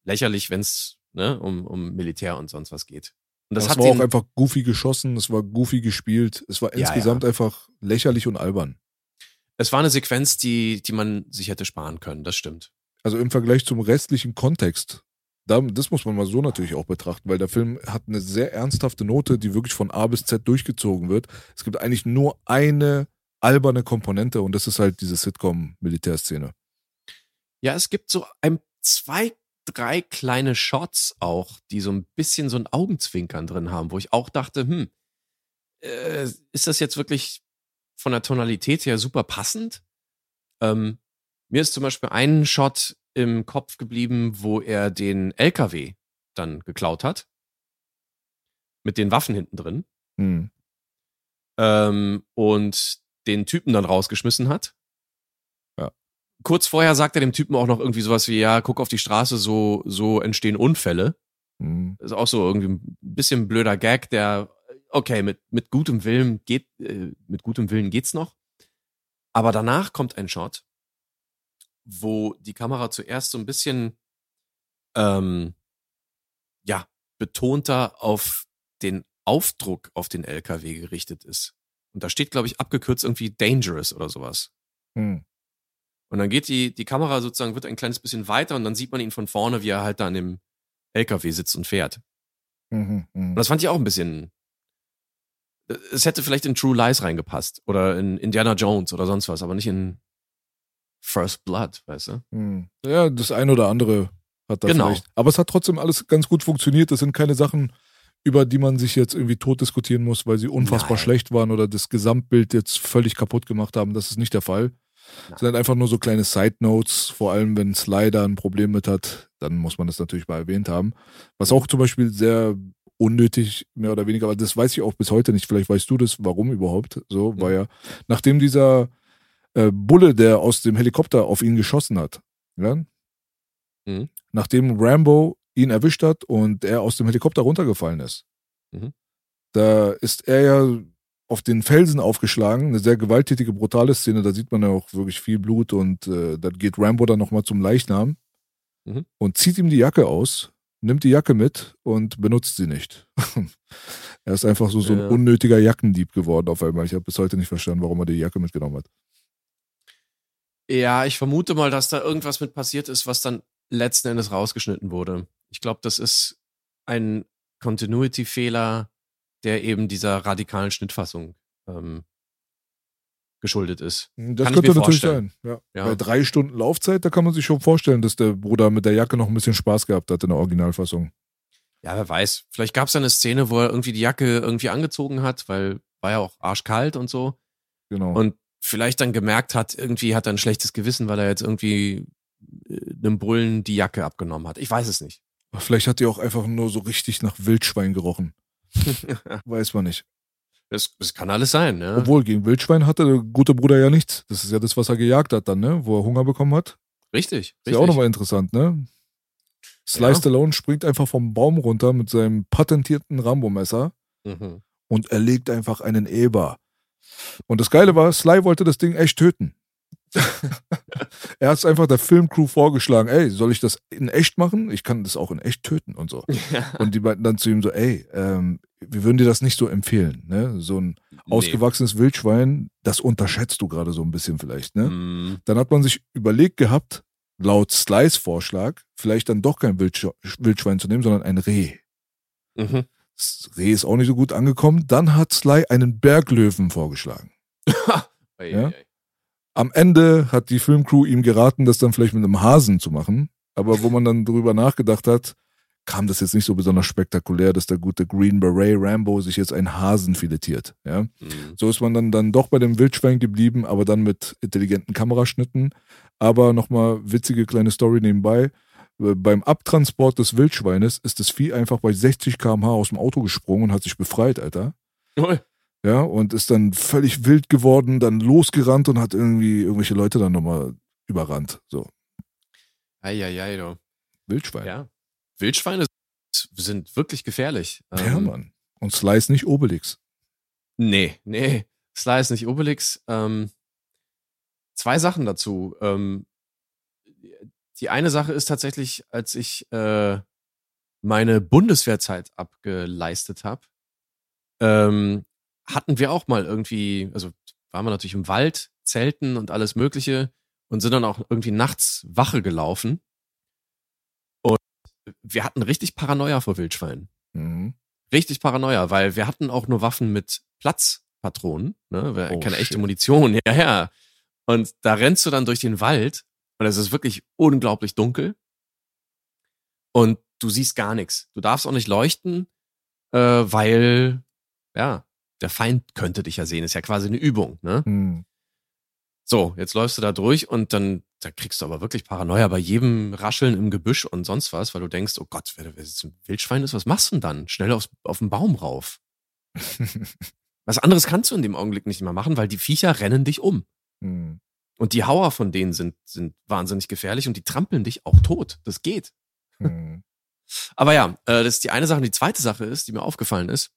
lächerlich, wenn es ne, um, um Militär und sonst was geht. Und das, Das, hat war auch einfach goofy geschossen, es war goofy gespielt, es war Ja, insgesamt einfach lächerlich und albern. es war eine Sequenz, die, die man sich hätte sparen können, das stimmt. Also im Vergleich zum restlichen Kontext, da, das muss man mal so natürlich auch betrachten, weil der Film hat eine sehr ernsthafte Note, die wirklich von A bis Z durchgezogen wird. Es gibt eigentlich nur eine alberne Komponente und das ist halt diese Sitcom-Militärszene. Ja, es gibt so ein, zwei, drei kleine Shots auch, die so ein bisschen so ein Augenzwinkern drin haben, wo ich auch dachte, hm, äh, ist das jetzt wirklich von der Tonalität her super passend? Ähm, mir ist zum Beispiel ein Shot im Kopf geblieben, wo er den LKW dann geklaut hat. Mit den Waffen hinten drin. Hm. ähm, und den Typen dann rausgeschmissen hat. Kurz vorher sagt er dem Typen auch noch irgendwie sowas wie, ja, guck auf die Straße, so, so entstehen Unfälle. Hm. ist auch so irgendwie ein bisschen blöder Gag, der, okay, mit, mit gutem Willen geht, äh, mit gutem Willen geht's noch. Aber danach kommt ein Shot, wo die Kamera zuerst so ein bisschen, ähm, ja, betonter auf den Aufdruck auf den LKW gerichtet ist. Und da steht, glaube ich, abgekürzt irgendwie dangerous oder sowas. Hm. Und dann geht die, die Kamera sozusagen, wird ein kleines bisschen weiter und dann sieht man ihn von vorne, wie er halt da an dem LKW sitzt und fährt. Mhm, mhm. Und das fand ich auch ein bisschen. Es hätte vielleicht in True Lies reingepasst oder in Indiana Jones oder sonst was, aber nicht in First Blood, weißt du? Hm. Ja, das eine oder andere hat da Genau. vielleicht. Aber es hat trotzdem alles ganz gut funktioniert. Das sind keine Sachen, über die man sich jetzt irgendwie tot diskutieren muss, weil sie unfassbar Nein. schlecht waren oder das Gesamtbild jetzt völlig kaputt gemacht haben. Das ist nicht der Fall. Es sind einfach nur so kleine Side Notes, vor allem wenn Slider ein Problem mit hat, dann muss man das natürlich mal erwähnt haben. Was auch zum Beispiel sehr unnötig, mehr oder weniger, aber das weiß ich auch bis heute nicht. Vielleicht weißt du das, warum überhaupt so, war ja, nachdem dieser äh, Bulle, der aus dem Helikopter auf ihn geschossen hat, ja, Mhm. nachdem Rambo ihn erwischt hat und er aus dem Helikopter runtergefallen ist, Mhm. da ist er ja auf den Felsen aufgeschlagen, eine sehr gewalttätige, brutale Szene, da sieht man ja auch wirklich viel Blut und äh, dann geht Rambo dann nochmal zum Leichnam Mhm. und zieht ihm die Jacke aus, nimmt die Jacke mit und benutzt sie nicht. er ist einfach so, so ein Ja. unnötiger Jackendieb geworden auf einmal. Ich habe bis heute nicht verstanden, warum er die Jacke mitgenommen hat. Ja, ich vermute mal, dass da irgendwas mit passiert ist, was dann letzten Endes rausgeschnitten wurde. Ich glaube, das ist ein Continuity-Fehler, der eben dieser radikalen Schnittfassung ähm, geschuldet ist. Das Kann könnte natürlich sein. Ja. Ja. Bei drei Stunden Laufzeit, da kann man sich schon vorstellen, dass der Bruder mit der Jacke noch ein bisschen Spaß gehabt hat in der Originalfassung. Ja, wer weiß. Vielleicht gab es eine Szene, wo er irgendwie die Jacke irgendwie angezogen hat, weil war ja auch arschkalt und so. Genau. Und vielleicht dann gemerkt hat, irgendwie hat er ein schlechtes Gewissen, weil er jetzt irgendwie äh, einem Bullen die Jacke abgenommen hat. Ich weiß es nicht. Vielleicht hat die auch einfach nur so richtig nach Wildschwein gerochen. Weiß man nicht. Das, das kann alles sein, ne? Obwohl, gegen Wildschwein hatte der gute Bruder ja nichts. Das ist ja das, was er gejagt hat dann, ne? Wo er Hunger bekommen hat. richtig. Ist richtig. ja auch nochmal interessant, ne? Sly Ja. Stallone springt einfach vom Baum runter mit seinem patentierten Rambo-Messer Mhm. und erlegt einfach einen Eber. Und das Geile war, Sly wollte das Ding echt töten. er hat es einfach der Filmcrew vorgeschlagen, ey, soll ich das in echt machen? Ich kann das auch in echt töten und so. Und die meinten dann zu ihm so, ey, ähm, wir würden dir das nicht so empfehlen. Ne? So ein ausgewachsenes Wildschwein, das unterschätzt du gerade so ein bisschen vielleicht. Ne? Mm, Dann hat man sich überlegt gehabt, laut Slys Vorschlag, vielleicht dann doch kein Wildsch Wildschwein zu nehmen, sondern ein Reh. Mhm. Das Reh ist auch nicht so gut angekommen. Dann hat Sly einen Berglöwen vorgeschlagen. Ja? Am Ende hat die Filmcrew ihm geraten, das dann vielleicht mit einem Hasen zu machen. Aber wo man dann drüber nachgedacht hat, kam das jetzt nicht so besonders spektakulär, dass der gute Green Beret Rambo sich jetzt einen Hasen filetiert. Ja? Mm. So ist man dann, dann doch bei dem Wildschwein geblieben, aber dann mit intelligenten Kameraschnitten. Aber nochmal witzige kleine Story nebenbei. Äh, Beim Abtransport des Wildschweines ist das Vieh einfach bei 60 km/h aus dem Auto gesprungen und hat sich befreit, Alter. Ui. Ja, und ist dann völlig wild geworden, dann losgerannt und hat irgendwie irgendwelche Leute dann nochmal überrannt. So, Ei, ei, ei, du. Wildschwein. Ja. Wildschweine sind wirklich gefährlich. Ja, Ähm, Mann. Und Sly ist nicht Obelix. Nee, nee. Sly ist nicht Obelix. Ähm, zwei Sachen dazu. Ähm, die eine Sache ist tatsächlich, als ich äh, meine Bundeswehrzeit abgeleistet habe, ähm, hatten wir auch mal irgendwie, also waren wir natürlich im Wald, Zelten und alles Mögliche und sind dann auch irgendwie nachts Wache gelaufen. Und wir hatten richtig Paranoia vor Wildschweinen Mhm. richtig Paranoia, weil wir hatten auch nur Waffen mit Platzpatronen, ne? Wir- Oh, keine echte shit. Munition, ja, ja. Und da rennst du dann durch den Wald und es ist wirklich unglaublich dunkel und du siehst gar nichts. Du darfst auch nicht leuchten, äh, weil, ja, der Feind könnte dich ja sehen. Ist ja quasi eine Übung, ne? Mhm. So, jetzt läufst du da durch und dann da kriegst du aber wirklich Paranoia bei jedem Rascheln im Gebüsch und sonst was, weil du denkst, oh Gott, wenn es ein Wildschwein ist, was machst du denn dann? Schnell aufs, auf den Baum rauf. Was anderes kannst du in dem Augenblick nicht mehr machen, weil die Viecher rennen dich um. Mhm. Und die Hauer von denen sind, sind wahnsinnig gefährlich und die trampeln dich auch tot. Das geht. Mhm. Aber ja, äh, das ist die eine Sache. Und die zweite Sache ist, die mir aufgefallen ist,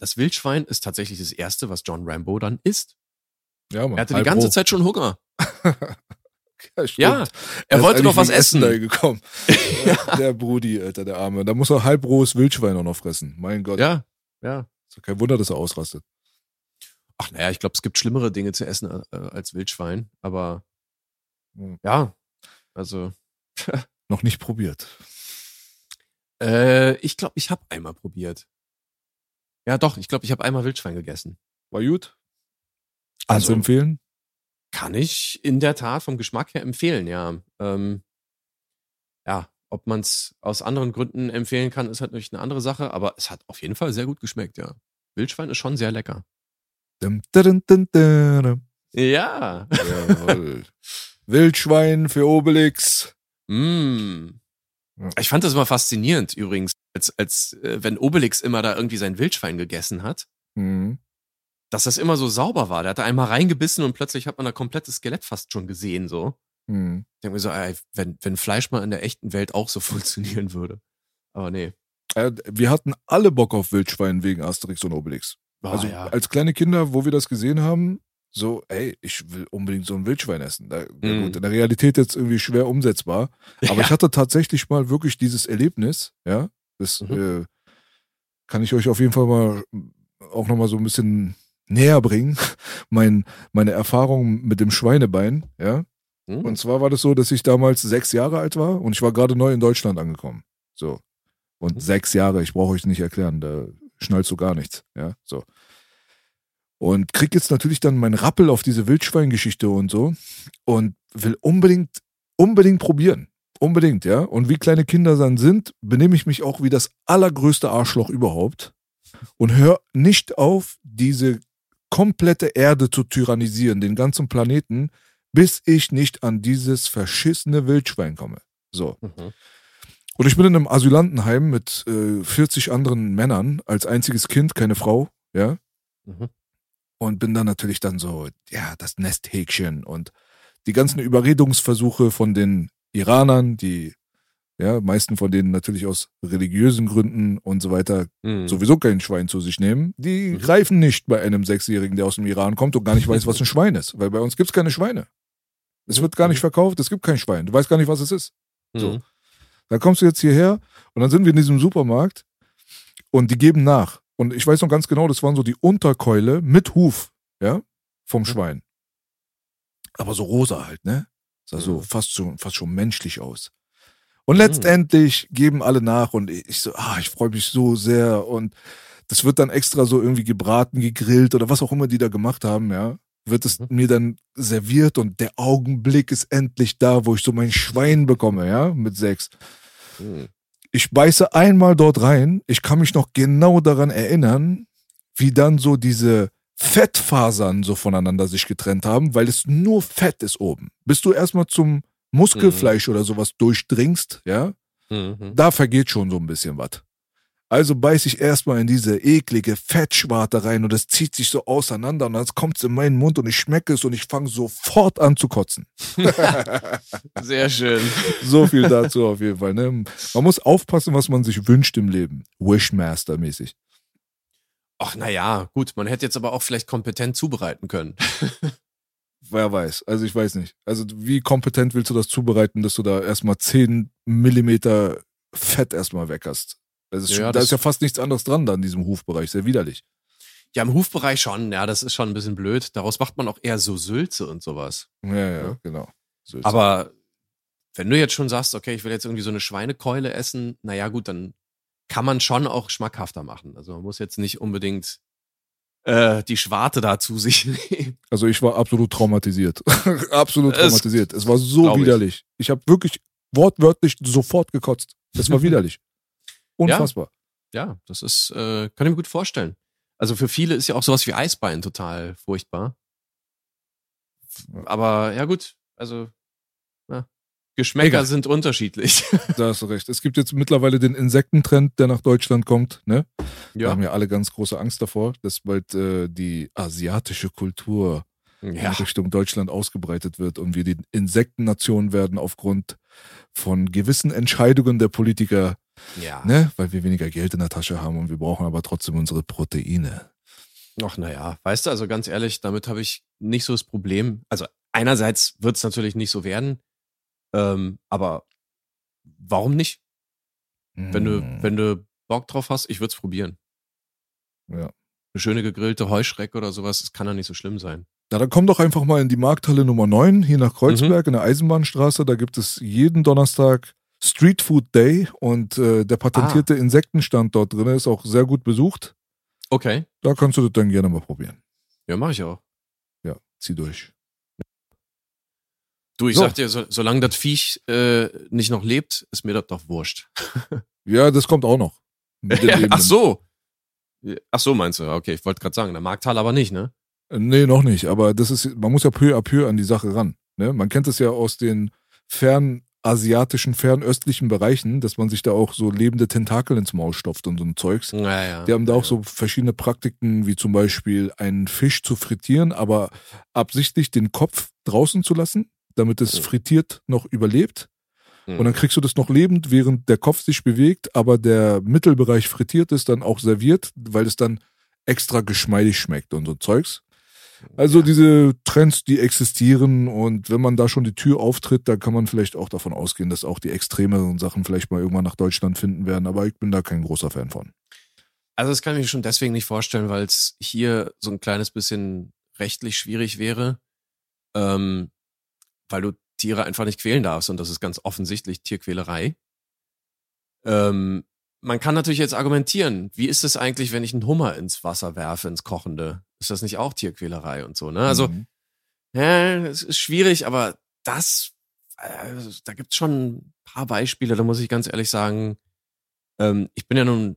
das Wildschwein ist tatsächlich das erste, was John Rambo dann isst. Ja, Mann. Er hatte die halb ganze roh. Zeit schon Hunger. Ja. Ja, er wollte noch was essen. dahin gekommen. Der Brudi, Alter, der Arme. Da muss er halbrohes Wildschwein auch noch fressen. Mein Gott. Ja, ja. Ist doch kein Wunder, dass er ausrastet. Ach naja, ich glaube, es gibt schlimmere Dinge zu essen äh, als Wildschwein, aber Hm. ja, also Noch nicht probiert. äh, ich glaube, ich habe einmal probiert. Ja, doch, ich glaube, ich habe einmal Wildschwein gegessen. War gut? Kannst Also- du empfehlen? Kann ich in der Tat vom Geschmack her empfehlen, ja. Ähm, ja, ob man es aus anderen Gründen empfehlen kann, ist halt natürlich eine andere Sache, aber es hat auf jeden Fall sehr gut geschmeckt, ja. Wildschwein ist schon sehr lecker. Dum, dum, dum. Ja. Jawohl. Wildschwein für Obelix. Mm. Ich fand das immer faszinierend übrigens, als, als äh, wenn Obelix immer da irgendwie sein Wildschwein gegessen hat, Mhm. dass das immer so sauber war. Der hat da einmal reingebissen und plötzlich hat man da komplettes Skelett fast schon gesehen, so. Mhm. Ich denke mir so, ey, wenn, wenn Fleisch mal in der echten Welt auch so funktionieren würde. Aber nee. Äh, Wir hatten alle Bock auf Wildschwein wegen Asterix und Obelix. Ah, Also ja. als kleine Kinder, wo wir das gesehen haben, so, ey, ich will unbedingt so ein Wildschwein essen. Da, Mhm. gut, in der Realität jetzt irgendwie schwer umsetzbar. Aber Ja. ich hatte tatsächlich mal wirklich dieses Erlebnis, ja. Das Mhm. äh, kann ich euch auf jeden Fall mal auch nochmal so ein bisschen näher bringen. Mein, meine Erfahrung mit dem Schweinebein, ja. Hm. Und zwar war das so, dass ich damals sechs Jahre alt war und ich war gerade neu in Deutschland angekommen. So. Und Mhm. sechs Jahre, ich brauche euch nicht erklären, da schnallst du gar nichts. Ja, so. Und krieg jetzt natürlich dann mein Rappel auf diese Wildschweingeschichte und so und will unbedingt, unbedingt probieren. Unbedingt, ja. Und wie kleine Kinder dann sind, benehme ich mich auch wie das allergrößte Arschloch überhaupt und hör nicht auf, diese komplette Erde zu tyrannisieren, den ganzen Planeten, bis ich nicht an dieses verschissene Wildschwein komme. So. Mhm. Und ich bin in einem Asylantenheim mit äh, 40 anderen Männern, als einziges Kind, keine Frau, ja. Mhm. Und bin dann natürlich dann so, ja, das Nesthäkchen und die ganzen Überredungsversuche von den Iranern, die, ja, meisten von denen natürlich aus religiösen Gründen und so weiter Mhm. sowieso kein Schwein zu sich nehmen, die Mhm. greifen nicht bei einem Sechsjährigen, der aus dem Iran kommt und gar nicht weiß, was ein Schwein ist. Weil bei uns gibt's keine Schweine. Es wird gar nicht verkauft, es gibt kein Schwein. Du weißt gar nicht, was es ist. so. Mhm. Dann kommst du jetzt hierher und dann sind wir in diesem Supermarkt und die geben nach. Und ich weiß noch ganz genau, das waren so die Unterkeule mit Huf, ja, vom Schwein. Aber so rosa halt, ne? Sah so Mhm. fast schon, fast schon menschlich aus. Und letztendlich geben alle nach und ich so, ah, ich freue mich so sehr und das wird dann extra so irgendwie gebraten, gegrillt oder was auch immer die da gemacht haben, ja. Wird es Mhm. mir dann serviert und der Augenblick ist endlich da, wo ich so mein Schwein bekomme, ja, mit sechs. Mhm. Ich beiße einmal dort rein. Ich kann mich noch genau daran erinnern, wie dann so diese Fettfasern so voneinander sich getrennt haben, weil es nur Fett ist oben. Bis du erstmal zum Muskelfleisch oder sowas durchdringst, ja, Mhm. da vergeht schon so ein bisschen was. Also beiß ich erstmal in diese eklige Fettschwarte rein und es zieht sich so auseinander und dann kommt es in meinen Mund und ich schmecke es und ich fange sofort an zu kotzen. Sehr schön. So viel dazu auf jeden Fall. Ne? Man muss aufpassen, was man sich wünscht im Leben. Wishmaster-mäßig. Ach, naja, gut, man hätte jetzt aber auch vielleicht kompetent zubereiten können. Wer weiß. Also ich weiß nicht. Also wie kompetent willst du das zubereiten, dass du da erstmal 10 Millimeter Fett erstmal weg hast? Das ist Ja, schon, da das- ist ja fast nichts anderes dran da in diesem Hufbereich. Sehr widerlich. Ja, im Hufbereich schon, ja, das ist schon ein bisschen blöd. Daraus macht man auch eher so Sülze und sowas. Ja, ja, Ja. genau. Ist Aber wenn du jetzt schon sagst, okay, ich will jetzt irgendwie so eine Schweinekeule essen, naja, gut, dann kann man schon auch schmackhafter machen. Also man muss jetzt nicht unbedingt äh, die Schwarte da zu sich nehmen. Also ich war absolut traumatisiert. absolut Es- traumatisiert. Es war so glaub ich. widerlich. Ich habe wirklich wortwörtlich sofort gekotzt. Es war widerlich. Unfassbar. Ja, das ist, äh, kann ich mir gut vorstellen. Also für viele ist ja auch sowas wie Eisbein total furchtbar. Aber ja gut, also ja. Geschmäcker Egal. sind unterschiedlich. Da hast du recht. Es gibt jetzt mittlerweile den Insektentrend, der nach Deutschland kommt. Ne? Da haben ja alle ganz große Angst davor, dass bald äh, die asiatische Kultur ja. in Richtung Deutschland ausgebreitet wird und wir die Insektennation werden aufgrund von gewissen Entscheidungen der Politiker, ja. ne? weil wir weniger Geld in der Tasche haben und wir brauchen aber trotzdem unsere Proteine. Ach naja, weißt du, also ganz ehrlich, damit habe ich nicht so das Problem. Also einerseits wird es natürlich nicht so werden, ähm, aber warum nicht? Wenn du, Hm, wenn du Bock drauf hast, ich würde es probieren. Ja. Eine schöne gegrillte Heuschrecke oder sowas, das kann ja nicht so schlimm sein. Na, dann komm doch einfach mal in die Markthalle Nummer 9 hier nach Kreuzberg Mhm. in der Eisenbahnstraße. Da gibt es jeden Donnerstag Street Food Day und äh, der patentierte Ah. Insektenstand dort drin ist auch sehr gut besucht. Okay. Da kannst du das dann gerne mal probieren. Ja, mache ich auch. Ja, zieh durch. Du, ich So. sag dir, so, solange das Viech äh, nicht noch lebt, ist mir das doch wurscht. Ja, das kommt auch noch. Ach so. Ach so, meinst du? Okay, ich wollte gerade sagen, der Markthalle aber nicht, ne? Nee, noch nicht. Aber das ist, man muss ja peu à peu an die Sache ran. Ne? Man kennt es ja aus den fernasiatischen, fernöstlichen Bereichen, dass man sich da auch so lebende Tentakel ins Maul stopft und so ein Zeugs. Ja, ja. Die haben da auch ja. so verschiedene Praktiken, wie zum Beispiel einen Fisch zu frittieren, aber absichtlich den Kopf draußen zu lassen, damit es Mhm. frittiert noch überlebt. Und dann kriegst du das noch lebend, während der Kopf sich bewegt, aber der Mittelbereich frittiert ist, dann auch serviert, weil es dann extra geschmeidig schmeckt und so Zeugs. Also diese Trends, die existieren und wenn man da schon die Tür auftritt, dann kann man vielleicht auch davon ausgehen, dass auch die extremeren Sachen vielleicht mal irgendwann nach Deutschland finden werden, aber ich bin da kein großer Fan von. Also das kann ich mir schon deswegen nicht vorstellen, weil es hier so ein kleines bisschen rechtlich schwierig wäre, ähm, weil du Tiere einfach nicht quälen darfst und das ist ganz offensichtlich Tierquälerei. Ähm, man kann natürlich jetzt argumentieren, wie ist es eigentlich, wenn ich einen Hummer ins Wasser werfe, ins Kochende? Ist das nicht auch Tierquälerei und so, ne? Also, Mhm. ja, es ist schwierig, aber das, äh, da gibt's schon ein paar Beispiele, da muss ich ganz ehrlich sagen, ähm, ich bin ja nun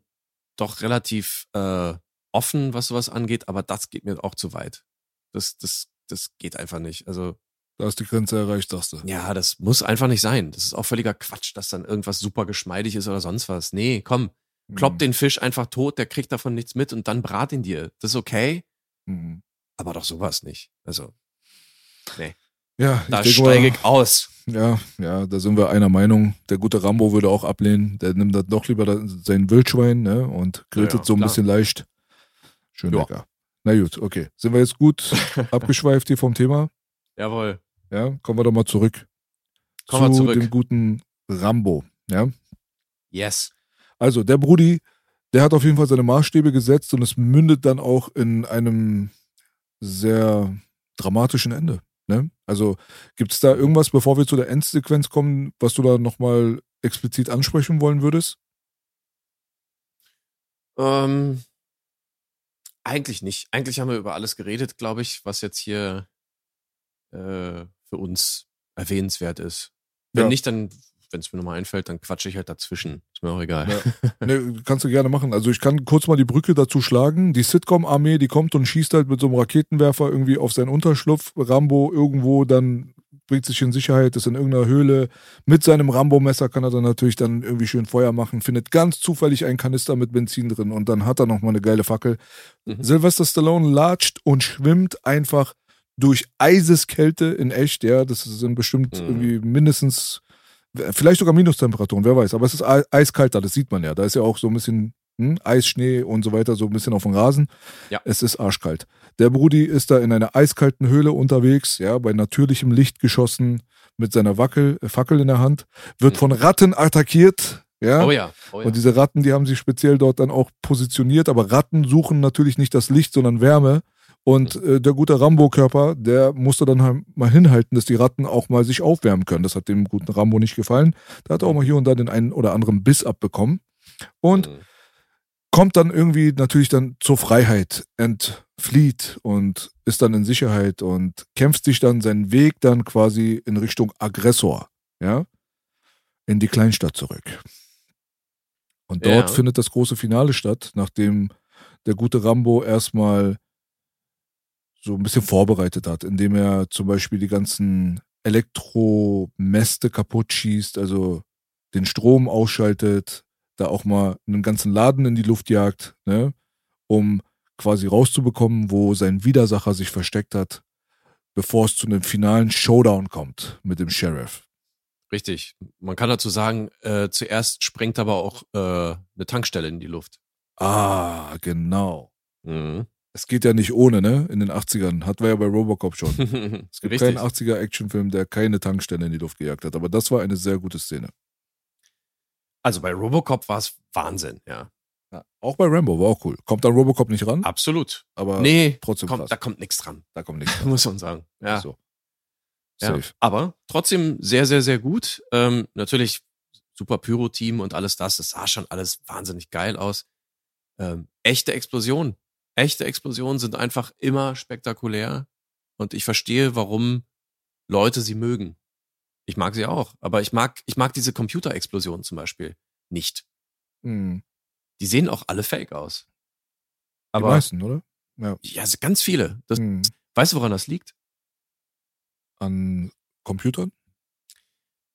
doch relativ äh, offen, was sowas angeht, aber das geht mir auch zu weit. Das, das, das geht einfach nicht. Also, da ist die Grenze erreicht, sagst du. ja, das muss einfach nicht sein. Das ist auch völliger Quatsch, dass dann irgendwas super geschmeidig ist oder sonst was. Nee, komm, klopp Mhm. den Fisch einfach tot, der kriegt davon nichts mit und dann brat ihn dir. Das ist okay, Mhm. aber doch sowas nicht. Also, Ja, da steige ich aus. ja, ja, da sind wir einer Meinung. Der gute Rambo würde auch ablehnen. Der nimmt dann doch lieber sein Wildschwein ne, und grillt Ja, es so ein klar. bisschen leicht. Schön Ja. lecker. Na gut, okay. Sind wir jetzt gut abgeschweift hier vom Thema? Jawohl. Ja, kommen wir doch mal zurück. Kommen wir zu zurück. dem guten Rambo. Ja, Yes. also der Brudi, der hat auf jeden Fall seine Maßstäbe gesetzt und es mündet dann auch in einem sehr dramatischen Ende. Ne? Also gibt es da irgendwas, bevor wir zu der Endsequenz kommen, was du da nochmal explizit ansprechen wollen würdest? Ähm, eigentlich nicht. Eigentlich haben wir über alles geredet, glaube ich, was jetzt hier äh, für uns erwähnenswert ist. Wenn Ja. nicht, dann, wenn es mir nochmal einfällt, dann quatsche ich halt dazwischen. Ist mir auch egal. Ja. Ne, kannst du gerne machen. Also ich kann kurz mal die Brücke dazu schlagen. Die Sitcom-Armee, die kommt und schießt halt mit so einem Raketenwerfer irgendwie auf seinen Unterschlupf. Rambo irgendwo dann bringt sich in Sicherheit, ist in irgendeiner Höhle. Mit seinem Rambo-Messer kann er dann natürlich dann irgendwie schön Feuer machen, findet ganz zufällig einen Kanister mit Benzin drin und dann hat er nochmal eine geile Fackel. Mhm. Sylvester Stallone latscht und schwimmt einfach durch Eiseskälte in echt, ja. Das sind bestimmt Mhm. irgendwie mindestens Vielleicht sogar Minustemperaturen, wer weiß. Aber es ist ei- eiskalt da, das sieht man ja. Da ist ja auch so ein bisschen hm, Eis, Schnee und so weiter, so ein bisschen auf dem Rasen. Ja. Es ist arschkalt. Der Brudi ist da in einer eiskalten Höhle unterwegs, ja, bei natürlichem Licht geschossen, mit seiner Wackel, äh, Fackel in der Hand, wird Mhm. von Ratten attackiert, ja. Oh ja. Oh ja. Und diese Ratten, die haben sich speziell dort dann auch positioniert, aber Ratten suchen natürlich nicht das Licht, sondern Wärme. Und äh, der gute Rambo-Körper, der musste dann halt mal hinhalten, dass die Ratten auch mal sich aufwärmen können. Das hat dem guten Rambo nicht gefallen. Da hat er auch mal hier und da den einen oder anderen Biss abbekommen. Und Mhm. kommt dann irgendwie natürlich dann zur Freiheit, entflieht und ist dann in Sicherheit und kämpft sich dann seinen Weg dann quasi in Richtung Aggressor, ja, in die Kleinstadt zurück. Und dort Ja. findet das große Finale statt, nachdem der gute Rambo erstmal so ein bisschen vorbereitet hat, indem er zum Beispiel die ganzen Elektromäste kaputt schießt, also den Strom ausschaltet, da auch mal einen ganzen Laden in die Luft jagt, ne, um quasi rauszubekommen, wo sein Widersacher sich versteckt hat, bevor es zu einem finalen Showdown kommt mit dem Sheriff. Richtig. Man kann dazu sagen, äh, zuerst sprengt aber auch äh, eine Tankstelle in die Luft. Ah, genau. Mhm. Es geht ja nicht ohne, ne? In den 80ern. Hatten wir ja bei Robocop schon. Es gibt Richtig. keinen 80er Actionfilm, der keine Tankstelle in die Luft gejagt hat. Aber das war eine sehr gute Szene. Also bei Robocop war es Wahnsinn, ja. Ja. Auch bei Rambo war auch cool. Kommt an Robocop nicht ran, Absolut. aber nee, trotzdem kommt, krass. da kommt nichts dran, da kommt nichts. muss man sagen. Ja. So. Ja, aber trotzdem sehr, sehr, sehr gut. Ähm, natürlich super Pyro-Team und alles das. Das sah schon alles wahnsinnig geil aus. Ähm, echte Explosionen. Echte Explosionen sind einfach immer spektakulär. Und ich verstehe, warum Leute sie mögen. Ich mag sie auch. Aber ich mag, ich mag diese Computerexplosionen zum Beispiel nicht. Hm. Die sehen auch alle fake aus. Die Aber meisten, oder? Ja. ja, ganz viele. Das, Hm. Weißt du, woran das liegt? An Computern?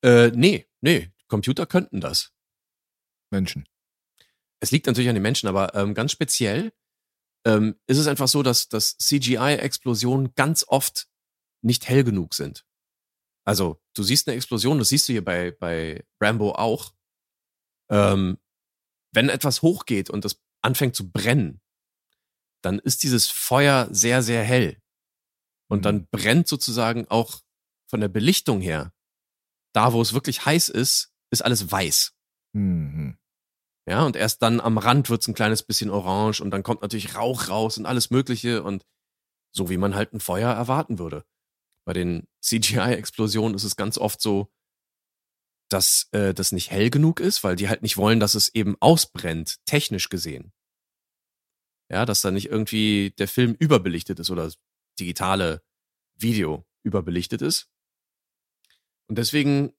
Äh, nee, nee. Computer könnten das. Menschen. es liegt natürlich an den Menschen, aber ähm, ganz speziell ähm, ist es einfach so, dass, dass CGI-Explosionen ganz oft nicht hell genug sind. Also, du siehst eine Explosion, das siehst du hier bei, bei Rambo auch. Ähm, wenn etwas hochgeht und das anfängt zu brennen, dann ist dieses Feuer sehr, sehr hell. Und dann brennt sozusagen auch von der Belichtung her, da wo es wirklich heiß ist, ist alles weiß. Mhm. Ja, und erst dann am Rand wird's ein kleines bisschen orange und dann kommt natürlich Rauch raus und alles Mögliche und so wie man halt ein Feuer erwarten würde. Bei den CGI-Explosionen ist es ganz oft so, dass äh, das nicht hell genug ist, weil die halt nicht wollen, dass es eben ausbrennt, technisch gesehen. Ja, dass da nicht irgendwie der Film überbelichtet ist oder das digitale Video überbelichtet ist. Und deswegen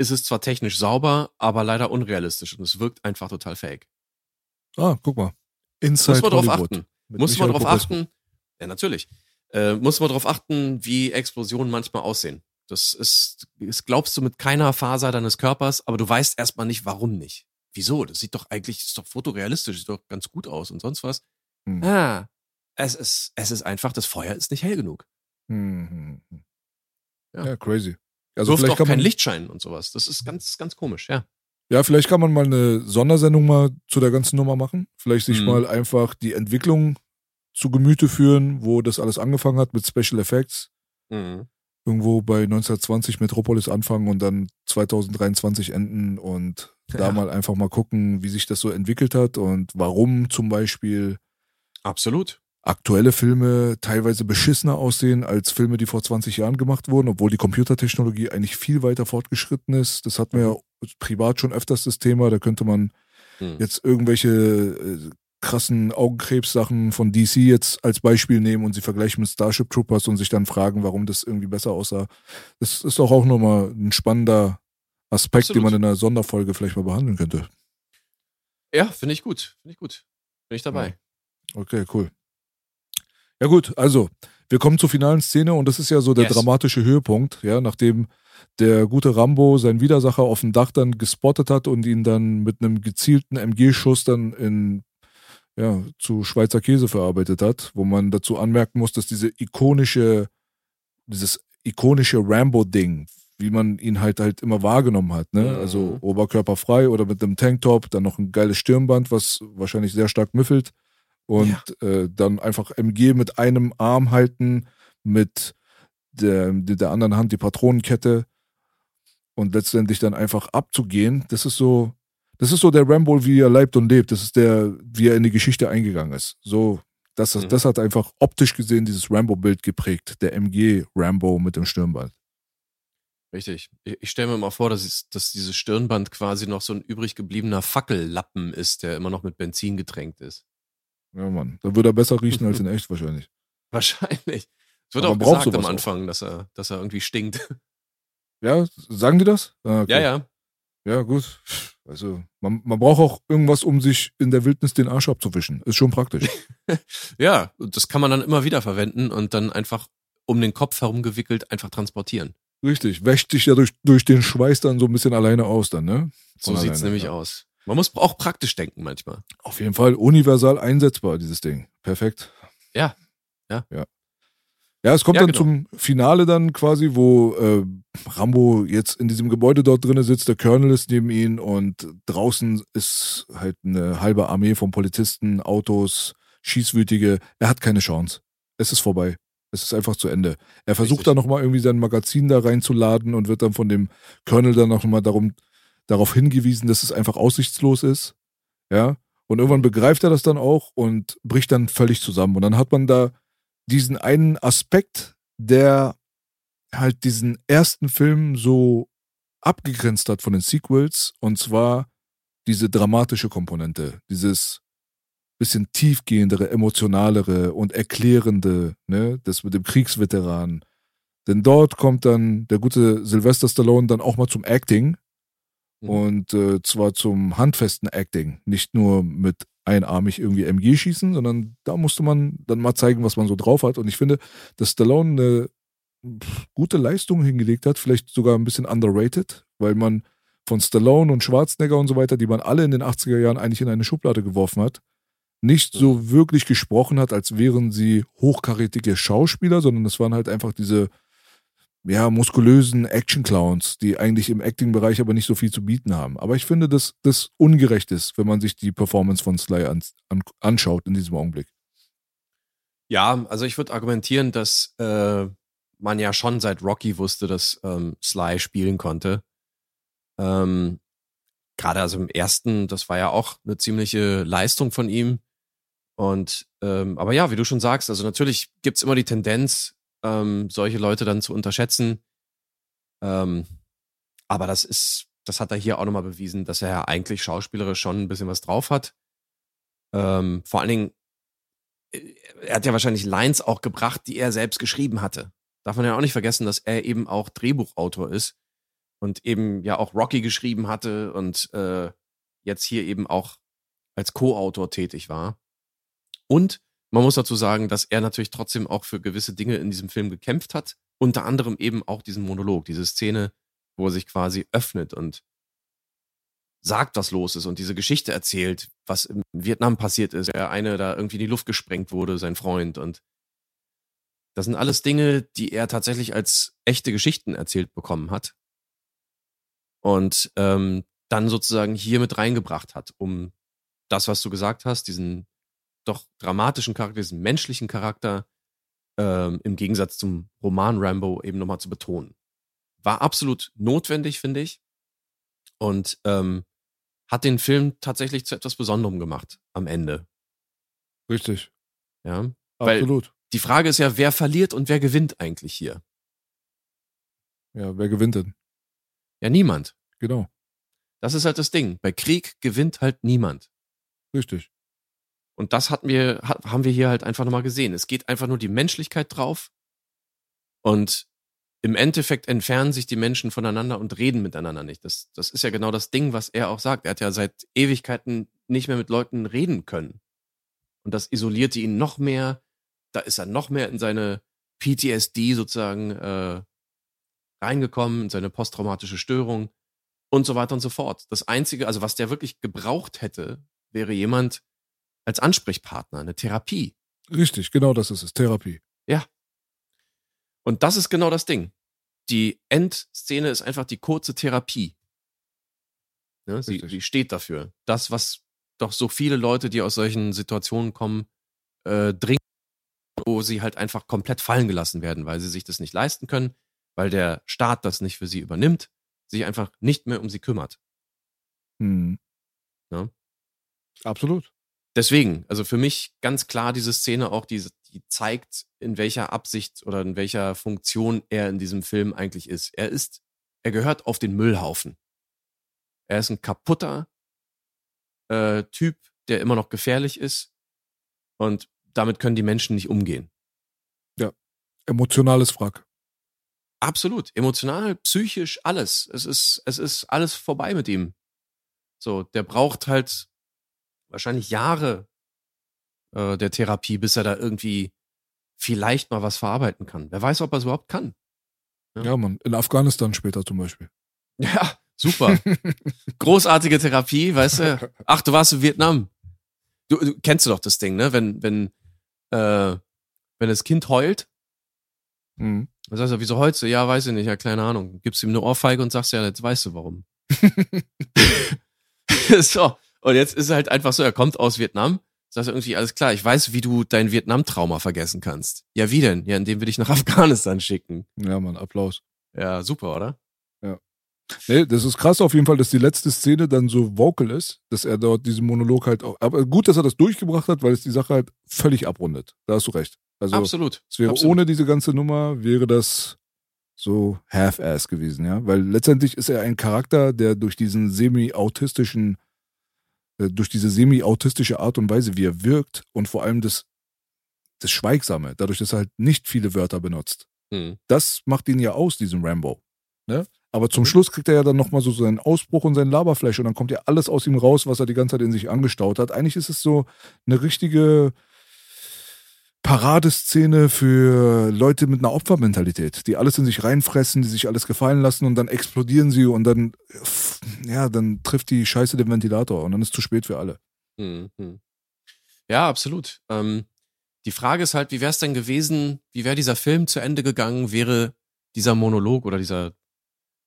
ist es zwar technisch sauber, aber leider unrealistisch und es wirkt einfach total fake. Ah, guck mal. Inside Muss man drauf Hollywood. achten. Mit Muss man Michael drauf Popescu. achten. Ja, natürlich. Äh, muss man drauf achten, wie Explosionen manchmal aussehen. Das ist, das glaubst du mit keiner Faser deines Körpers, aber du weißt erstmal nicht, warum nicht. Wieso? Das sieht doch eigentlich, ist doch fotorealistisch, sieht doch ganz gut aus und sonst was. Hm. Ah, es ist, es ist einfach, das Feuer ist nicht hell genug. Mhm. Ja. Ja. crazy. Also Wirft vielleicht auch kann kein man, Lichtschein und sowas. Das ist ganz, ganz komisch, ja. ja, vielleicht kann man mal eine Sondersendung mal zu der ganzen Nummer machen. Vielleicht sich Mhm. mal einfach die Entwicklung zu Gemüte führen, wo das alles angefangen hat mit Special Effects. Mhm. Irgendwo bei 1920 Metropolis anfangen und dann 2023 enden und da Ja. mal einfach mal gucken, wie sich das so entwickelt hat und warum zum Beispiel Absolut. Aktuelle Filme teilweise beschissener aussehen als Filme, die vor 20 Jahren gemacht wurden, obwohl die Computertechnologie eigentlich viel weiter fortgeschritten ist. Das hatten wir ja privat schon öfters das Thema. Da könnte man Mhm. jetzt irgendwelche äh, krassen Augenkrebssachen von DC jetzt als Beispiel nehmen und sie vergleichen mit Starship Troopers und sich dann fragen, warum das irgendwie besser aussah. Das ist doch auch nochmal ein spannender Aspekt, den Absolut. man in einer Sonderfolge vielleicht mal behandeln könnte. Ja, finde ich gut. Finde ich gut. Bin ich dabei. Okay, cool. Ja gut, also wir kommen zur finalen Szene und das ist ja so der Yes. dramatische Höhepunkt, ja, nachdem der gute Rambo seinen Widersacher auf dem Dach dann gespottet hat und ihn dann mit einem gezielten MG-Schuss dann in ja, zu Schweizer Käse verarbeitet hat, wo man dazu anmerken muss, dass diese ikonische, dieses ikonische Rambo-Ding, wie man ihn halt halt immer wahrgenommen hat, ne? Mhm. Also oberkörperfrei oder mit einem Tanktop, dann noch ein geiles Stirnband, was wahrscheinlich sehr stark müffelt und äh, dann einfach MG mit einem Arm halten, mit der, der anderen Hand die Patronenkette und letztendlich dann einfach abzugehen. Das ist so, das ist so der Rambo, wie er leibt und lebt. Das ist der, wie er in die Geschichte eingegangen ist. So, das, Mhm. das hat einfach optisch gesehen dieses Rambo-Bild geprägt. Der MG Rambo mit dem Stirnband. Richtig. Ich, stelle mir mal vor, dass, dass dieses Stirnband quasi noch so ein übrig gebliebener Fackellappen ist, der immer noch mit Benzin getränkt ist. Ja, Mann. Da würde er besser riechen als in echt wahrscheinlich. Wahrscheinlich. Es wird Aber auch gesagt am auch. Anfang, dass er, dass er irgendwie stinkt. Ja, sagen die das? Ah, okay. Ja, ja. Ja, gut. Also, man, man braucht auch irgendwas, um sich in der Wildnis den Arsch abzuwischen. Ist schon praktisch. Ja, das kann man dann immer wieder verwenden und dann einfach um den Kopf herumgewickelt einfach transportieren. Richtig. Wäscht sich ja durch, durch den Schweiß dann so ein bisschen alleine aus dann, ne? So Von sieht's alleine, nämlich ja. aus. Man muss auch praktisch denken manchmal. Auf jeden Fall universal einsetzbar, dieses Ding. Perfekt. Ja. Ja. Ja, ja es kommt Ja, dann genau. zum Finale dann quasi, wo äh, Rambo jetzt in diesem Gebäude dort drinnen sitzt, der Colonel ist neben ihn und draußen ist halt eine halbe Armee von Polizisten, Autos, schießwütige, er hat keine Chance. Es ist vorbei. Es ist einfach zu Ende. Er versucht Richtig. dann nochmal irgendwie sein Magazin da reinzuladen und wird dann von dem Colonel dann nochmal darum, darauf hingewiesen, dass es einfach aussichtslos ist. Ja. Und irgendwann begreift er das dann auch und bricht dann völlig zusammen. Und dann hat man da diesen einen Aspekt, der halt diesen ersten Film so abgegrenzt hat von den Sequels. Und zwar diese dramatische Komponente, dieses bisschen tiefgehendere, emotionalere und erklärende, ne, das mit dem Kriegsveteran. Denn dort kommt dann der gute Sylvester Stallone dann auch mal zum Acting Mhm. und äh, zwar zum handfesten Acting, nicht nur mit einarmig irgendwie MG schießen, sondern da musste man dann mal zeigen, was man so drauf hat. Und ich finde, dass Stallone eine gute Leistung hingelegt hat, vielleicht sogar ein bisschen underrated, weil man von Stallone und Schwarzenegger und so weiter, die man alle in den 80er Jahren eigentlich in eine Schublade geworfen hat, nicht so wirklich gesprochen hat, als wären sie hochkarätige Schauspieler, sondern es waren halt einfach diese ja, muskulösen Action-Clowns, die eigentlich im Acting-Bereich aber nicht so viel zu bieten haben. Aber ich finde, dass das ungerecht ist, wenn man sich die Performance von Sly an, an, anschaut in diesem Augenblick. Ja, also ich würde argumentieren, dass äh, man ja schon seit Rocky wusste, dass ähm, Sly spielen konnte. Ähm, Gerade also im ersten, das war ja auch eine ziemliche Leistung von ihm. Und ähm, aber ja, wie du schon sagst, also natürlich gibt's immer die Tendenz, ähm, solche Leute dann zu unterschätzen. Ähm, aber das ist, das hat er hier auch nochmal bewiesen, dass er ja eigentlich schauspielerisch schon ein bisschen was drauf hat. Ähm, vor allen Dingen, äh, er hat ja wahrscheinlich Lines auch gebracht, die er selbst geschrieben hatte. Darf man ja auch nicht vergessen, dass er eben auch Drehbuchautor ist und eben ja auch Rocky geschrieben hatte und äh, jetzt hier eben auch als Co-Autor tätig war. Und man muss dazu sagen, dass er natürlich trotzdem auch für gewisse Dinge in diesem Film gekämpft hat. Unter anderem eben auch diesen Monolog, diese Szene, wo er sich quasi öffnet und sagt, was los ist und diese Geschichte erzählt, was in Vietnam passiert ist. Der eine da irgendwie in die Luft gesprengt wurde, sein Freund. Und das sind alles Dinge, die er tatsächlich als echte Geschichten erzählt bekommen hat. Und ähm, dann sozusagen hier mit reingebracht hat, um das, was du gesagt hast, diesen doch dramatischen Charakter, diesen menschlichen Charakter ähm, im Gegensatz zum Roman Rambo eben nochmal zu betonen. War absolut notwendig, finde ich. Und ähm, hat den Film tatsächlich zu etwas Besonderem gemacht am Ende. Richtig. Ja. Weil- Absolut. Die Frage ist ja, wer verliert und wer gewinnt eigentlich hier? Ja, wer gewinnt denn? Ja, niemand. Genau. Das ist halt das Ding. Bei Krieg gewinnt halt niemand. Richtig. Und das hatten wir, ha- haben wir hier halt einfach nochmal gesehen. Es geht einfach nur die Menschlichkeit drauf. Und im Endeffekt entfernen sich die Menschen voneinander und reden miteinander nicht. Das, das ist ja genau das Ding, was er auch sagt. Er hat ja seit Ewigkeiten nicht mehr mit Leuten reden können. Und das isolierte ihn noch mehr. Da ist er noch mehr in seine PTSD sozusagen äh, reingekommen, in seine posttraumatische Störung und so weiter und so fort. Das Einzige, also was der wirklich gebraucht hätte, wäre jemand als Ansprechpartner, eine Therapie. Richtig, genau das ist es. Therapie. Und das ist genau das Ding. Die Endszene ist einfach die kurze Therapie. Ne? Sie, sie steht dafür. Das, was doch so viele Leute, die aus solchen Situationen kommen, äh, dringend, wo sie halt einfach komplett fallen gelassen werden, weil sie sich das nicht leisten können, weil der Staat das nicht für sie übernimmt, sich einfach nicht mehr um sie kümmert. Hm. Ja. Absolut. Deswegen, also für mich ganz klar diese Szene auch, die, die zeigt, in welcher Absicht oder in welcher Funktion er in diesem Film eigentlich ist. Er ist, er gehört auf den Müllhaufen. Er ist ein kaputter äh, Typ, der immer noch gefährlich ist. Und damit können die Menschen nicht umgehen. Emotionales Wrack. Absolut. Emotional, psychisch, alles. Es ist, es ist alles vorbei mit ihm. So, der braucht halt wahrscheinlich Jahre äh, der Therapie, bis er da irgendwie vielleicht mal was verarbeiten kann. Wer weiß, ob er es überhaupt kann. Ja. Ja, Mann. In Afghanistan später zum Beispiel. Ja, super. Großartige Therapie, weißt du? Ach, du warst in Vietnam. Du, du kennst du doch das Ding, ne? Wenn, wenn, äh, wenn das Kind heult, Mhm. dann sagst du, wieso heulst du? Ja, weiß ich nicht, ja, keine Ahnung. Gibst ihm eine Ohrfeige und sagst ja, jetzt weißt du warum. so. Und jetzt ist er halt einfach so, er kommt aus Vietnam, Sagst du irgendwie, alles klar, ich weiß, wie du dein Vietnam-Trauma vergessen kannst. Ja, wie denn? Ja, indem wir dich nach Afghanistan schicken. Ja, Mann, Applaus. Ja, super, oder? Nee, das ist krass auf jeden Fall, dass die letzte Szene dann so vocal ist, dass er dort diesen Monolog halt auch. Aber gut, dass er das durchgebracht hat, weil es die Sache halt völlig abrundet. Da hast du recht. Also Absolut. es wäre Absolut. ohne diese ganze Nummer wäre das so half-ass gewesen, ja. Weil letztendlich ist er ein Charakter, der durch diesen semi-autistischen, durch diese semi-autistische Art und Weise, wie er wirkt und vor allem das, das Schweigsame, dadurch, dass er halt nicht viele Wörter benutzt Hm. das macht ihn ja aus, diesen Rambo. Ne? Aber zum Schluss kriegt er ja dann nochmal so seinen Ausbruch und sein Laberfleisch und dann kommt ja alles aus ihm raus, was er die ganze Zeit in sich angestaut hat. Eigentlich ist es so eine richtige Paradeszene für Leute mit einer Opfermentalität, die alles in sich reinfressen, die sich alles gefallen lassen und dann explodieren sie und dann, ja, dann trifft die Scheiße den Ventilator und dann ist zu spät für alle. Hm, hm. Ja, absolut. Ähm, die Frage ist halt, wie wäre es denn gewesen, wie wäre dieser Film zu Ende gegangen, wäre dieser Monolog oder dieser,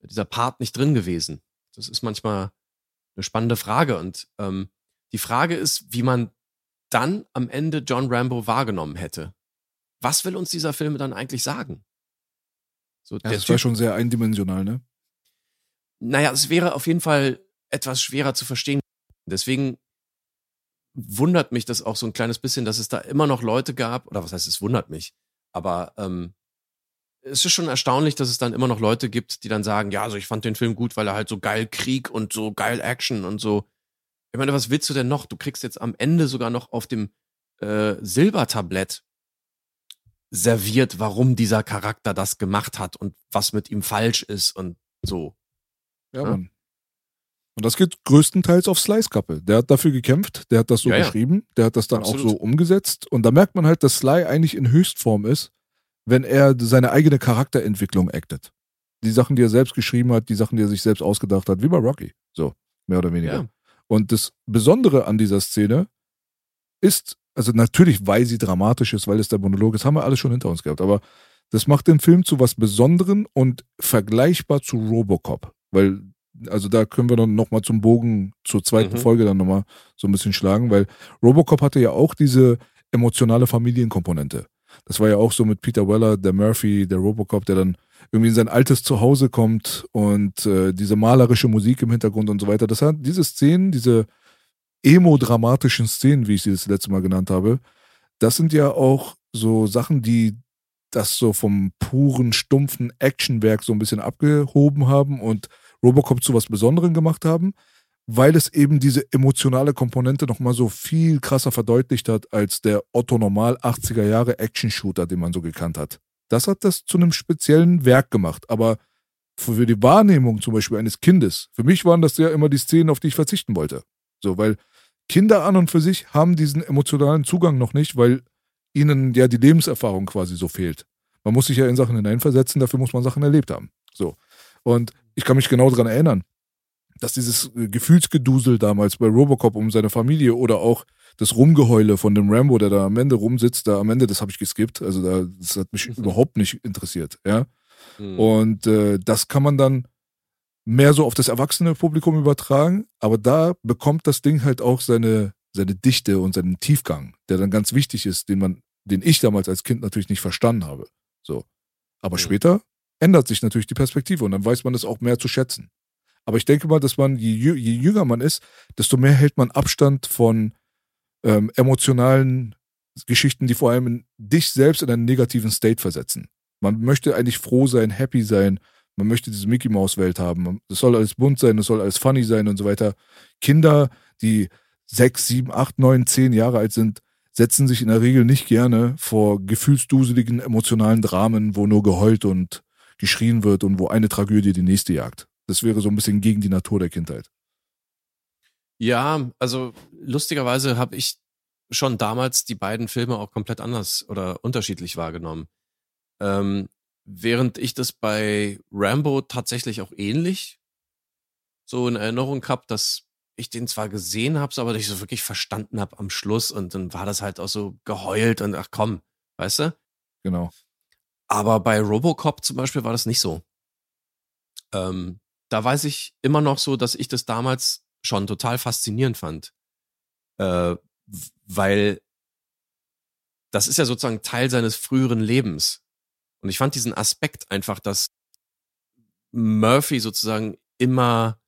dieser Part nicht drin gewesen? Das ist manchmal eine spannende Frage. Und ähm, die Frage ist, wie man dann am Ende John Rambo wahrgenommen hätte. Was will uns dieser Film dann eigentlich sagen? So, Ja, das war schon sehr eindimensional, ne? Naja, es wäre auf jeden Fall etwas schwerer zu verstehen. Deswegen wundert mich das auch so ein kleines bisschen, dass es da immer noch Leute gab, oder was heißt, es wundert mich, aber ähm, es ist schon erstaunlich, dass es dann immer noch Leute gibt, die dann sagen, ja, also ich fand den Film gut, weil er halt so geil Krieg und so geil Action und so. Ich meine, was willst du denn noch? Du kriegst jetzt am Ende sogar noch auf dem äh, Silbertablett serviert, warum dieser Charakter das gemacht hat und was mit ihm falsch ist und so. Ja, Ja. Mann. Und das geht größtenteils auf Slice-Kappe. Der hat dafür gekämpft, der hat das so Ja, ja. geschrieben, der hat das dann auch Absolut. so umgesetzt. Und da merkt man halt, dass Sly eigentlich in Höchstform ist, wenn er seine eigene Charakterentwicklung actet. Die Sachen, die er selbst geschrieben hat, die Sachen, die er sich selbst ausgedacht hat, wie bei Rocky. So, mehr oder weniger. Ja. Und das Besondere an dieser Szene ist, also natürlich, weil sie dramatisch ist, weil es der Monolog ist, haben wir alles schon hinter uns gehabt, aber das macht den Film zu was Besonderem und vergleichbar zu Robocop. Weil, also da können wir dann nochmal zum Bogen zur zweiten Mhm. Folge dann nochmal so ein bisschen schlagen, weil Robocop hatte ja auch diese emotionale Familienkomponente. Das war ja auch so mit Peter Weller, der Murphy, der Robocop, der dann irgendwie in sein altes Zuhause kommt und äh, diese malerische Musik im Hintergrund und so weiter. Das hat diese Szenen, diese emo-dramatischen Szenen, wie ich sie das letzte Mal genannt habe, das sind ja auch so Sachen, die das so vom puren, stumpfen Actionwerk so ein bisschen abgehoben haben und Robocop zu was Besonderem gemacht haben, weil es eben diese emotionale Komponente nochmal so viel krasser verdeutlicht hat als der Otto Normal 80er Jahre Action-Shooter, den man so gekannt hat. Das hat das zu einem speziellen Werk gemacht, aber für die Wahrnehmung zum Beispiel eines Kindes, für mich waren das ja immer die Szenen, auf die ich verzichten wollte. So, weil Kinder an und für sich haben diesen emotionalen Zugang noch nicht, weil ihnen ja die Lebenserfahrung quasi so fehlt. Man muss sich ja in Sachen hineinversetzen, dafür muss man Sachen erlebt haben. So. Und ich kann mich genau daran erinnern, dass dieses äh, Gefühlsgedusel damals bei Robocop um seine Familie oder auch das Rumgeheule von dem Rambo, der da am Ende rumsitzt, da am Ende, das habe ich geskippt. Also da, das hat mich überhaupt nicht interessiert, ja. Hm. Und äh, das kann man dann mehr so auf das erwachsene Publikum übertragen, aber da bekommt das Ding halt auch seine, seine Dichte und seinen Tiefgang, der dann ganz wichtig ist, den man, den ich damals als Kind natürlich nicht verstanden habe. So. Aber Mhm. später ändert sich natürlich die Perspektive und dann weiß man es auch mehr zu schätzen. Aber ich denke mal, dass man, je, je jünger man ist, desto mehr hält man Abstand von ähm, emotionalen Geschichten, die vor allem dich selbst in einen negativen State versetzen. Man möchte eigentlich froh sein, happy sein. Man möchte diese Mickey Maus Welt haben. Es soll alles bunt sein, es soll alles funny sein und so weiter. Kinder, die sechs, sieben, acht, neun, zehn Jahre alt sind, setzen sich in der Regel nicht gerne vor gefühlsduseligen, emotionalen Dramen, wo nur geheult und geschrien wird und wo eine Tragödie die nächste jagt. Das wäre so ein bisschen gegen die Natur der Kindheit. Ja, also lustigerweise habe ich schon damals die beiden Filme auch komplett anders oder unterschiedlich wahrgenommen. Ähm, während ich das bei Rambo tatsächlich auch ähnlich so in Erinnerung habe, dass ich den zwar gesehen habe, aber nicht so wirklich verstanden habe am Schluss und dann war das halt auch so geheult und ach komm, weißt du? Genau. Aber bei Robocop zum Beispiel war das nicht so. Ähm, da weiß ich immer noch so, dass ich das damals schon total faszinierend fand. Äh, weil das ist ja sozusagen Teil seines früheren Lebens. Und ich fand diesen Aspekt einfach, dass Murphy sozusagen immer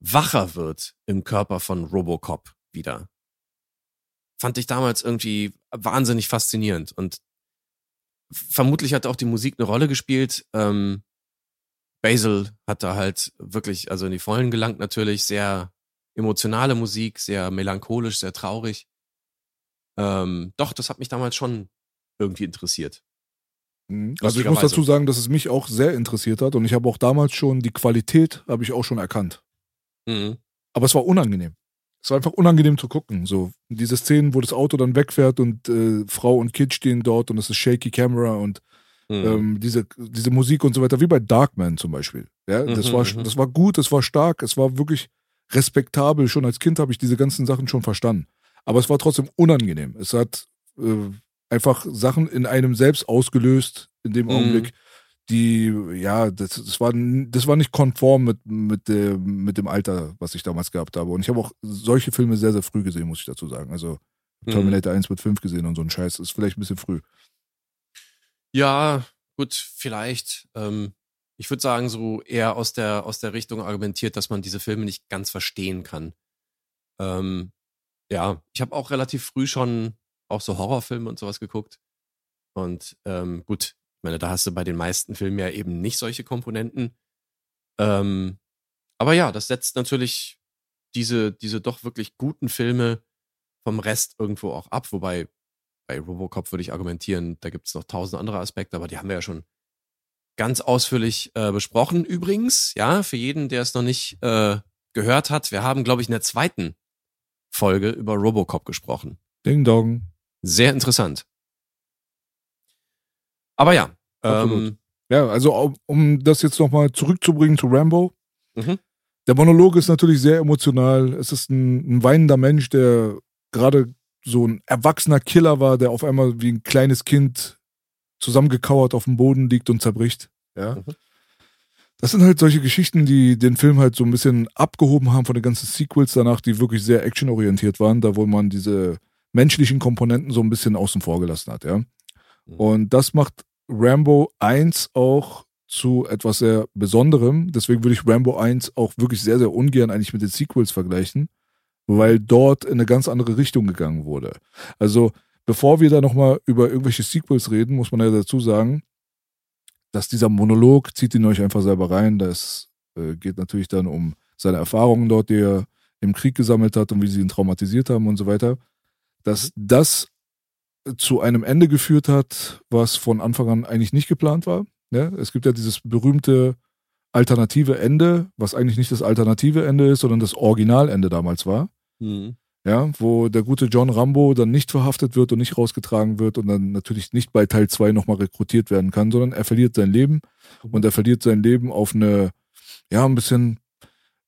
wacher wird im Körper von Robocop wieder. Fand ich damals irgendwie wahnsinnig faszinierend. Und vermutlich hat auch die Musik eine Rolle gespielt. Ähm, Basil hat da halt wirklich, also in die Vollen gelangt natürlich, sehr emotionale Musik, sehr melancholisch, sehr traurig. Ähm, doch, das hat mich damals schon irgendwie interessiert. Mhm. Also ich muss dazu sagen, dass es mich auch sehr interessiert hat und ich habe auch damals schon die Qualität, habe ich auch schon erkannt. Mhm. Aber es war unangenehm. Es war einfach unangenehm zu gucken. So diese Szenen, wo das Auto dann wegfährt und äh, Frau und Kind stehen dort und es ist shaky Camera und mhm. ähm, diese, diese Musik und so weiter, wie bei Darkman zum Beispiel. Ja, das, mhm, war, mhm. das war gut, das war stark, es war wirklich respektabel. Schon als Kind habe ich diese ganzen Sachen schon verstanden. Aber es war trotzdem unangenehm. Es hat äh, einfach Sachen in einem selbst ausgelöst in dem mhm. Augenblick, die, ja, das, das, war, das war nicht konform mit, mit, der, mit dem Alter, was ich damals gehabt habe. Und ich habe auch solche Filme sehr, sehr früh gesehen, muss ich dazu sagen. Also mhm. Terminator mhm. 1 mit 5 gesehen und so ein Scheiß. ist vielleicht ein bisschen früh. Ja, gut, vielleicht. Ähm, ich würde sagen, so eher aus der, aus der Richtung argumentiert, dass man diese Filme nicht ganz verstehen kann. Ähm, ja, ich habe auch relativ früh schon auch so Horrorfilme und sowas geguckt. Und ähm, gut, meine, da hast du bei den meisten Filmen ja eben nicht solche Komponenten. Ähm, aber ja, das setzt natürlich diese, diese doch wirklich guten Filme vom Rest irgendwo auch ab. Wobei bei Robocop würde ich argumentieren, da gibt es noch tausend andere Aspekte, aber die haben wir ja schon ganz ausführlich äh, besprochen. Übrigens, ja, für jeden, der es noch nicht äh, gehört hat, wir haben, glaube ich, in der zweiten Folge über Robocop gesprochen. Ding Dong. Sehr interessant. Aber ja. Ähm, ja, also um das jetzt nochmal zurückzubringen zu Rambo. Mhm. Der Monolog ist natürlich sehr emotional. Es ist ein, ein weinender Mensch, der gerade so ein erwachsener Killer war, der auf einmal wie ein kleines Kind zusammengekauert auf dem Boden liegt und zerbricht. Ja. Mhm. Das sind halt solche Geschichten, die den Film halt so ein bisschen abgehoben haben von den ganzen Sequels danach, die wirklich sehr actionorientiert waren, da wo man diese menschlichen Komponenten so ein bisschen außen vor gelassen hat, ja. Mhm. Und das macht Rambo 1 auch zu etwas sehr Besonderem. Deswegen würde ich Rambo 1 auch wirklich sehr, sehr ungern eigentlich mit den Sequels vergleichen, weil dort in eine ganz andere Richtung gegangen wurde. Also, bevor wir da nochmal über irgendwelche Sequels reden, muss man ja dazu sagen, dass dieser Monolog, zieht ihn euch einfach selber rein, das äh, geht natürlich dann um seine Erfahrungen dort, die er im Krieg gesammelt hat und wie sie ihn traumatisiert haben und so weiter dass das zu einem Ende geführt hat, was von Anfang an eigentlich nicht geplant war. Ja, es gibt ja dieses berühmte alternative Ende, was eigentlich nicht das alternative Ende ist, sondern das Originalende damals war. Mhm. Ja, wo der gute John Rambo dann nicht verhaftet wird und nicht rausgetragen wird und dann natürlich nicht bei Teil 2 nochmal rekrutiert werden kann, sondern er verliert sein Leben mhm. und er verliert sein Leben auf eine, ja, ein bisschen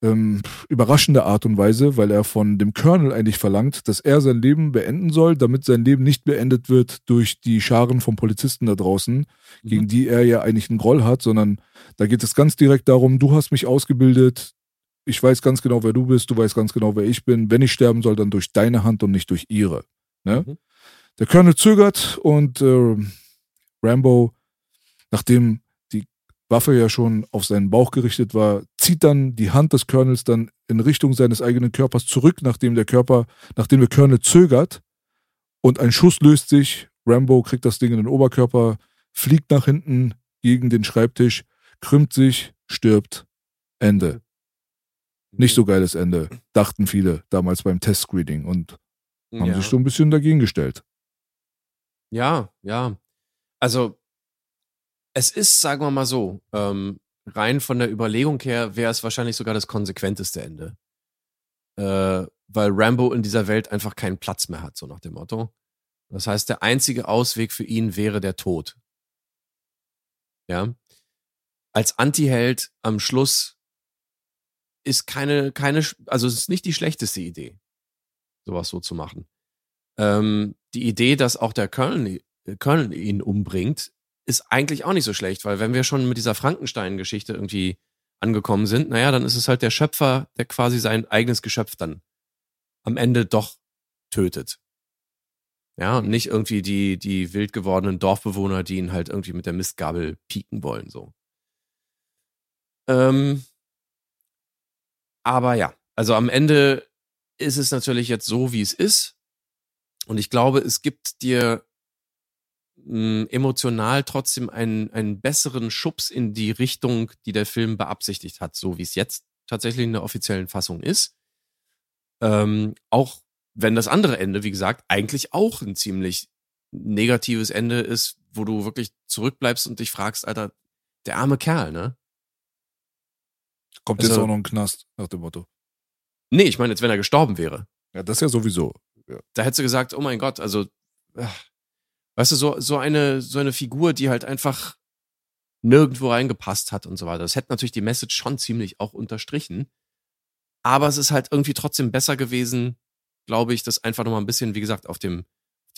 ähm, überraschende Art und Weise, weil er von dem Colonel eigentlich verlangt, dass er sein Leben beenden soll, damit sein Leben nicht beendet wird durch die Scharen von Polizisten da draußen, mhm. gegen die er ja eigentlich einen Groll hat, sondern da geht es ganz direkt darum, du hast mich ausgebildet, ich weiß ganz genau, wer du bist, du weißt ganz genau, wer ich bin. Wenn ich sterben soll, dann durch deine Hand und nicht durch ihre. Ne? Mhm. Der Colonel zögert und äh, Rambo, nachdem Waffe ja schon auf seinen Bauch gerichtet war, zieht dann die Hand des Colonels dann in Richtung seines eigenen Körpers zurück, nachdem der Körper, nachdem der Colonel zögert und ein Schuss löst sich. Rambo kriegt das Ding in den Oberkörper, fliegt nach hinten gegen den Schreibtisch, krümmt sich, stirbt. Ende. Nicht so geiles Ende, dachten viele damals beim Testscreening und haben ja. sich so ein bisschen dagegen gestellt. Ja, ja. Also es ist, sagen wir mal so, ähm, rein von der Überlegung her wäre es wahrscheinlich sogar das konsequenteste Ende. Äh, weil Rambo in dieser Welt einfach keinen Platz mehr hat, so nach dem Motto. Das heißt, der einzige Ausweg für ihn wäre der Tod. Ja. Als Antiheld am Schluss ist keine, keine, also es ist nicht die schlechteste Idee, sowas so zu machen. Ähm, die Idee, dass auch der Colonel, Colonel ihn umbringt, ist eigentlich auch nicht so schlecht, weil wenn wir schon mit dieser Frankenstein-Geschichte irgendwie angekommen sind, naja, dann ist es halt der Schöpfer, der quasi sein eigenes Geschöpf dann am Ende doch tötet. Ja, und nicht irgendwie die, die wild gewordenen Dorfbewohner, die ihn halt irgendwie mit der Mistgabel pieken wollen, so. Ähm, aber ja, also am Ende ist es natürlich jetzt so, wie es ist. Und ich glaube, es gibt dir mh, emotional trotzdem einen, einen besseren Schubs in die Richtung, die der Film beabsichtigt hat, so wie es jetzt tatsächlich in der offiziellen Fassung ist. Ähm, auch wenn das andere Ende, wie gesagt, eigentlich auch ein ziemlich negatives Ende ist, wo du wirklich zurückbleibst und dich fragst, Alter, der arme Kerl, ne? Kommt Also- jetzt auch noch ein Knast, nach dem Motto. Nee, ich meine jetzt, wenn er gestorben wäre. Ja, das ja sowieso. Da hättest du gesagt, oh mein Gott, also, ach, weißt du, so, so eine, so eine Figur, die halt einfach nirgendwo reingepasst hat und so weiter. Das hätte natürlich die Message schon ziemlich auch unterstrichen. Aber es ist halt irgendwie trotzdem besser gewesen, glaube ich, das einfach nochmal ein bisschen, wie gesagt, auf dem,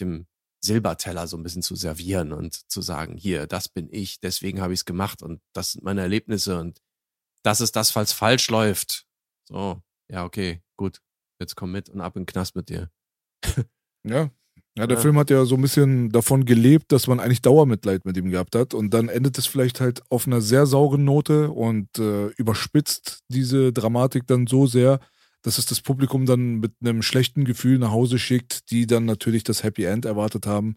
dem Silberteller so ein bisschen zu servieren und zu sagen, hier, das bin ich, deswegen habe ich es gemacht und das sind meine Erlebnisse und das ist das, falls falsch läuft. So, ja, okay, gut. Jetzt komm mit und ab in den Knast mit dir. Ja. Ja, der Ja. Film hat ja so ein bisschen davon gelebt, dass man eigentlich Dauermitleid mit ihm gehabt hat. Und dann endet es vielleicht halt auf einer sehr sauren Note und äh, überspitzt diese Dramatik dann so sehr, dass es das Publikum dann mit einem schlechten Gefühl nach Hause schickt, die dann natürlich das Happy End erwartet haben.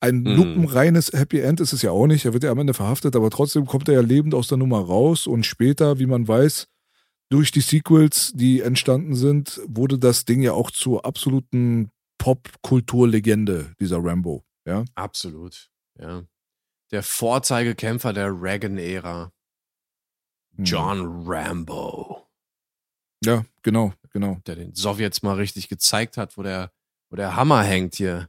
Ein Mhm. lupenreines Happy End ist es ja auch nicht. Er wird ja am Ende verhaftet, aber trotzdem kommt er ja lebend aus der Nummer raus. Und später, wie man weiß, durch die Sequels, die entstanden sind, wurde das Ding ja auch zur absoluten Popkulturlegende, dieser Rambo. Ja, Absolut, ja. Der Vorzeigekämpfer der Reagan-Ära, Hm. John Rambo, Ja, genau, genau. der den Sowjets mal richtig gezeigt hat, wo der, wo der Hammer hängt hier.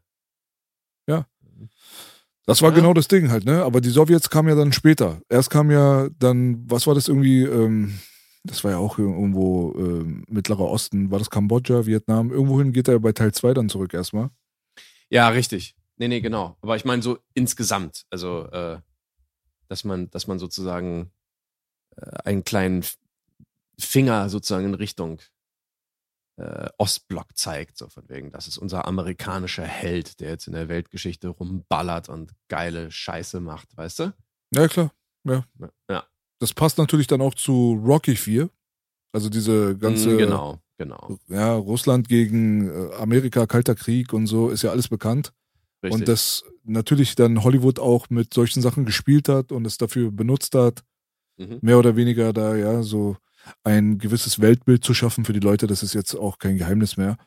Das war Ja. genau das Ding halt, ne? Aber die Sowjets kamen ja dann später. Erst kam ja dann, was war das irgendwie, ähm, das war ja auch irgendwo ähm, Mittlerer Osten, war das Kambodscha, Vietnam? Irgendwohin geht er bei Teil 2 dann zurück erstmal. Ja, richtig. Nee, nee, genau. Aber ich meine so insgesamt, also, äh, dass man, dass man sozusagen äh, einen kleinen Finger sozusagen in Richtung äh, Ostblock zeigt, so von wegen, das ist unser amerikanischer Held, der jetzt in der Weltgeschichte rumballert und geile Scheiße macht, weißt du? Ja, klar. Ja. Das passt natürlich dann auch zu Rocky 4. Also diese ganze, Mm, genau, genau. ja, Russland gegen äh, Amerika, Kalter Krieg und so, ist ja alles bekannt. Richtig. Und das natürlich dann Hollywood auch mit solchen Sachen gespielt hat und es dafür benutzt hat, Mhm. mehr oder weniger da ja so ein gewisses Weltbild zu schaffen für die Leute. Das ist jetzt auch kein Geheimnis mehr.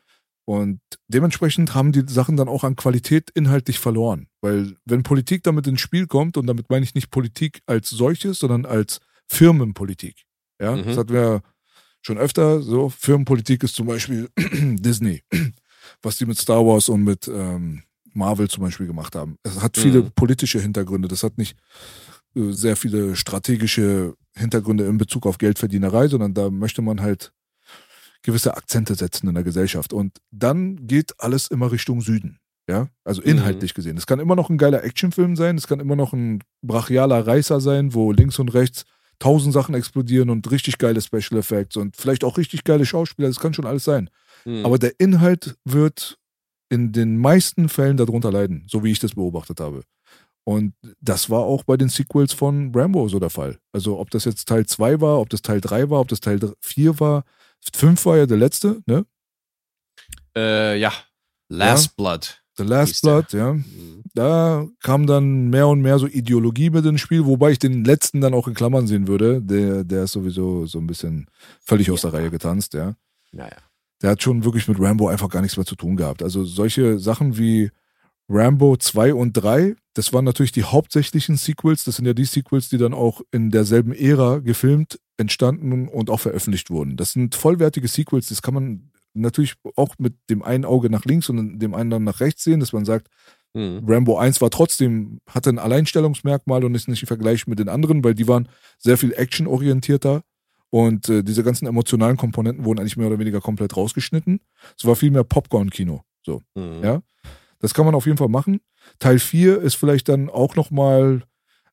Und dementsprechend haben die Sachen dann auch an Qualität inhaltlich verloren. Weil wenn Politik damit ins Spiel kommt, und damit meine ich nicht Politik als solches, sondern als Firmenpolitik. Ja, Mhm. das hatten wir schon öfter. So, Firmenpolitik ist zum Beispiel Disney, was die mit Star Wars und mit ähm, Marvel zum Beispiel gemacht haben. Es hat viele Mhm. politische Hintergründe. Das hat nicht äh, sehr viele strategische Hintergründe in Bezug auf Geldverdienerei, sondern da möchte man halt gewisse Akzente setzen in der Gesellschaft. Und dann geht alles immer Richtung Süden. Ja, also inhaltlich gesehen. Es kann immer noch ein geiler Actionfilm sein, es kann immer noch ein brachialer Reißer sein, wo links und rechts tausend Sachen explodieren und richtig geile Special Effects und vielleicht auch richtig geile Schauspieler, das kann schon alles sein. Mhm. Aber der Inhalt wird in den meisten Fällen darunter leiden, so wie ich das beobachtet habe. Und das war auch bei den Sequels von Rambo so der Fall. Also ob das jetzt Teil 2 war, ob das Teil 3 war, ob das Teil 4 war. 5 war ja der letzte, ne? äh, ja, Last Blood. The Last. Blood, ja. Mhm. Da kam dann mehr und mehr so Ideologie mit ins Spiel, wobei ich den letzten dann auch in Klammern sehen würde. Der, der ist sowieso so ein bisschen völlig aus der Ja. Reihe getanzt, ja. Naja. der hat schon wirklich mit Rambo einfach gar nichts mehr zu tun gehabt. Also solche Sachen wie Rambo 2 und 3, das waren natürlich die hauptsächlichen Sequels. Das sind ja die Sequels, die dann auch in derselben Ära gefilmt, entstanden und auch veröffentlicht wurden. Das sind vollwertige Sequels, das kann man natürlich auch mit dem einen Auge nach links und dem anderen nach rechts sehen, dass man sagt, Mhm. Rambo 1 war trotzdem, hatte ein Alleinstellungsmerkmal und ist nicht im Vergleich mit den anderen, weil die waren sehr viel actionorientierter und äh, diese ganzen emotionalen Komponenten wurden eigentlich mehr oder weniger komplett rausgeschnitten. Es war viel mehr Popcorn-Kino. So, Mhm. ja. Das kann man auf jeden Fall machen. Teil 4 ist vielleicht dann auch nochmal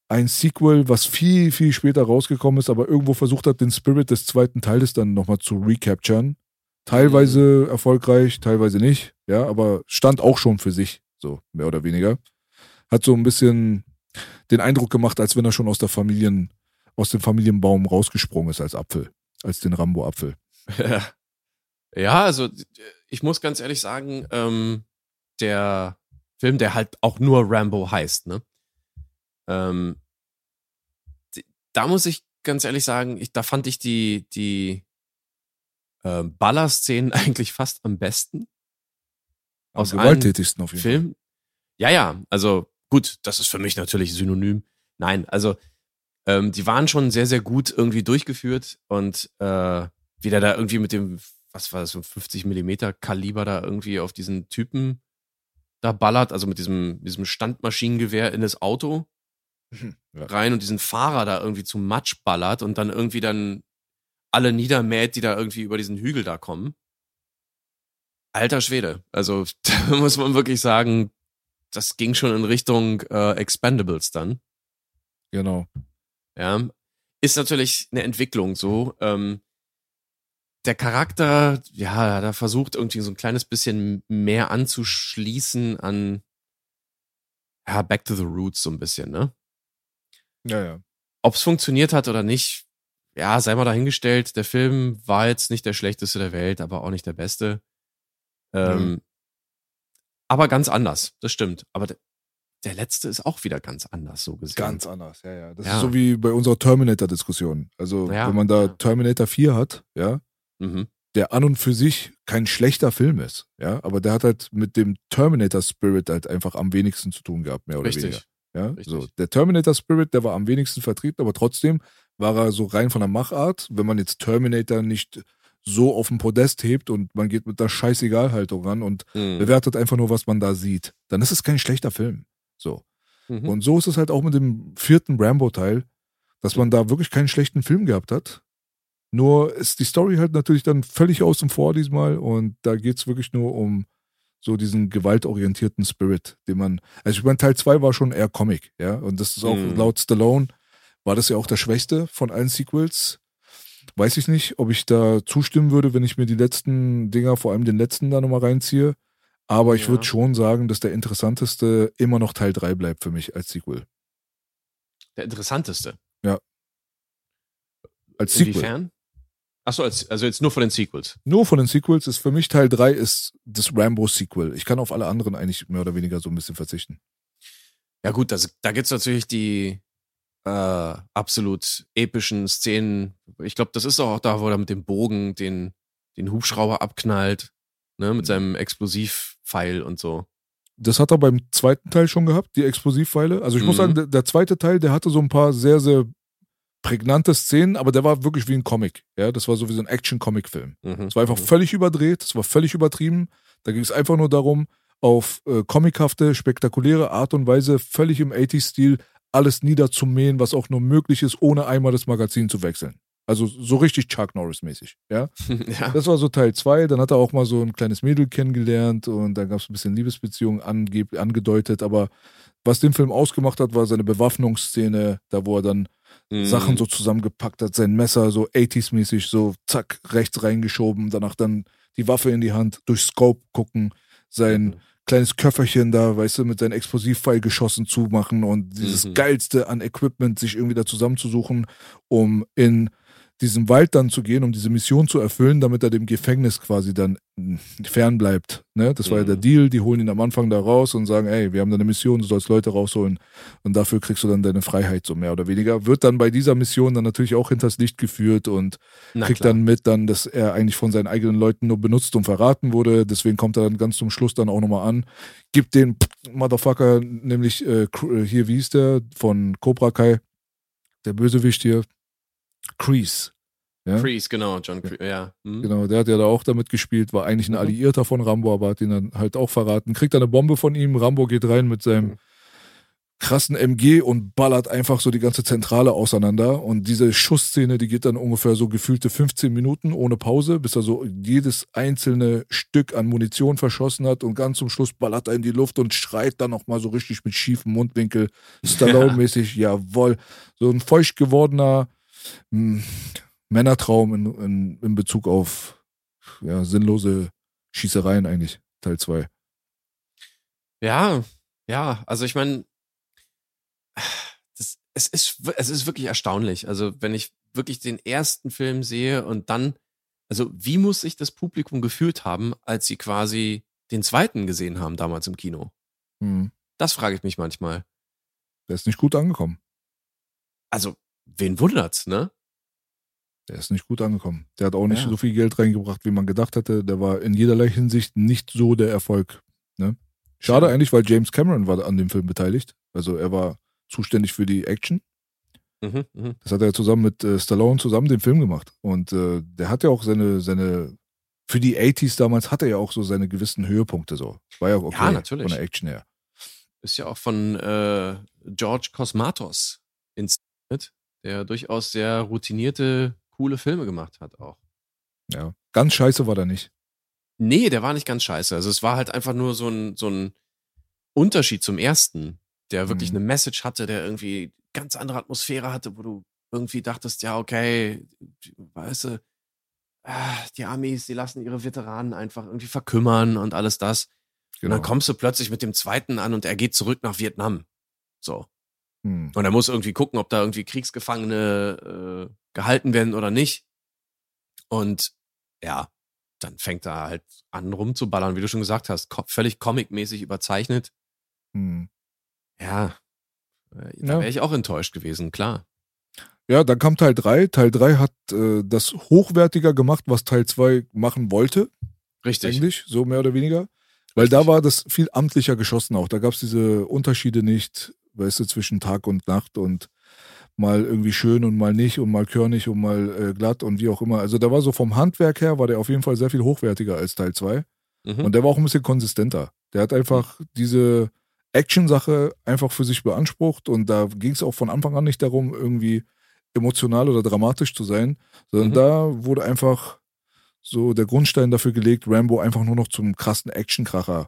ein Sequel, was viel, viel später rausgekommen ist, aber irgendwo versucht hat, den Spirit des zweiten Teiles dann nochmal zu recapturen. Teilweise erfolgreich, teilweise nicht. Ja, aber stand auch schon für sich, so mehr oder weniger. Hat so ein bisschen den Eindruck gemacht, als wenn er schon aus der Familien, aus dem Familienbaum rausgesprungen ist als Apfel, als den Rambo-Apfel. Ja, also ich muss ganz ehrlich sagen, ähm, der Film, der halt auch nur Rambo heißt, ne? Ähm, die- da muss ich ganz ehrlich sagen, ich, da fand ich die, die ähm, Ballerszenen eigentlich fast am besten. Am Aus allen gewalttätigsten auf jeden Fall. Film. Ja, ja, also gut, das ist für mich natürlich synonym. Nein, also ähm, die waren schon sehr, sehr gut irgendwie durchgeführt und äh, wie der da irgendwie mit dem, was war das, so ein 50 Millimeter Kaliber da irgendwie auf diesen Typen da ballert, also mit diesem, diesem Standmaschinengewehr in das Auto Ja. rein und diesen Fahrer da irgendwie zum Matsch ballert und dann irgendwie dann alle niedermäht, die da irgendwie über diesen Hügel da kommen. Alter Schwede. Also da muss man wirklich sagen, das ging schon in Richtung äh, Expendables dann. Genau. Ja. Ist natürlich eine Entwicklung so. Ähm, der Charakter, ja, da versucht irgendwie so ein kleines bisschen mehr anzuschließen an ja, Back to the Roots so ein bisschen, ne? Ja, ja. Ob es funktioniert hat oder nicht, ja, sei mal dahingestellt. Der Film war jetzt nicht der schlechteste der Welt, aber auch nicht der beste. Ähm, Mhm. Aber ganz anders, das stimmt. Aber der, der letzte ist auch wieder ganz anders, so gesehen. Ganz anders, ja, ja. Das Ja. ist so wie bei unserer Terminator-Diskussion. Also, Ja, wenn man da ja. Terminator 4 hat, ja, Mhm. der an und für sich kein schlechter Film ist, ja, aber der hat halt mit dem Terminator Spirit halt einfach am wenigsten zu tun gehabt, mehr oder weniger. Ja, Richtig. so. Der Terminator Spirit, der war am wenigsten vertreten, aber trotzdem war er so rein von der Machart, wenn man jetzt Terminator nicht so auf dem Podest hebt und man geht mit der Scheißegal-Haltung ran und Mhm. bewertet einfach nur, was man da sieht, dann ist es kein schlechter Film. So. Mhm. Und so ist es halt auch mit dem vierten Rambo-Teil, dass man da wirklich keinen schlechten Film gehabt hat. Nur ist die Story halt natürlich dann völlig außen vor diesmal und da geht's wirklich nur um so diesen gewaltorientierten Spirit, den man, also ich meine, Teil 2 war schon eher Comic, ja, und das ist auch Mhm. laut Stallone, war das ja auch der schwächste von allen Sequels. Weiß ich nicht, ob ich da zustimmen würde, wenn ich mir die letzten Dinger, vor allem den letzten da nochmal reinziehe. Aber ich Ja. würde schon sagen, dass der interessanteste immer noch Teil 3 bleibt für mich als Sequel. Der interessanteste. Als Sequel. Achso, als, also jetzt nur von den Sequels. Nur von den Sequels ist für mich Teil 3 ist das Rambo-Sequel. Ich kann auf alle anderen eigentlich mehr oder weniger so ein bisschen verzichten. Ja gut, das, da gibt's natürlich die äh, absolut epischen Szenen. Ich glaube, das ist auch da, wo er mit dem Bogen den, den Hubschrauber abknallt, ne, mit seinem Explosivpfeil und so. Das hat er beim zweiten Teil schon gehabt, die Explosivpfeile. Also ich muss Mhm. sagen, der, der zweite Teil, der hatte so ein paar sehr, sehr prägnante Szenen, aber der war wirklich wie ein Comic. Ja, das war so wie so ein Action-Comic-Film. Mhm. Es war einfach Mhm. völlig überdreht, es war völlig übertrieben. Da ging es einfach nur darum, auf äh, comichafte, spektakuläre Art und Weise, völlig im 80s-Stil, alles niederzumähen, was auch nur möglich ist, ohne einmal das Magazin zu wechseln. Also so richtig Chuck Norris-mäßig. Ja? ja. Das war so Teil 2. Dann hat er auch mal so ein kleines Mädel kennengelernt und dann gab es ein bisschen Liebesbeziehungen angedeutet. Aber was den Film ausgemacht hat, war seine Bewaffnungsszene, da wo er dann Mhm. Sachen so zusammengepackt hat, sein Messer so 80s-mäßig so zack, rechts reingeschoben, danach dann die Waffe in die Hand, durch Scope gucken, sein Mhm. kleines Köfferchen da, weißt du, mit seinem Explosivpfeil geschossen zumachen und dieses Mhm. geilste an Equipment sich irgendwie da zusammenzusuchen, um in diesen Wald dann zu gehen, um diese Mission zu erfüllen, damit er dem Gefängnis quasi dann mh, fern bleibt. Ne? Das war ja Mhm. der Deal, die holen ihn am Anfang da raus und sagen, ey, wir haben da eine Mission, du sollst Leute rausholen und dafür kriegst du dann deine Freiheit, so mehr oder weniger. Wird dann bei dieser Mission dann natürlich auch hinters Licht geführt und Na kriegt klar. dann mit, dann, dass er eigentlich von seinen eigenen Leuten nur benutzt und verraten wurde. Deswegen kommt er dann ganz zum Schluss dann auch nochmal an, gibt den Motherfucker, nämlich äh, äh, hier, wie hieß der, von Cobra Kai, der Bösewicht hier, Kreese. Ja? Freeze, genau, John Cre ja. Mhm. Genau, der hat ja da auch damit gespielt, war eigentlich ein Mhm. Alliierter von Rambo, aber hat ihn dann halt auch verraten. Kriegt dann eine Bombe von ihm, Rambo geht rein mit seinem Mhm. krassen MG und ballert einfach so die ganze Zentrale auseinander. Und diese Schussszene, die geht dann ungefähr so gefühlte 15 Minuten ohne Pause, bis er so jedes einzelne Stück an Munition verschossen hat und ganz zum Schluss ballert er in die Luft und schreit dann nochmal so richtig mit schiefem Mundwinkel, Stallone-mäßig, jawoll. So ein feucht gewordener mh, Männertraum in, in, in Bezug auf ja, sinnlose Schießereien eigentlich, Teil 2. Ja, ja, also ich meine, es, ist, es ist wirklich erstaunlich. Also wenn ich wirklich den ersten Film sehe und dann, also wie muss sich das Publikum gefühlt haben, als sie quasi den zweiten gesehen haben damals im Kino? Hm. Das frage ich mich manchmal. Der ist nicht gut angekommen. Also, wen wundert's, ne? Der ist nicht gut angekommen. Der hat auch nicht Ja. so viel Geld reingebracht, wie man gedacht hätte. Der war in jederlei Hinsicht nicht so der Erfolg. Ne? Schade eigentlich, weil James Cameron war an dem Film beteiligt. Also er war zuständig für die Action. Mhm, mhm. Das hat er zusammen mit äh, Stallone zusammen den Film gemacht. Und äh, der hat ja auch seine, seine, für die 80s damals hat er ja auch so seine gewissen Höhepunkte so. War ja auch okay Ja, natürlich. von der Action her. Ist ja auch von äh, George Cosmatos inszeniert, der durchaus sehr routinierte, coole Filme gemacht hat auch. Ja. Ganz scheiße war der nicht. Nee, der war nicht ganz scheiße. Also es war halt einfach nur so ein, so ein Unterschied zum ersten, der wirklich Mhm. eine Message hatte, der irgendwie ganz andere Atmosphäre hatte, wo du irgendwie dachtest, ja, okay, weißt du, ah, die Amis, die lassen ihre Veteranen einfach irgendwie verkümmern und alles das. Und Genau. dann kommst du plötzlich mit dem zweiten an und er geht zurück nach Vietnam. So. Hm. Und er muss irgendwie gucken, ob da irgendwie Kriegsgefangene äh, gehalten werden oder nicht. Und ja, dann fängt er halt an rumzuballern, wie du schon gesagt hast, ko völlig comicmäßig überzeichnet. Hm. Ja, äh, da Ja. wäre ich auch enttäuscht gewesen, klar. Ja, dann kam Teil 3. Teil 3 hat äh, das hochwertiger gemacht, was Teil 2 machen wollte. Richtig. Eigentlich, so mehr oder weniger. Weil da war das viel amtlicher geschossen auch. Da gab es diese Unterschiede nicht, weißt du, zwischen Tag und Nacht und mal irgendwie schön und mal nicht und mal körnig und mal äh, glatt und wie auch immer. Also da war so vom Handwerk her, war der auf jeden Fall sehr viel hochwertiger als Teil 2. Mhm. Und der war auch ein bisschen konsistenter. Der hat einfach diese Action-Sache einfach für sich beansprucht und da ging es auch von Anfang an nicht darum, irgendwie emotional oder dramatisch zu sein, sondern Mhm. da wurde einfach so der Grundstein dafür gelegt, Rambo einfach nur noch zum krassen Actionkracher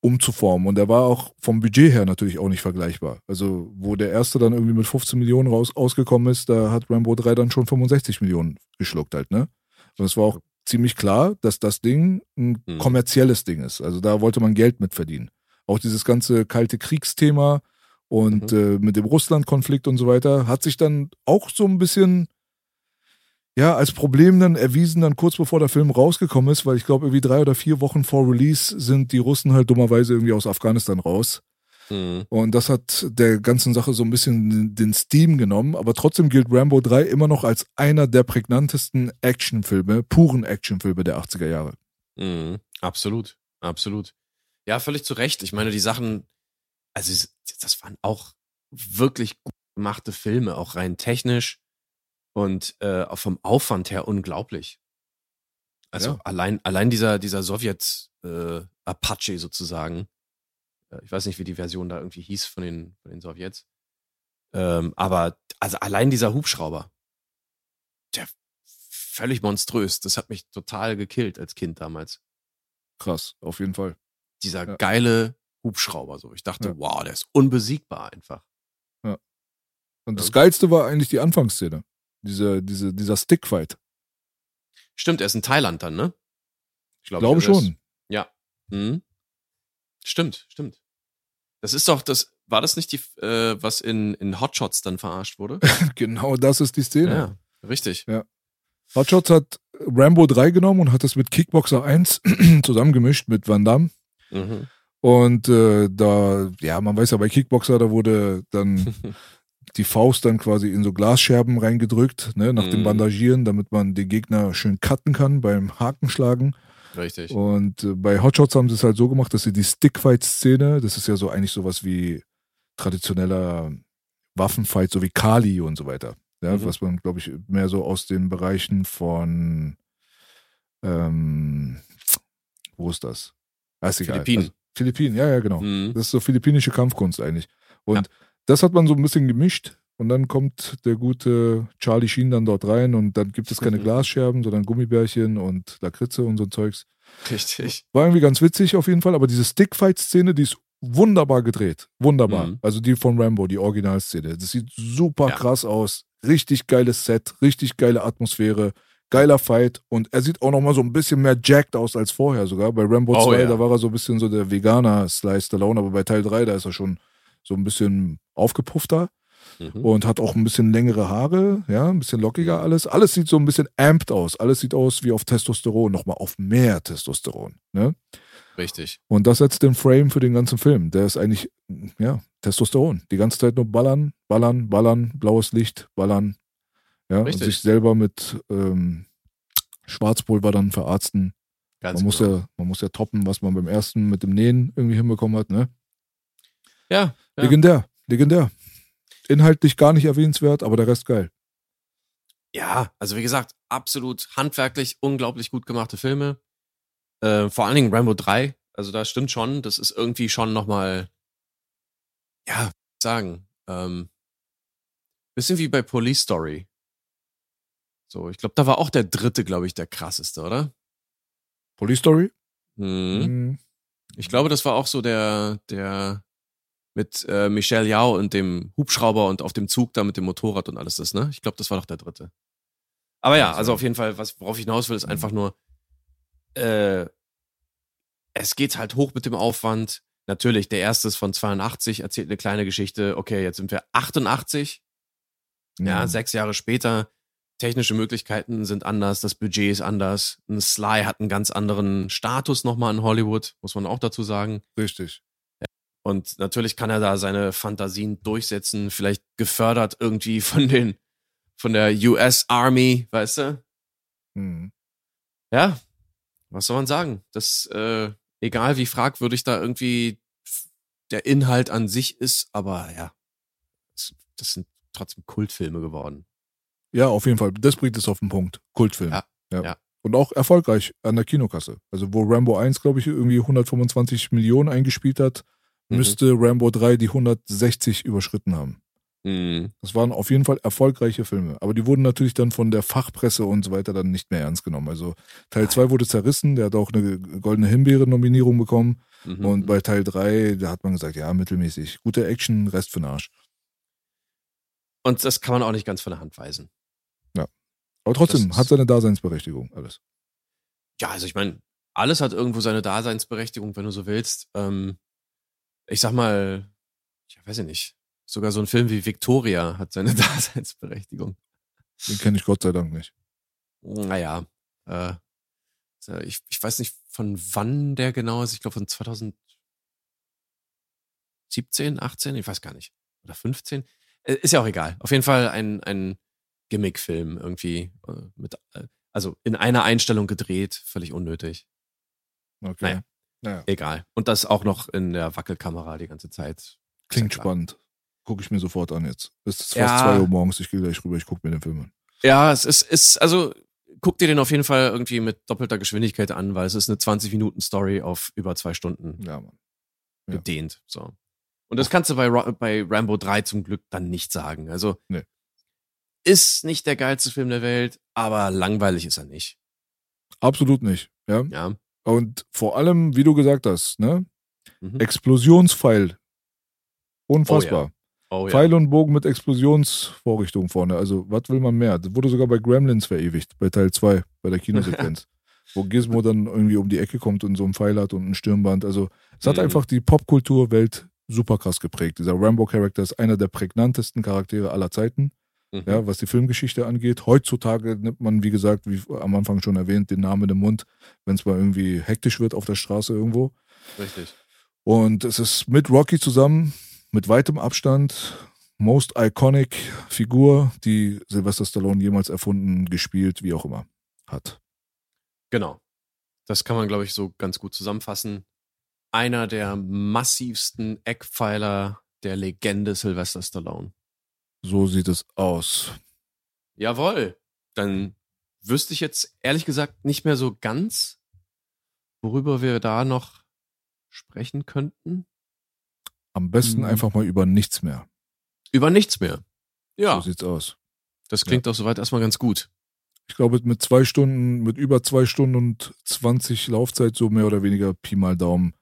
umzuformen. Und der war auch vom Budget her natürlich auch nicht vergleichbar. Also, wo der erste dann irgendwie mit 15 Millionen raus ausgekommen ist, da hat Rambo 3 dann schon 65 Millionen geschluckt halt, ne? Und es war auch ziemlich klar, dass das Ding ein Mhm. kommerzielles Ding ist. Also da wollte man Geld mit verdienen. Auch dieses ganze kalte Kriegsthema und Mhm. äh, mit dem Russland-Konflikt und so weiter hat sich dann auch so ein bisschen ja, als Problem dann erwiesen, dann kurz bevor der Film rausgekommen ist, weil ich glaube, irgendwie drei oder vier Wochen vor Release sind die Russen halt dummerweise irgendwie aus Afghanistan raus. Mhm. Und das hat der ganzen Sache so ein bisschen den- Steam genommen. Aber trotzdem gilt Rambo 3 immer noch als einer der prägnantesten Actionfilme, puren Actionfilme der 80er Jahre. Mhm. Absolut, absolut. Ja, völlig zu Recht. Ich meine, die Sachen, also das waren auch wirklich gut gemachte Filme, auch rein technisch und äh, vom Aufwand her unglaublich. Also Ja. allein, allein dieser, dieser Sowjet äh, Apache sozusagen. Äh, Ich weiß nicht, wie die Version da irgendwie hieß von den, von den Sowjets. Ähm, aber also allein dieser Hubschrauber, der völlig monströs. Das hat mich total gekillt als Kind damals Krass, auf jeden Fall. dieser Ja. geile Hubschrauber so. Ich dachte, Ja. wow, der ist unbesiegbar einfach. Und das Ja. Geilste war eigentlich die Anfangsszene. Diese, diese, dieser Stickfight. Stimmt, er ist in Thailand dann, ne? Ich glaube also er ist- schon. Ja. Mhm. Stimmt, stimmt. Das ist doch das, war das nicht die, äh, was in, in Hotshots dann verarscht wurde? Genau das ist die Szene. ja, richtig. Hotshots hat Rambo 3 genommen und hat das mit Kickboxer 1 zusammengemischt mit Van Damme. Mhm. Und äh, da, ja, man weiß ja bei Kickboxer, da wurde dann die Faust dann quasi in so Glasscherben reingedrückt, ne, nach dem Mhm. Bandagieren, damit man den Gegner schön cutten kann beim Hakenschlagen. Richtig. Und äh, bei Hotshots haben sie es halt so gemacht, dass sie die Stickfight-Szene, das ist ja so eigentlich sowas wie traditioneller Waffenfight, so wie Kali und so weiter. Ja, Mhm. was man, glaube ich, mehr so aus den Bereichen von ähm, wo ist das? Weiß egal. Philippinen. Also, Philippinen, ja, ja, genau. Mhm. Das ist so philippinische Kampfkunst eigentlich. Und das hat man so ein bisschen gemischt. Und dann kommt der gute Charlie Sheen dann dort rein und dann gibt es keine Mhm. Glasscherben, sondern Gummibärchen und Lakritze und so ein Zeugs. Richtig. War irgendwie ganz witzig auf jeden Fall, aber diese Stickfight-Szene, die ist wunderbar gedreht. Wunderbar. Mhm. Also die von Rambo, die Originalszene. Das sieht super Ja. krass aus. Richtig geiles Set, richtig geile Atmosphäre, Geiler Fight und er sieht auch noch mal so ein bisschen mehr jacked aus als vorher sogar. Bei Rambo Oh, 2, ja. da war er so ein bisschen so der Veganer Sly Stallone, aber bei Teil 3, da ist er schon so ein bisschen aufgepuffter Mhm. und hat auch ein bisschen längere Haare, ja, ein bisschen lockiger alles. Alles sieht so ein bisschen amped aus. Alles sieht aus wie auf Testosteron, nochmal auf mehr Testosteron, ne? Richtig. Und das setzt den Frame für den ganzen Film. Der ist eigentlich, ja, Testosteron. Die ganze Zeit nur ballern, ballern, ballern, blaues Licht, ballern. Ja, und Richtig. sich selber mit ähm, Schwarzpulver dann verarzten. Ganz Man muss, genau. ja, man muss ja toppen, was man beim ersten mit dem Nähen irgendwie hinbekommen hat. Ne? Ja, ja. Legendär, legendär. Inhaltlich gar nicht erwähnenswert, aber der Rest geil. Ja, also wie gesagt, absolut handwerklich unglaublich gut gemachte Filme. Äh, vor allen Dingen Rambo 3. Also da stimmt schon, das ist irgendwie schon nochmal, ja, wie soll ich sagen, ähm, bisschen wie bei Police Story. So, ich glaube, da war auch der dritte, glaube ich, der krasseste, oder? Police Story? Mhm. Mhm. Ich glaube, das war auch so der, der mit äh, Michelle Yao und dem Hubschrauber und auf dem Zug da mit dem Motorrad und alles das, ne? Ich glaube, das war doch der dritte. Aber ja, also auf jeden Fall, was, worauf ich hinaus will, ist einfach nur, äh, es geht halt hoch mit dem Aufwand. Natürlich, der erste ist von 82, erzählt eine kleine Geschichte. Okay, jetzt sind wir 88, ja, Mhm. sechs Jahre später. Technische Möglichkeiten sind anders, das Budget ist anders. Ein Sly hat einen ganz anderen Status nochmal in Hollywood, muss man auch dazu sagen. Richtig. Und natürlich kann er da seine Fantasien durchsetzen, vielleicht gefördert irgendwie von den, von der US Army, weißt du? Mhm. Ja, was soll man sagen? Das, äh, egal wie fragwürdig da irgendwie der Inhalt an sich ist, aber ja, das, das sind trotzdem Kultfilme geworden. Ja, auf jeden Fall. Das bringt es auf den Punkt. Kultfilm. Ja, ja. Und auch erfolgreich an der Kinokasse. Also wo Rambo 1, glaube ich, irgendwie 125 Millionen eingespielt hat, Mhm. müsste Rambo 3 die 160 überschritten haben. Mhm. Das waren auf jeden Fall erfolgreiche Filme. Aber die wurden natürlich dann von der Fachpresse und so weiter dann nicht mehr ernst genommen. Also Teil 2 wurde zerrissen, der hat auch eine goldene Himbeere-Nominierung bekommen. Mhm. Und bei Teil 3, da hat man gesagt, ja, mittelmäßig. Gute Action, Rest für den Arsch. Und das kann man auch nicht ganz von der Hand weisen. Aber trotzdem, hat seine Daseinsberechtigung, alles. Ja, also ich meine, alles hat irgendwo seine Daseinsberechtigung, wenn du so willst. Ähm, ich sag mal, ich weiß ja nicht, sogar so ein Film wie Victoria hat seine Daseinsberechtigung. Den kenne ich Gott sei Dank nicht. Naja, äh, ich, ich weiß nicht, von wann der genau ist. Ich glaube von 2017, 18, ich weiß gar nicht. Oder 15. Äh, Ist ja auch egal. Auf jeden Fall ein, ein Gimmick-Film irgendwie. äh, Mit, äh, also in einer Einstellung gedreht, völlig unnötig. Okay. Naja. Naja. Egal. Und das auch noch in der Wackelkamera die ganze Zeit. Klingt ja spannend. Gucke ich mir sofort an jetzt. Es ist fast Ja. 2 Uhr morgens, ich gehe gleich rüber, ich gucke mir den Film an. Ja, es ist, ist, also guck dir den auf jeden Fall irgendwie mit doppelter Geschwindigkeit an, weil es ist eine 20-Minuten-Story auf über zwei Stunden Ja, Mann. Ja. gedehnt. So. Und das kannst du bei, bei Rambo 3 zum Glück dann nicht sagen. Also Nee. ist nicht der geilste Film der Welt, aber langweilig ist er nicht. Absolut nicht. Ja. Ja. Und vor allem, wie du gesagt hast, ne? Mhm. Explosionspfeil. Unfassbar. Oh ja. Pfeil und Bogen mit Explosionsvorrichtung vorne. Also, was will man mehr? Das wurde sogar bei Gremlins verewigt, bei Teil 2, bei der Kinosequenz. wo Gizmo dann irgendwie um die Ecke kommt und so einen Pfeil hat und ein Stirnband. Also, es hat Mhm. einfach die Popkulturwelt super krass geprägt. Dieser Rambo-Charakter ist einer der prägnantesten Charaktere aller Zeiten, Mhm. ja, was die Filmgeschichte angeht. Heutzutage nimmt man, wie gesagt, wie am Anfang schon erwähnt, den Namen in den Mund, wenn es mal irgendwie hektisch wird auf der Straße irgendwo. Richtig. Und es ist mit Rocky zusammen, mit weitem Abstand, most iconic Figur, die Sylvester Stallone jemals erfunden, gespielt, wie auch immer, hat. Genau. Das kann man, glaube ich, so ganz gut zusammenfassen. Einer der massivsten Eckpfeiler der Legende Sylvester Stallone. So sieht es aus. Jawohl. Dann wüsste ich jetzt ehrlich gesagt nicht mehr so ganz, worüber wir da noch sprechen könnten. Am besten Mhm. einfach mal über nichts mehr. Über nichts mehr. Ja, So sieht's aus. das klingt doch soweit erstmal ganz gut. Ich glaube, mit zwei Stunden, mit über zwei Stunden und 20 Laufzeit, so mehr oder weniger Pi mal Daumen,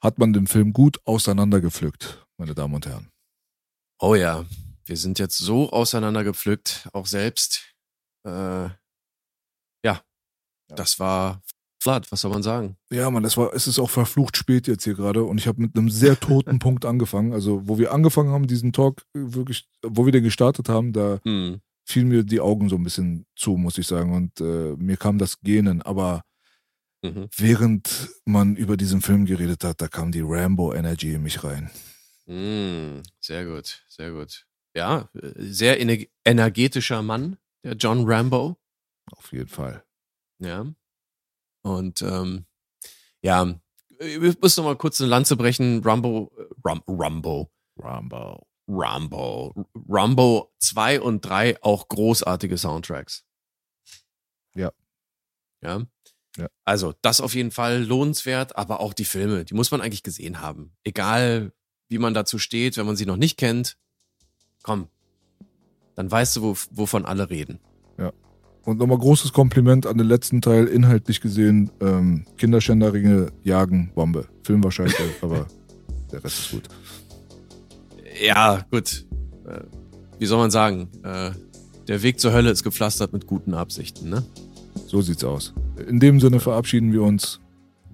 hat man den Film gut auseinandergepflückt, meine Damen und Herren. Oh ja, wir sind jetzt so auseinandergepflückt, auch selbst. Äh, das war flat, was soll man sagen? Ja, man, das war, es ist auch verflucht spät jetzt hier gerade und ich habe mit einem sehr toten Punkt angefangen. Also, wo wir angefangen haben, diesen Talk äh, wirklich, wo wir den gestartet haben, da Hm. fielen mir die Augen so ein bisschen zu, muss ich sagen. Und äh, mir kam das Gähnen. Aber Mhm. während man über diesen Film geredet hat, da kam die Rambo-Energy in mich rein. Hm, sehr gut, sehr gut. Ja, sehr ener- energetischer Mann, der John Rambo. Auf jeden Fall. Ja. Und ähm, ja, wir müssen noch mal kurz eine Lanze brechen. Rambo, Ram, Rambo, Rambo. Rambo, Rambo 2 und 3 auch großartige Soundtracks. Ja. Ja. Ja. Also, das auf jeden Fall lohnenswert, aber auch die Filme, die muss man eigentlich gesehen haben. Egal, wie man dazu steht, wenn man sie noch nicht kennt, komm, dann weißt du, wo, wovon alle reden. Und nochmal großes Kompliment an den letzten Teil, inhaltlich gesehen. Ähm, Kinderschänderringe jagen Bombe. Film war scheiße, aber der Rest ist gut. Ja, gut. Äh, wie soll man sagen? Äh, der Weg zur Hölle ist gepflastert mit guten Absichten, ne? So sieht's aus. In dem Sinne verabschieden wir uns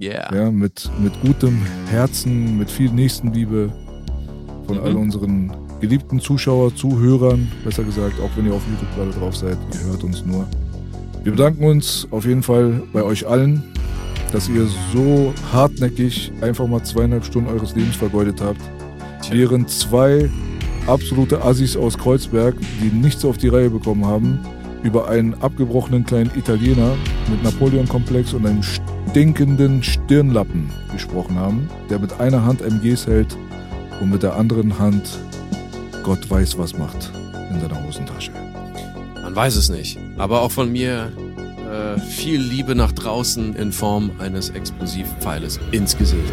Yeah. ja, mit, mit gutem Herzen, mit viel Nächstenliebe von Mhm. all unseren geliebten Zuschauer, Zuhörern, besser gesagt, auch wenn ihr auf YouTube gerade drauf seid, ihr hört uns nur. Wir bedanken uns auf jeden Fall bei euch allen, dass ihr so hartnäckig einfach mal zweieinhalb Stunden eures Lebens vergeudet habt, während zwei absolute Assis aus Kreuzberg, die nichts auf die Reihe bekommen haben, über einen abgebrochenen kleinen Italiener mit Napoleon-Komplex und einem stinkenden Stirnlappen gesprochen haben, der mit einer Hand MGs hält und mit der anderen Hand Gott weiß was macht in seiner Hosentasche. Man weiß es nicht. Aber auch von mir äh, viel Liebe nach draußen in Form eines Explosivpfeiles ins Gesicht.